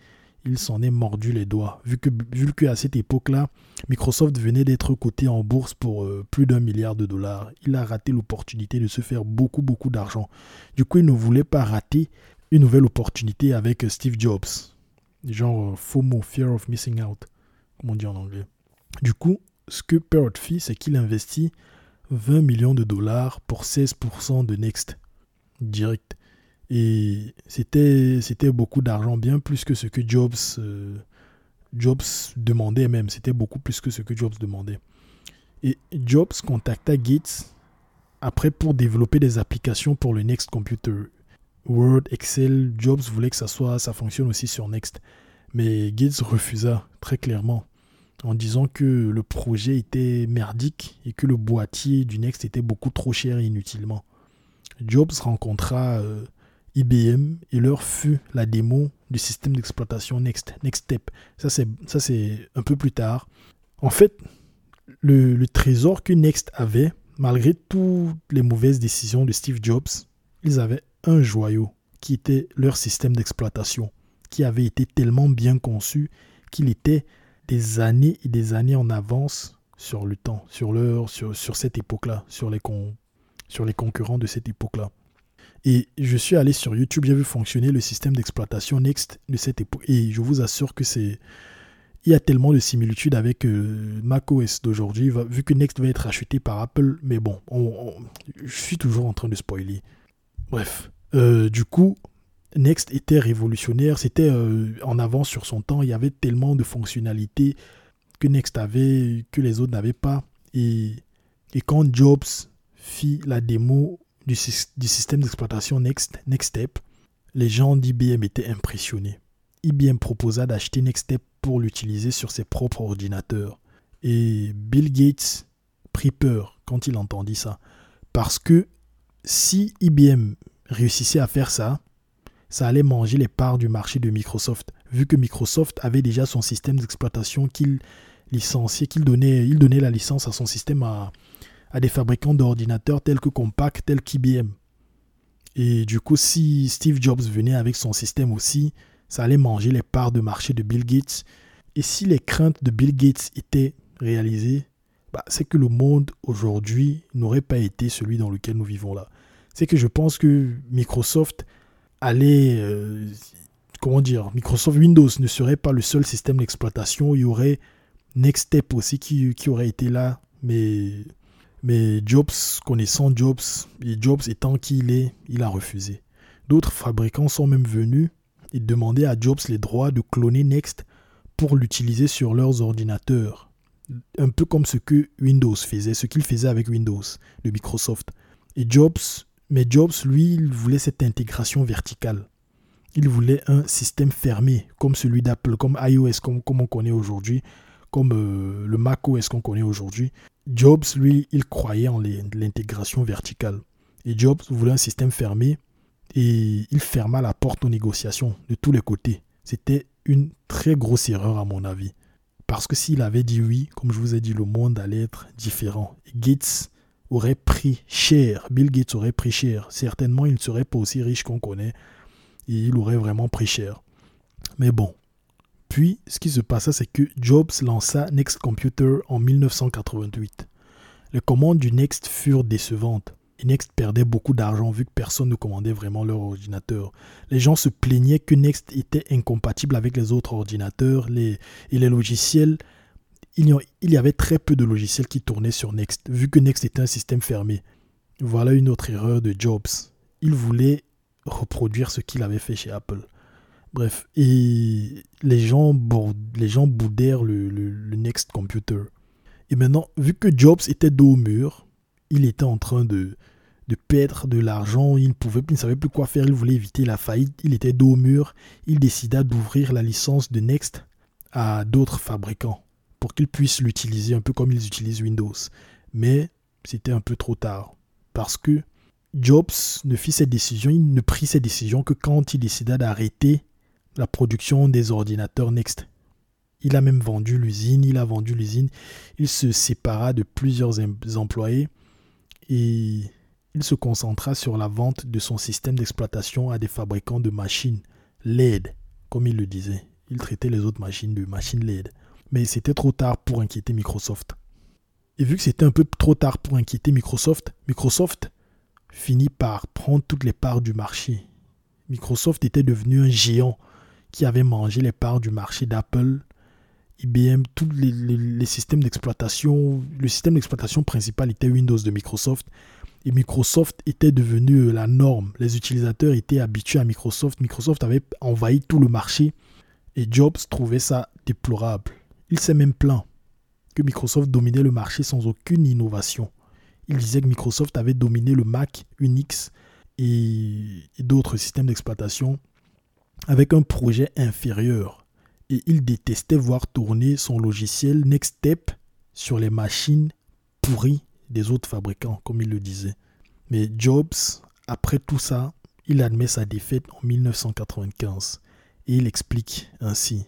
Il s'en est mordu les doigts. Vu que, vu que à cette époque-là, Microsoft venait d'être coté en bourse pour euh, plus d'un milliard de dollars. Il a raté l'opportunité de se faire beaucoup, beaucoup d'argent. Du coup, il ne voulait pas rater une nouvelle opportunité avec Steve Jobs genre euh, FOMO, Fear of Missing Out, comme on dit en anglais. Du coup, ce que Perrot fit, c'est qu'il investit 20 millions de dollars pour 16% de Next, direct. Et c'était, c'était beaucoup d'argent, bien plus que ce que Jobs, euh, Jobs demandait même. C'était beaucoup plus que ce que Jobs demandait. Et Jobs contacta Gates après pour développer des applications pour le Next Computer. Word, Excel, Jobs voulait que ça soit, ça fonctionne aussi sur Next. Mais Gates refusa très clairement en disant que le projet était merdique et que le boîtier du Next était beaucoup trop cher inutilement. Jobs rencontra euh, IBM et leur fut la démo du système d'exploitation Next, Next Step. Ça c'est un peu plus tard. En fait, le, le trésor que Next avait, malgré toutes les mauvaises décisions de Steve Jobs, ils avaient un joyau qui était leur système d'exploitation, qui avait été tellement bien conçu qu'il était des années et des années en avance sur le temps, sur l'heure, sur, cette époque-là, sur les, sur les concurrents de cette époque-là. Et je suis allé sur YouTube, j'ai vu fonctionner le système d'exploitation Next de cette époque. Et je vous assure que c'est. Il y a tellement de similitudes avec euh, macOS d'aujourd'hui, vu que Next va être acheté par Apple. Mais bon, je suis toujours en train de spoiler. Bref, euh, du coup, Next était révolutionnaire, c'était euh, en avance sur son temps, il y avait tellement de fonctionnalités que Next avait, que les autres n'avaient pas. Et, quand Jobs fit la démo du, du système d'exploitation Next, Next Step, les gens d'IBM étaient impressionnés. IBM proposa d'acheter Next Step pour l'utiliser sur ses propres ordinateurs. Et Bill Gates prit peur quand il entendit ça. Parce que si IBM réussissait à faire ça, ça allait manger les parts du marché de Microsoft, vu que Microsoft avait déjà son système d'exploitation qu'il licenciait, qu'il donnait, il donnait la licence à son système à, à des fabricants d'ordinateurs tels que Compaq, tels qu'IBM. Et du coup, si Steve Jobs venait avec son système aussi, ça allait manger les parts de marché de Bill Gates. Et si les craintes de Bill Gates étaient réalisées, bah, c'est que le monde aujourd'hui n'aurait pas été celui dans lequel nous vivons là. C'est que je pense que Microsoft allait, euh, comment dire, Microsoft Windows ne serait pas le seul système d'exploitation. Il y aurait Next Step aussi qui, qui aurait été là. Mais, mais Jobs, connaissant Jobs, et Jobs étant qui il est, il a refusé. D'autres fabricants sont même venus et demandaient à Jobs les droits de cloner Next pour l'utiliser sur leurs ordinateurs un peu comme ce que Windows faisait, ce qu'il faisait avec Windows de Microsoft. Et Jobs, mais Jobs, lui, il voulait cette intégration verticale. Il voulait un système fermé, comme celui d'Apple, comme iOS, comme, on connaît aujourd'hui, comme euh, le macOS qu'on connaît aujourd'hui. Jobs, lui, il croyait en l'intégration verticale. Et Jobs voulait un système fermé et il ferma la porte aux négociations de tous les côtés. C'était une très grosse erreur à mon avis. Parce que s'il avait dit oui, comme je vous ai dit, le monde allait être différent. Gates aurait pris cher. Bill Gates aurait pris cher. Certainement, il ne serait pas aussi riche qu'on connaît. Et il aurait vraiment pris cher. Mais bon. Puis, ce qui se passa, c'est que Jobs lança Next Computer en 1988. Les commandes du Next furent décevantes. Next perdait beaucoup d'argent vu que personne ne commandait vraiment leur ordinateur. Les gens se plaignaient que Next était incompatible avec les autres ordinateurs les, et les logiciels. Il y, avait très peu de logiciels qui tournaient sur Next, vu que Next était un système fermé. Voilà une autre erreur de Jobs. Il voulait reproduire ce qu'il avait fait chez Apple. Bref, et les gens, les gens boudèrent le, le Next Computer. Et maintenant, vu que Jobs était dos au mur, il était en train de, de perdre de l'argent, il, pouvait, il ne savait plus quoi faire, il voulait éviter la faillite, il était dos au mur, il décida d'ouvrir la licence de Next à d'autres fabricants pour qu'ils puissent l'utiliser un peu comme ils utilisent Windows. Mais c'était un peu trop tard parce que Jobs ne fit cette décision, il ne prit cette décision que quand il décida d'arrêter la production des ordinateurs Next. Il a même vendu l'usine, il a vendu l'usine, il se sépara de plusieurs employés et il se concentra sur la vente de son système d'exploitation à des fabricants de machines LED, comme il le disait. Il traitait les autres machines de machines LED. Mais c'était trop tard pour inquiéter Microsoft. Et vu que c'était un peu trop tard pour inquiéter Microsoft, Microsoft finit par prendre toutes les parts du marché. Microsoft était devenu un géant qui avait mangé les parts du marché d'Apple, IBM, tous les, systèmes d'exploitation. Le système d'exploitation principal était Windows de Microsoft. Et Microsoft était devenu euh, la norme. Les utilisateurs étaient habitués à Microsoft. Microsoft avait envahi tout le marché. Et Jobs trouvait ça déplorable. Il s'est même plaint que Microsoft dominait le marché sans aucune innovation. Il disait que Microsoft avait dominé le Mac, Unix et d'autres systèmes d'exploitation avec un projet inférieur. Et il détestait voir tourner son logiciel Nextstep sur les machines pourries des autres fabricants, comme il le disait. Mais Jobs, après tout ça, il admet sa défaite en 1995 et il explique ainsi.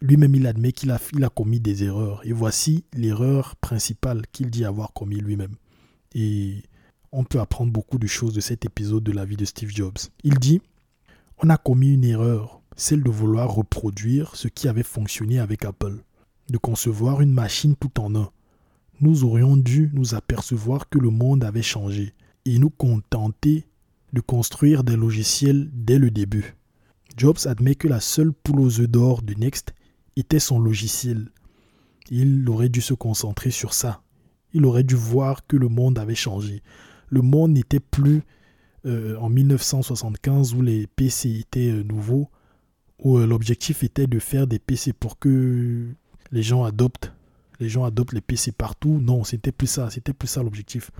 Lui-même, il admet qu'il a, a commis des erreurs. Et voici l'erreur principale qu'il dit avoir commis lui-même. Et on peut apprendre beaucoup de choses de cet épisode de la vie de Steve Jobs. Il dit On a commis une erreur, celle de vouloir reproduire ce qui avait fonctionné avec Apple, de concevoir une machine tout en un. Nous aurions dû nous apercevoir que le monde avait changé et nous contenter de construire des logiciels dès le début. Jobs admet que la seule poule aux œufs d'or de Next était son logiciel. Il aurait dû se concentrer sur ça. Il aurait dû voir que le monde avait changé. Le monde n'était plus euh, en 1975 où les PC étaient euh, nouveaux, où euh, l'objectif était de faire des PC pour que les gens adoptent, les gens adoptent les PC partout. Non, c'était plus ça, c'était plus ça l'objectif.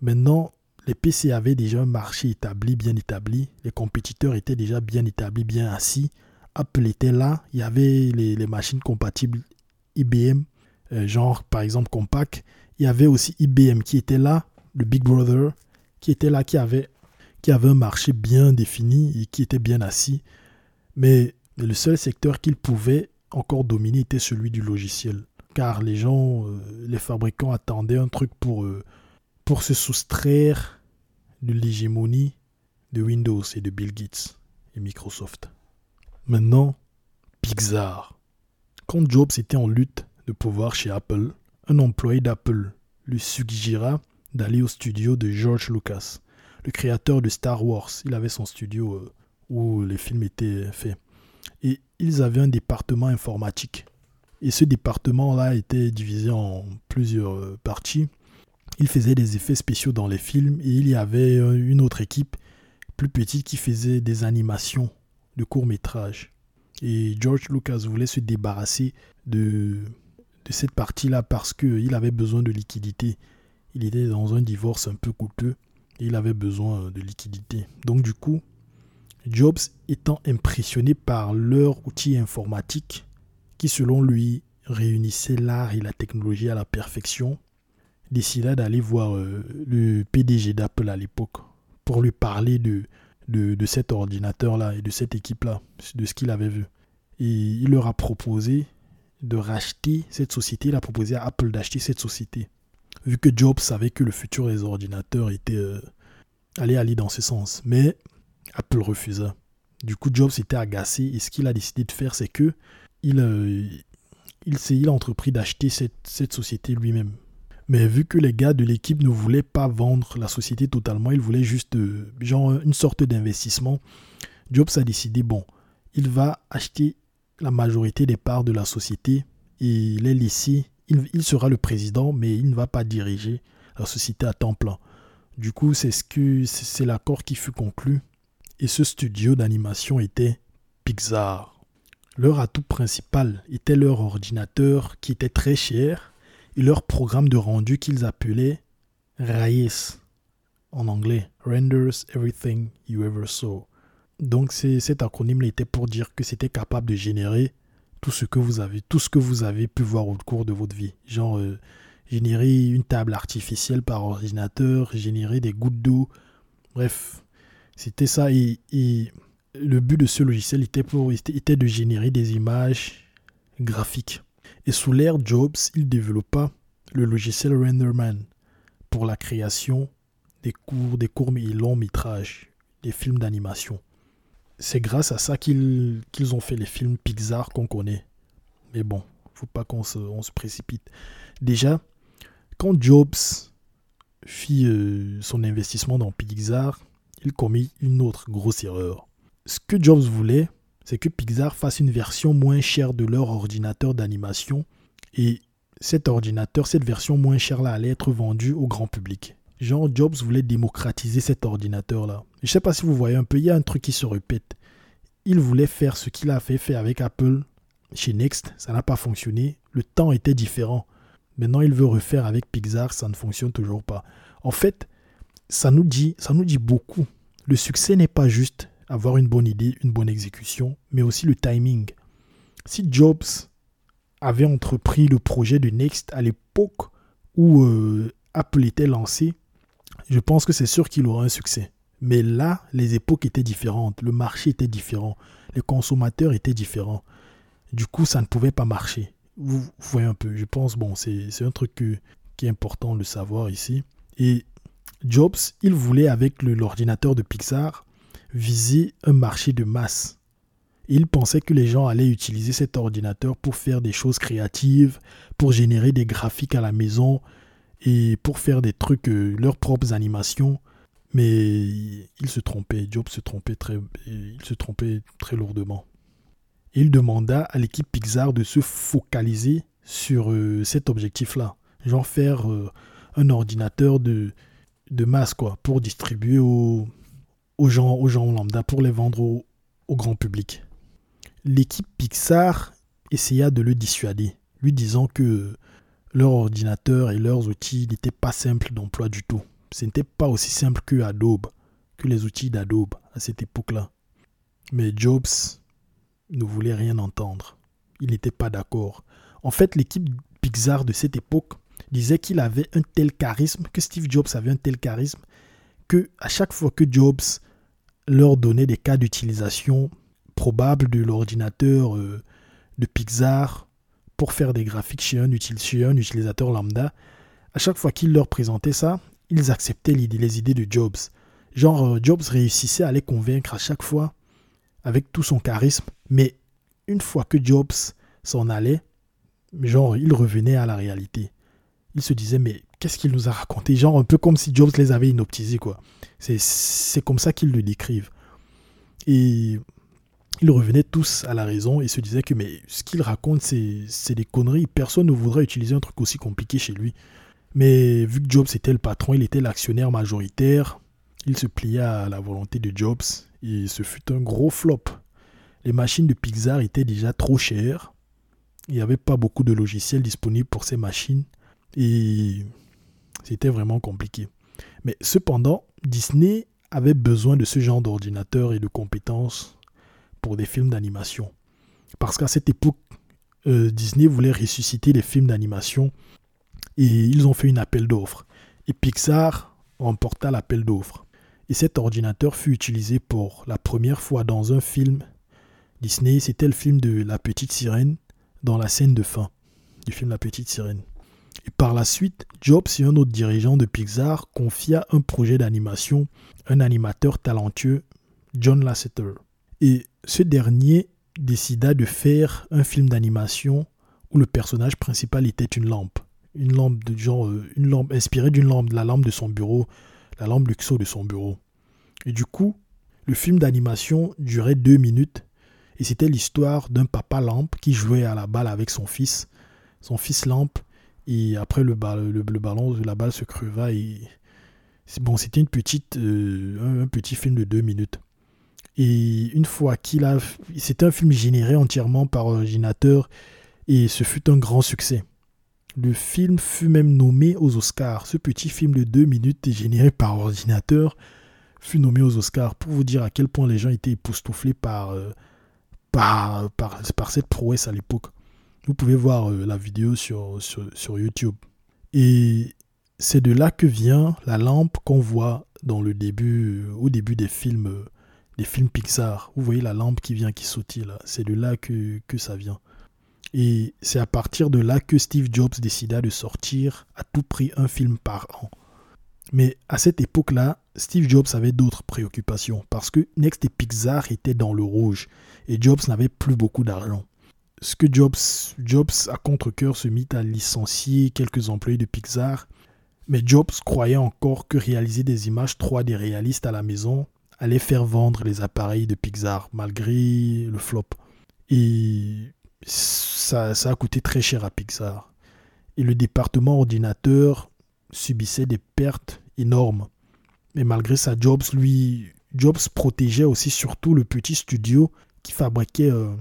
Maintenant, les PC avaient déjà un marché établi, bien établi. Les compétiteurs étaient déjà bien établis, bien assis. Apple était là, il y avait les, machines compatibles IBM, euh, genre par exemple Compaq. Il y avait aussi IBM qui était là, le Big Brother, qui était là, qui avait, qui avait un marché bien défini et qui était bien assis. Mais, le seul secteur qu'il pouvait encore dominer était celui du logiciel. Car les gens, euh, les fabricants attendaient un truc pour, euh, pour se soustraire de l'hégémonie de Windows et de Bill Gates et Microsoft. Maintenant, Pixar. Quand Jobs était en lutte de pouvoir chez Apple, un employé d'Apple lui suggéra d'aller au studio de George Lucas, le créateur de Star Wars. Il avait son studio euh, où les films étaient faits. Et ils avaient un département informatique. Et ce département-là était divisé en plusieurs euh, parties. Il faisait des effets spéciaux dans les films et il y avait euh, une autre équipe plus petite qui faisait des animations de court métrage. Et George Lucas voulait se débarrasser de, cette partie-là parce qu'il avait besoin de liquidité. Il était dans un divorce un peu coûteux et il avait besoin de liquidité. Donc du coup, Jobs étant impressionné par leur outil informatique qui selon lui réunissait l'art et la technologie à la perfection, décida d'aller voir euh, le PDG d'Apple à l'époque pour lui parler de de, cet ordinateur-là et de cette équipe-là, de ce qu'il avait vu. Et il leur a proposé de racheter cette société, il a proposé à Apple d'acheter cette société. Vu que Jobs savait que le futur des ordinateurs était euh, allait aller dans ce sens. Mais Apple refusa. Du coup, Jobs était agacé et ce qu'il a décidé de faire, c'est que il, euh, il, il, a entrepris d'acheter cette, société lui-même. Mais vu que les gars de l'équipe ne voulaient pas vendre la société totalement, ils voulaient juste euh, genre une sorte d'investissement, Jobs a décidé, bon, il va acheter la majorité des parts de la société et les laisser. Il, il sera le président, mais il ne va pas diriger la société à temps plein. Du coup, c'est ce c'est l'accord qui fut conclu. Et ce studio d'animation était Pixar. Leur atout principal était leur ordinateur qui était très cher et leur programme de rendu qu'ils appelaient RAIS en anglais, Renders Everything You Ever Saw. Donc cet acronyme était pour dire que c'était capable de générer tout ce que vous avez, tout ce que vous avez pu voir au cours de votre vie. Genre euh, générer une table artificielle par ordinateur, générer des gouttes d'eau. Bref, c'était ça. Le but de ce logiciel était, de générer des images graphiques. Et sous l'ère Jobs, il développa le logiciel Renderman pour la création des courts, des courts et longs métrages, des films d'animation. C'est grâce à ça qu'ils ont fait les films Pixar qu'on connaît. Mais bon, faut pas qu'on se, on se précipite. Déjà, quand Jobs fit euh, son investissement dans Pixar, il commit une autre grosse erreur. Ce que Jobs voulait, c'est que Pixar fasse une version moins chère de leur ordinateur d'animation et cet ordinateur, cette version moins chère là allait être vendue au grand public. Genre Jobs voulait démocratiser cet ordinateur là. Je sais pas si vous voyez un peu, il y a un truc qui se répète. Il voulait faire ce qu'il a fait, fait avec Apple chez Next, ça n'a pas fonctionné. Le temps était différent. Maintenant, il veut refaire avec Pixar, ça ne fonctionne toujours pas. En fait, ça nous dit, ça nous dit beaucoup. Le succès n'est pas juste avoir une bonne idée, une bonne exécution, mais aussi le timing. Si Jobs avait entrepris le projet de Next à l'époque où euh, Apple était lancé, je pense que c'est sûr qu'il aurait un succès. Mais là, les époques étaient différentes, le marché était différent, les consommateurs étaient différents. Du coup, ça ne pouvait pas marcher. Vous, voyez un peu, je pense, bon, c'est un truc qui est important de savoir ici. Et Jobs, il voulait, avec l'ordinateur de Pixar, viser un marché de masse. Il pensait que les gens allaient utiliser cet ordinateur pour faire des choses créatives, pour générer des graphiques à la maison et pour faire des trucs, euh, leurs propres animations. Mais il se trompait, Jobs se trompait très, il se trompait très lourdement. Il demanda à l'équipe Pixar de se focaliser sur euh, cet objectif-là. Genre faire euh, un ordinateur de, de masse, quoi, pour distribuer aux, aux gens, aux gens lambda pour les vendre au, grand public. L'équipe Pixar essaya de le dissuader, lui disant que leur ordinateur et leurs outils n'étaient pas simples d'emploi du tout. Ce n'était pas aussi simple que Adobe, que les outils d'Adobe à cette époque-là. Mais Jobs ne voulait rien entendre. Il n'était pas d'accord. En fait, l'équipe Pixar de cette époque disait qu'il avait un tel charisme, que Steve Jobs avait un tel charisme, que à chaque fois que Jobs leur donnait des cas d'utilisation probables de l'ordinateur euh, de Pixar pour faire des graphiques chez un, utilisateur lambda, à chaque fois qu'il leur présentait ça, ils acceptaient les idées de Jobs. Genre, euh, Jobs réussissait à les convaincre à chaque fois avec tout son charisme, mais une fois que Jobs s'en allait, genre, il revenait à la réalité. Il se disait, mais qu'est-ce qu'il nous a raconté? Genre un peu comme si Jobs les avait inoptisés, quoi. C'est comme ça qu'ils le décrivent. Et ils revenaient tous à la raison et se disaient que mais ce qu'il raconte, c'est des conneries. Personne ne voudrait utiliser un truc aussi compliqué chez lui. Mais vu que Jobs était le patron, il était l'actionnaire majoritaire, il se plia à la volonté de Jobs et ce fut un gros flop. Les machines de Pixar étaient déjà trop chères. Il n'y avait pas beaucoup de logiciels disponibles pour ces machines et c'était vraiment compliqué. Mais cependant, Disney avait besoin de ce genre d'ordinateur et de compétences pour des films d'animation. Parce qu'à cette époque, euh, Disney voulait ressusciter les films d'animation et ils ont fait une appel d'offres. Et Pixar remporta l'appel d'offres. Et cet ordinateur fut utilisé pour la première fois dans un film Disney. C'était le film de La Petite Sirène dans la scène de fin du film La Petite Sirène. Et par la suite, Jobs et un autre dirigeant de Pixar confia un projet d'animation à un animateur talentueux, John Lasseter. Et ce dernier décida de faire un film d'animation où le personnage principal était une lampe. Une lampe de genre, euh, une lampe inspirée d'une lampe, la lampe de son bureau, la lampe luxo de son bureau. Et du coup, le film d'animation durait deux minutes et c'était l'histoire d'un papa lampe qui jouait à la balle avec son fils. Son fils lampe et après, le, le, ballon, la balle se creva. Et bon, c'était une euh, un, petit film de deux minutes. Et une fois qu'il a. C'était un film généré entièrement par ordinateur et ce fut un grand succès. Le film fut même nommé aux Oscars. Ce petit film de deux minutes généré par ordinateur fut nommé aux Oscars pour vous dire à quel point les gens étaient époustouflés par, euh, par, par, cette prouesse à l'époque. Vous pouvez voir euh, la vidéo sur, sur, YouTube. Et c'est de là que vient la lampe qu'on voit dans le début, au début des films, des films Pixar. Vous voyez la lampe qui vient, qui sautille là. C'est de là que, que ça vient. Et c'est à partir de là que Steve Jobs décida de sortir à tout prix un film par an. Mais à cette époque-là, Steve Jobs avait d'autres préoccupations parce que Next et Pixar étaient dans le rouge et Jobs n'avait plus beaucoup d'argent. Ce que Jobs, Jobs à contre-coeur se mit à licencier quelques employés de Pixar, mais Jobs croyait encore que réaliser des images 3D réalistes à la maison allait faire vendre les appareils de Pixar malgré le flop. Et ça, ça a coûté très cher à Pixar. Et le département ordinateur subissait des pertes énormes. Mais malgré ça, Jobs, lui, Jobs protégeait aussi surtout le petit studio qui fabriquait euh,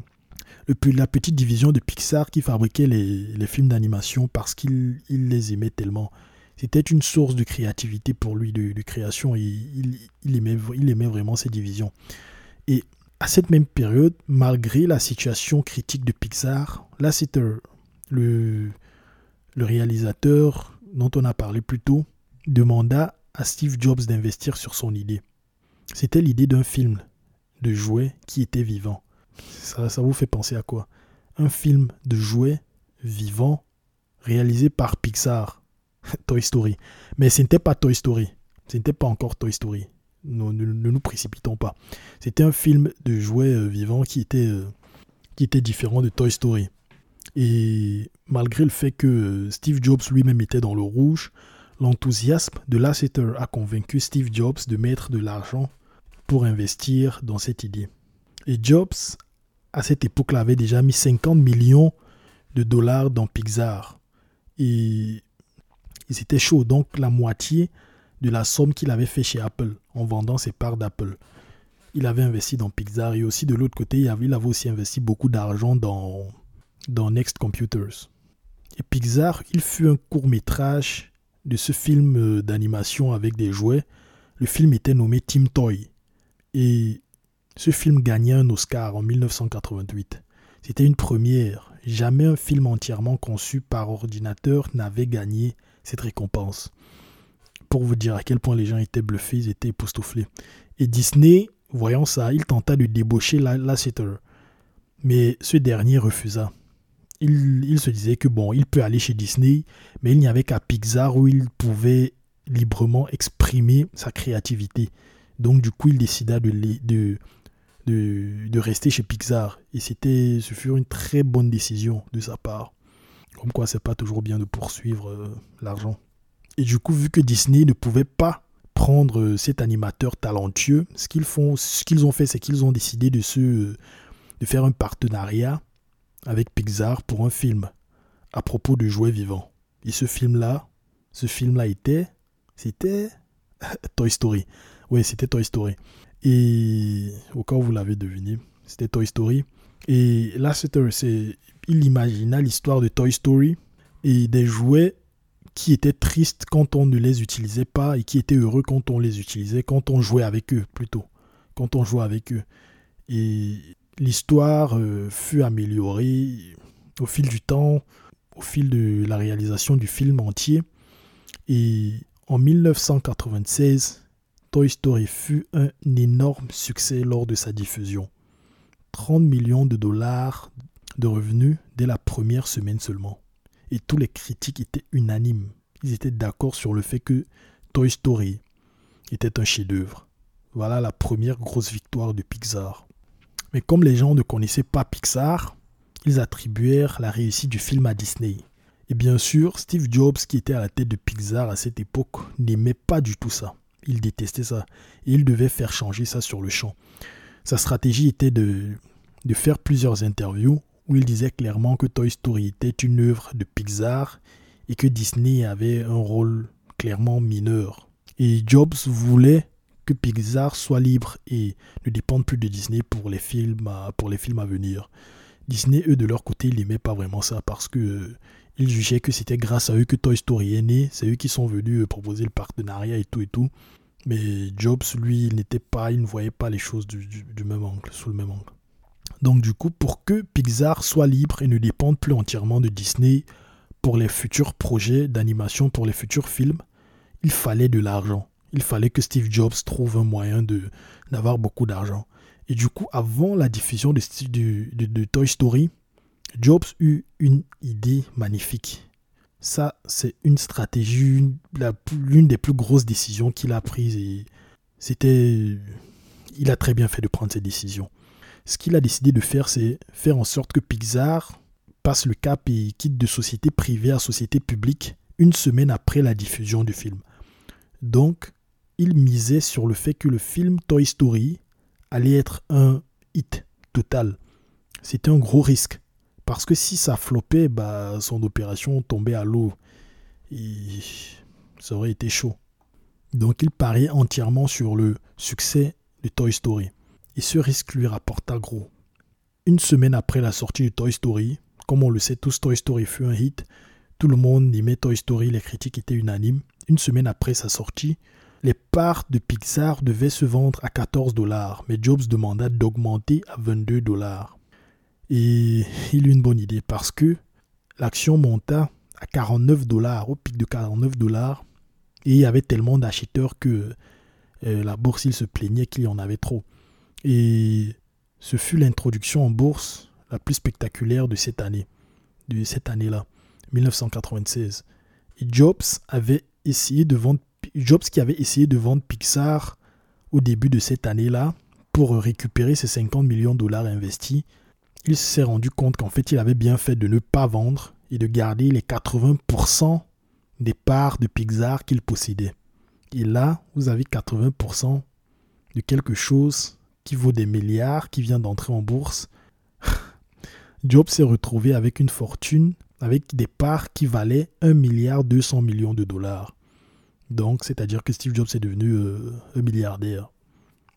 le, la petite division de Pixar qui fabriquait les, films d'animation parce qu'il il les aimait tellement. C'était une source de créativité pour lui, de, création, et il, aimait, il aimait vraiment ces divisions. Et à cette même période, malgré la situation critique de Pixar, Lasseter, le, le réalisateur dont on a parlé plus tôt, demanda à Steve Jobs d'investir sur son idée. C'était l'idée d'un film de jouets qui était vivant. Ça, vous fait penser à quoi? Un film de jouets vivant réalisé par Pixar. <laughs> Toy Story. Mais ce n'était pas Toy Story. Ce n'était pas encore Toy Story. Ne, nous précipitons pas. C'était un film de jouets euh, vivants qui était, euh, qui était différent de Toy Story. Et malgré le fait que euh, Steve Jobs lui-même était dans le rouge, L'enthousiasme de Lasseter a convaincu Steve Jobs de mettre de l'argent pour investir dans cette idée. Et Jobs, à cette époque-là, avait déjà mis 50 millions de dollars dans Pixar. Et il était chaud, donc la moitié de la somme qu'il avait fait chez Apple en vendant ses parts d'Apple. Il avait investi dans Pixar et aussi de l'autre côté, il avait, aussi investi beaucoup d'argent dans, dans Next Computers. Et Pixar, il fut un court métrage de ce film euh, d'animation avec des jouets, le film était nommé Team Toy. Et ce film gagnait un Oscar en 1988. C'était une première. Jamais un film entièrement conçu par ordinateur n'avait gagné cette récompense. Pour vous dire à quel point les gens étaient bluffés, ils étaient époustouflés. Et Disney, voyant ça, il tenta de débaucher Lasseter. Mais ce dernier refusa il, se disait que bon, il peut aller chez Disney, mais il n'y avait qu'à Pixar où il pouvait librement exprimer sa créativité. Donc du coup, il décida de, de, de, rester chez Pixar. Et c'était, ce fut une très bonne décision de sa part. Comme quoi, c'est pas toujours bien de poursuivre euh, l'argent. Et du coup, vu que Disney ne pouvait pas prendre euh, cet animateur talentueux, ce qu'ils font, ce qu'ils ont fait, c'est qu'ils ont décidé de se, de faire un partenariat avec Pixar pour un film à propos de jouets vivants. Et ce film-là, ce film-là était, c'était <laughs> Toy Story. Oui, c'était Toy Story. Et au cas où vous l'avez deviné, c'était Toy Story. Et là, c'est, il imagina l'histoire de Toy Story et des jouets qui étaient tristes quand on ne les utilisait pas et qui étaient heureux quand on les utilisait, quand on jouait avec eux plutôt, quand on jouait avec eux. Et l'histoire euh, fut améliorée au fil du temps, au fil de la réalisation du film entier. Et en 1996, Toy Story fut un énorme succès lors de sa diffusion. 30 millions de dollars de revenus dès la première semaine seulement. Et tous les critiques étaient unanimes. Ils étaient d'accord sur le fait que Toy Story était un chef-d'œuvre. Voilà la première grosse victoire de Pixar. Mais comme les gens ne connaissaient pas Pixar, ils attribuèrent la réussite du film à Disney. Et bien sûr, Steve Jobs, qui était à la tête de Pixar à cette époque, n'aimait pas du tout ça. Il détestait ça. Et il devait faire changer ça sur le champ. Sa stratégie était de, de faire plusieurs interviews où il disait clairement que Toy Story était une œuvre de Pixar et que Disney avait un rôle clairement mineur. Et Jobs voulait que Pixar soit libre et ne dépende plus de Disney pour les films à, pour les films à venir. Disney, eux, de leur côté, ils n'aimaient pas vraiment ça parce que il jugeait que c'était grâce à eux que Toy Story est né. C'est eux qui sont venus proposer le partenariat et tout et tout. Mais Jobs, lui, il n'était pas, il ne voyait pas les choses du, même angle, sous le même angle. Donc du coup, pour que Pixar soit libre et ne dépende plus entièrement de Disney pour les futurs projets d'animation, pour les futurs films, il fallait de l'argent. Il fallait que Steve Jobs trouve un moyen de d'avoir beaucoup d'argent. Et du coup, avant la diffusion de, de Toy Story, Jobs eut une idée magnifique. Ça, c'est une stratégie, l'une des plus grosses décisions qu'il a prises. C'était. Il a très bien fait de prendre cette décision. Ce qu'il a décidé de faire, c'est faire en sorte que Pixar passe le cap et quitte de société privée à société publique une semaine après la diffusion du film. Donc, il misait sur le fait que le film Toy Story allait être un hit total. C'était un gros risque. Parce que si ça floppait, bah, son opération tombait à l'eau. Ça aurait été chaud. Donc il pariait entièrement sur le succès de Toy Story. Et ce risque lui rapporta gros. Une semaine après la sortie de Toy Story, comme on le sait tous, Toy Story fut un hit. Tout le monde aimait Toy Story, les critiques étaient unanimes. Une semaine après sa sortie, les parts de Pixar devaient se vendre à 14 dollars, mais Jobs demanda d'augmenter à 22 dollars. Et il eut une bonne idée parce que l'action monta à 49 dollars, au pic de 49 dollars, et il y avait tellement d'acheteurs que euh, la bourse, il se plaignait qu'il y en avait trop. Et ce fut l'introduction en bourse la plus spectaculaire de cette année, de cette année-là, 1996. Et Jobs avait essayé de vendre, Jobs qui avait essayé de vendre Pixar au début de cette année-là pour récupérer ses 50 millions de dollars investis, il s'est rendu compte qu'en fait il avait bien fait de ne pas vendre et de garder les 80% des parts de Pixar qu'il possédait. Et là, vous avez 80% de quelque chose qui vaut des milliards, qui vient d'entrer en bourse. <sighs> Jobs s'est retrouvé avec une fortune, avec des parts qui valaient 1 milliard 200 millions de dollars. Donc, c'est-à-dire que Steve Jobs est devenu euh, un milliardaire.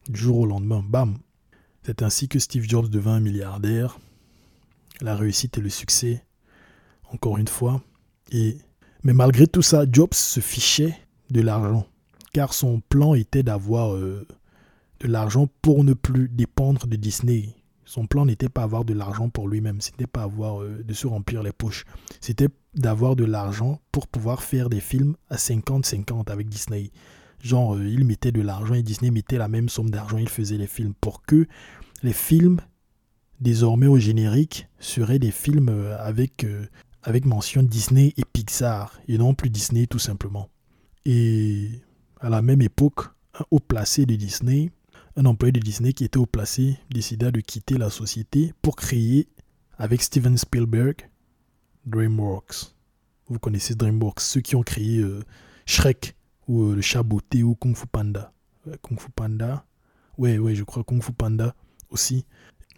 Du jour au lendemain, bam, c'est ainsi que Steve Jobs devint un milliardaire. La réussite et le succès, encore une fois. Et, mais malgré tout ça, Jobs se fichait de l'argent. Car son plan était d'avoir euh, de l'argent pour ne plus dépendre de Disney. Son plan n'était pas avoir de l'argent pour lui-même, c'était pas avoir euh, de se remplir les poches. C'était d'avoir de l'argent pour pouvoir faire des films à 50-50 avec Disney. Genre, euh, il mettait de l'argent et Disney mettait la même somme d'argent, il faisait les films pour que les films, désormais au générique, seraient des films euh, avec, euh, avec mention Disney et Pixar, et non plus Disney tout simplement. Et à la même époque, un haut placé de Disney, un employé de Disney qui était haut placé, décida de quitter la société pour créer, avec Steven Spielberg, DreamWorks. Vous connaissez DreamWorks, ceux qui ont créé Shrek, ou euh, le chat beauté ou Kung Fu Panda. Kung Fu Panda. Ouais, ouais, je crois Kung Fu Panda aussi.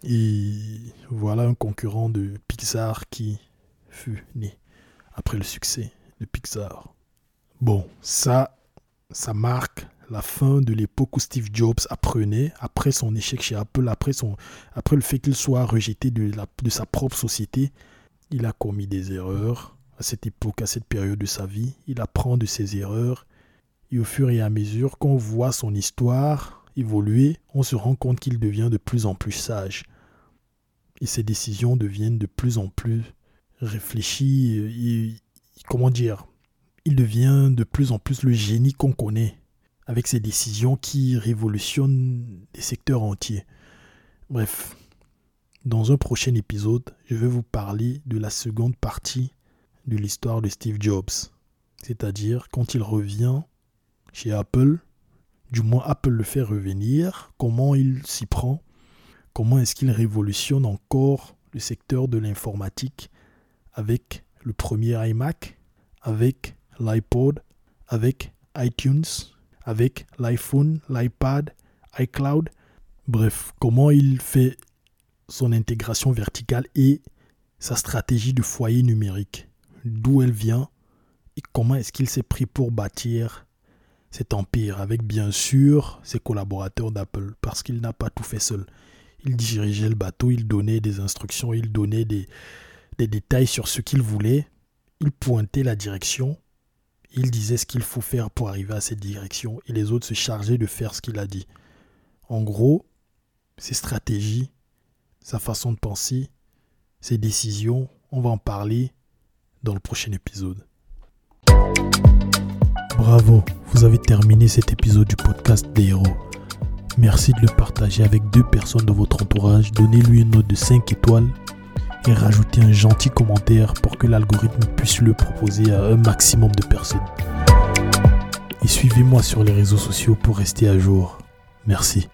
Et voilà un concurrent de Pixar qui fut né après le succès de Pixar. Bon, ça, ça marque la fin de l'époque où Steve Jobs apprenait, après son échec chez Apple, après, son, après le fait qu'il soit rejeté de, la, de sa propre société, il a commis des erreurs à cette époque, à cette période de sa vie. Il apprend de ses erreurs et au fur et à mesure qu'on voit son histoire évoluer, on se rend compte qu'il devient de plus en plus sage. Et ses décisions deviennent de plus en plus réfléchies. Comment dire Il devient de plus en plus le génie qu'on connaît, avec ses décisions qui révolutionnent des secteurs entiers. Bref, dans un prochain épisode, je vais vous parler de la seconde partie de l'histoire de Steve Jobs, c'est-à-dire quand il revient chez Apple, du moins Apple le fait revenir, comment il s'y prend, comment est-ce qu'il révolutionne encore le secteur de l'informatique avec le premier iMac, avec l'iPod, avec iTunes, avec l'iPhone, l'iPad, iCloud, bref, comment il fait son intégration verticale et sa stratégie de foyer numérique, d'où elle vient et comment est-ce qu'il s'est pris pour bâtir cet empire, avec bien sûr ses collaborateurs d'Apple, parce qu'il n'a pas tout fait seul. Il dirigeait le bateau, il donnait des instructions, il donnait des, détails sur ce qu'il voulait, il pointait la direction, il disait ce qu'il faut faire pour arriver à cette direction et les autres se chargeaient de faire ce qu'il a dit. En gros, ses stratégies, sa façon de penser, ses décisions, on va en parler dans le prochain épisode. Bravo, vous avez terminé cet épisode du podcast des héros. Merci de le partager avec deux personnes de votre entourage. Donnez-lui une note de 5 étoiles et rajoutez un gentil commentaire pour que l'algorithme puisse le proposer à un maximum de personnes. Et suivez-moi sur les réseaux sociaux pour rester à jour. Merci.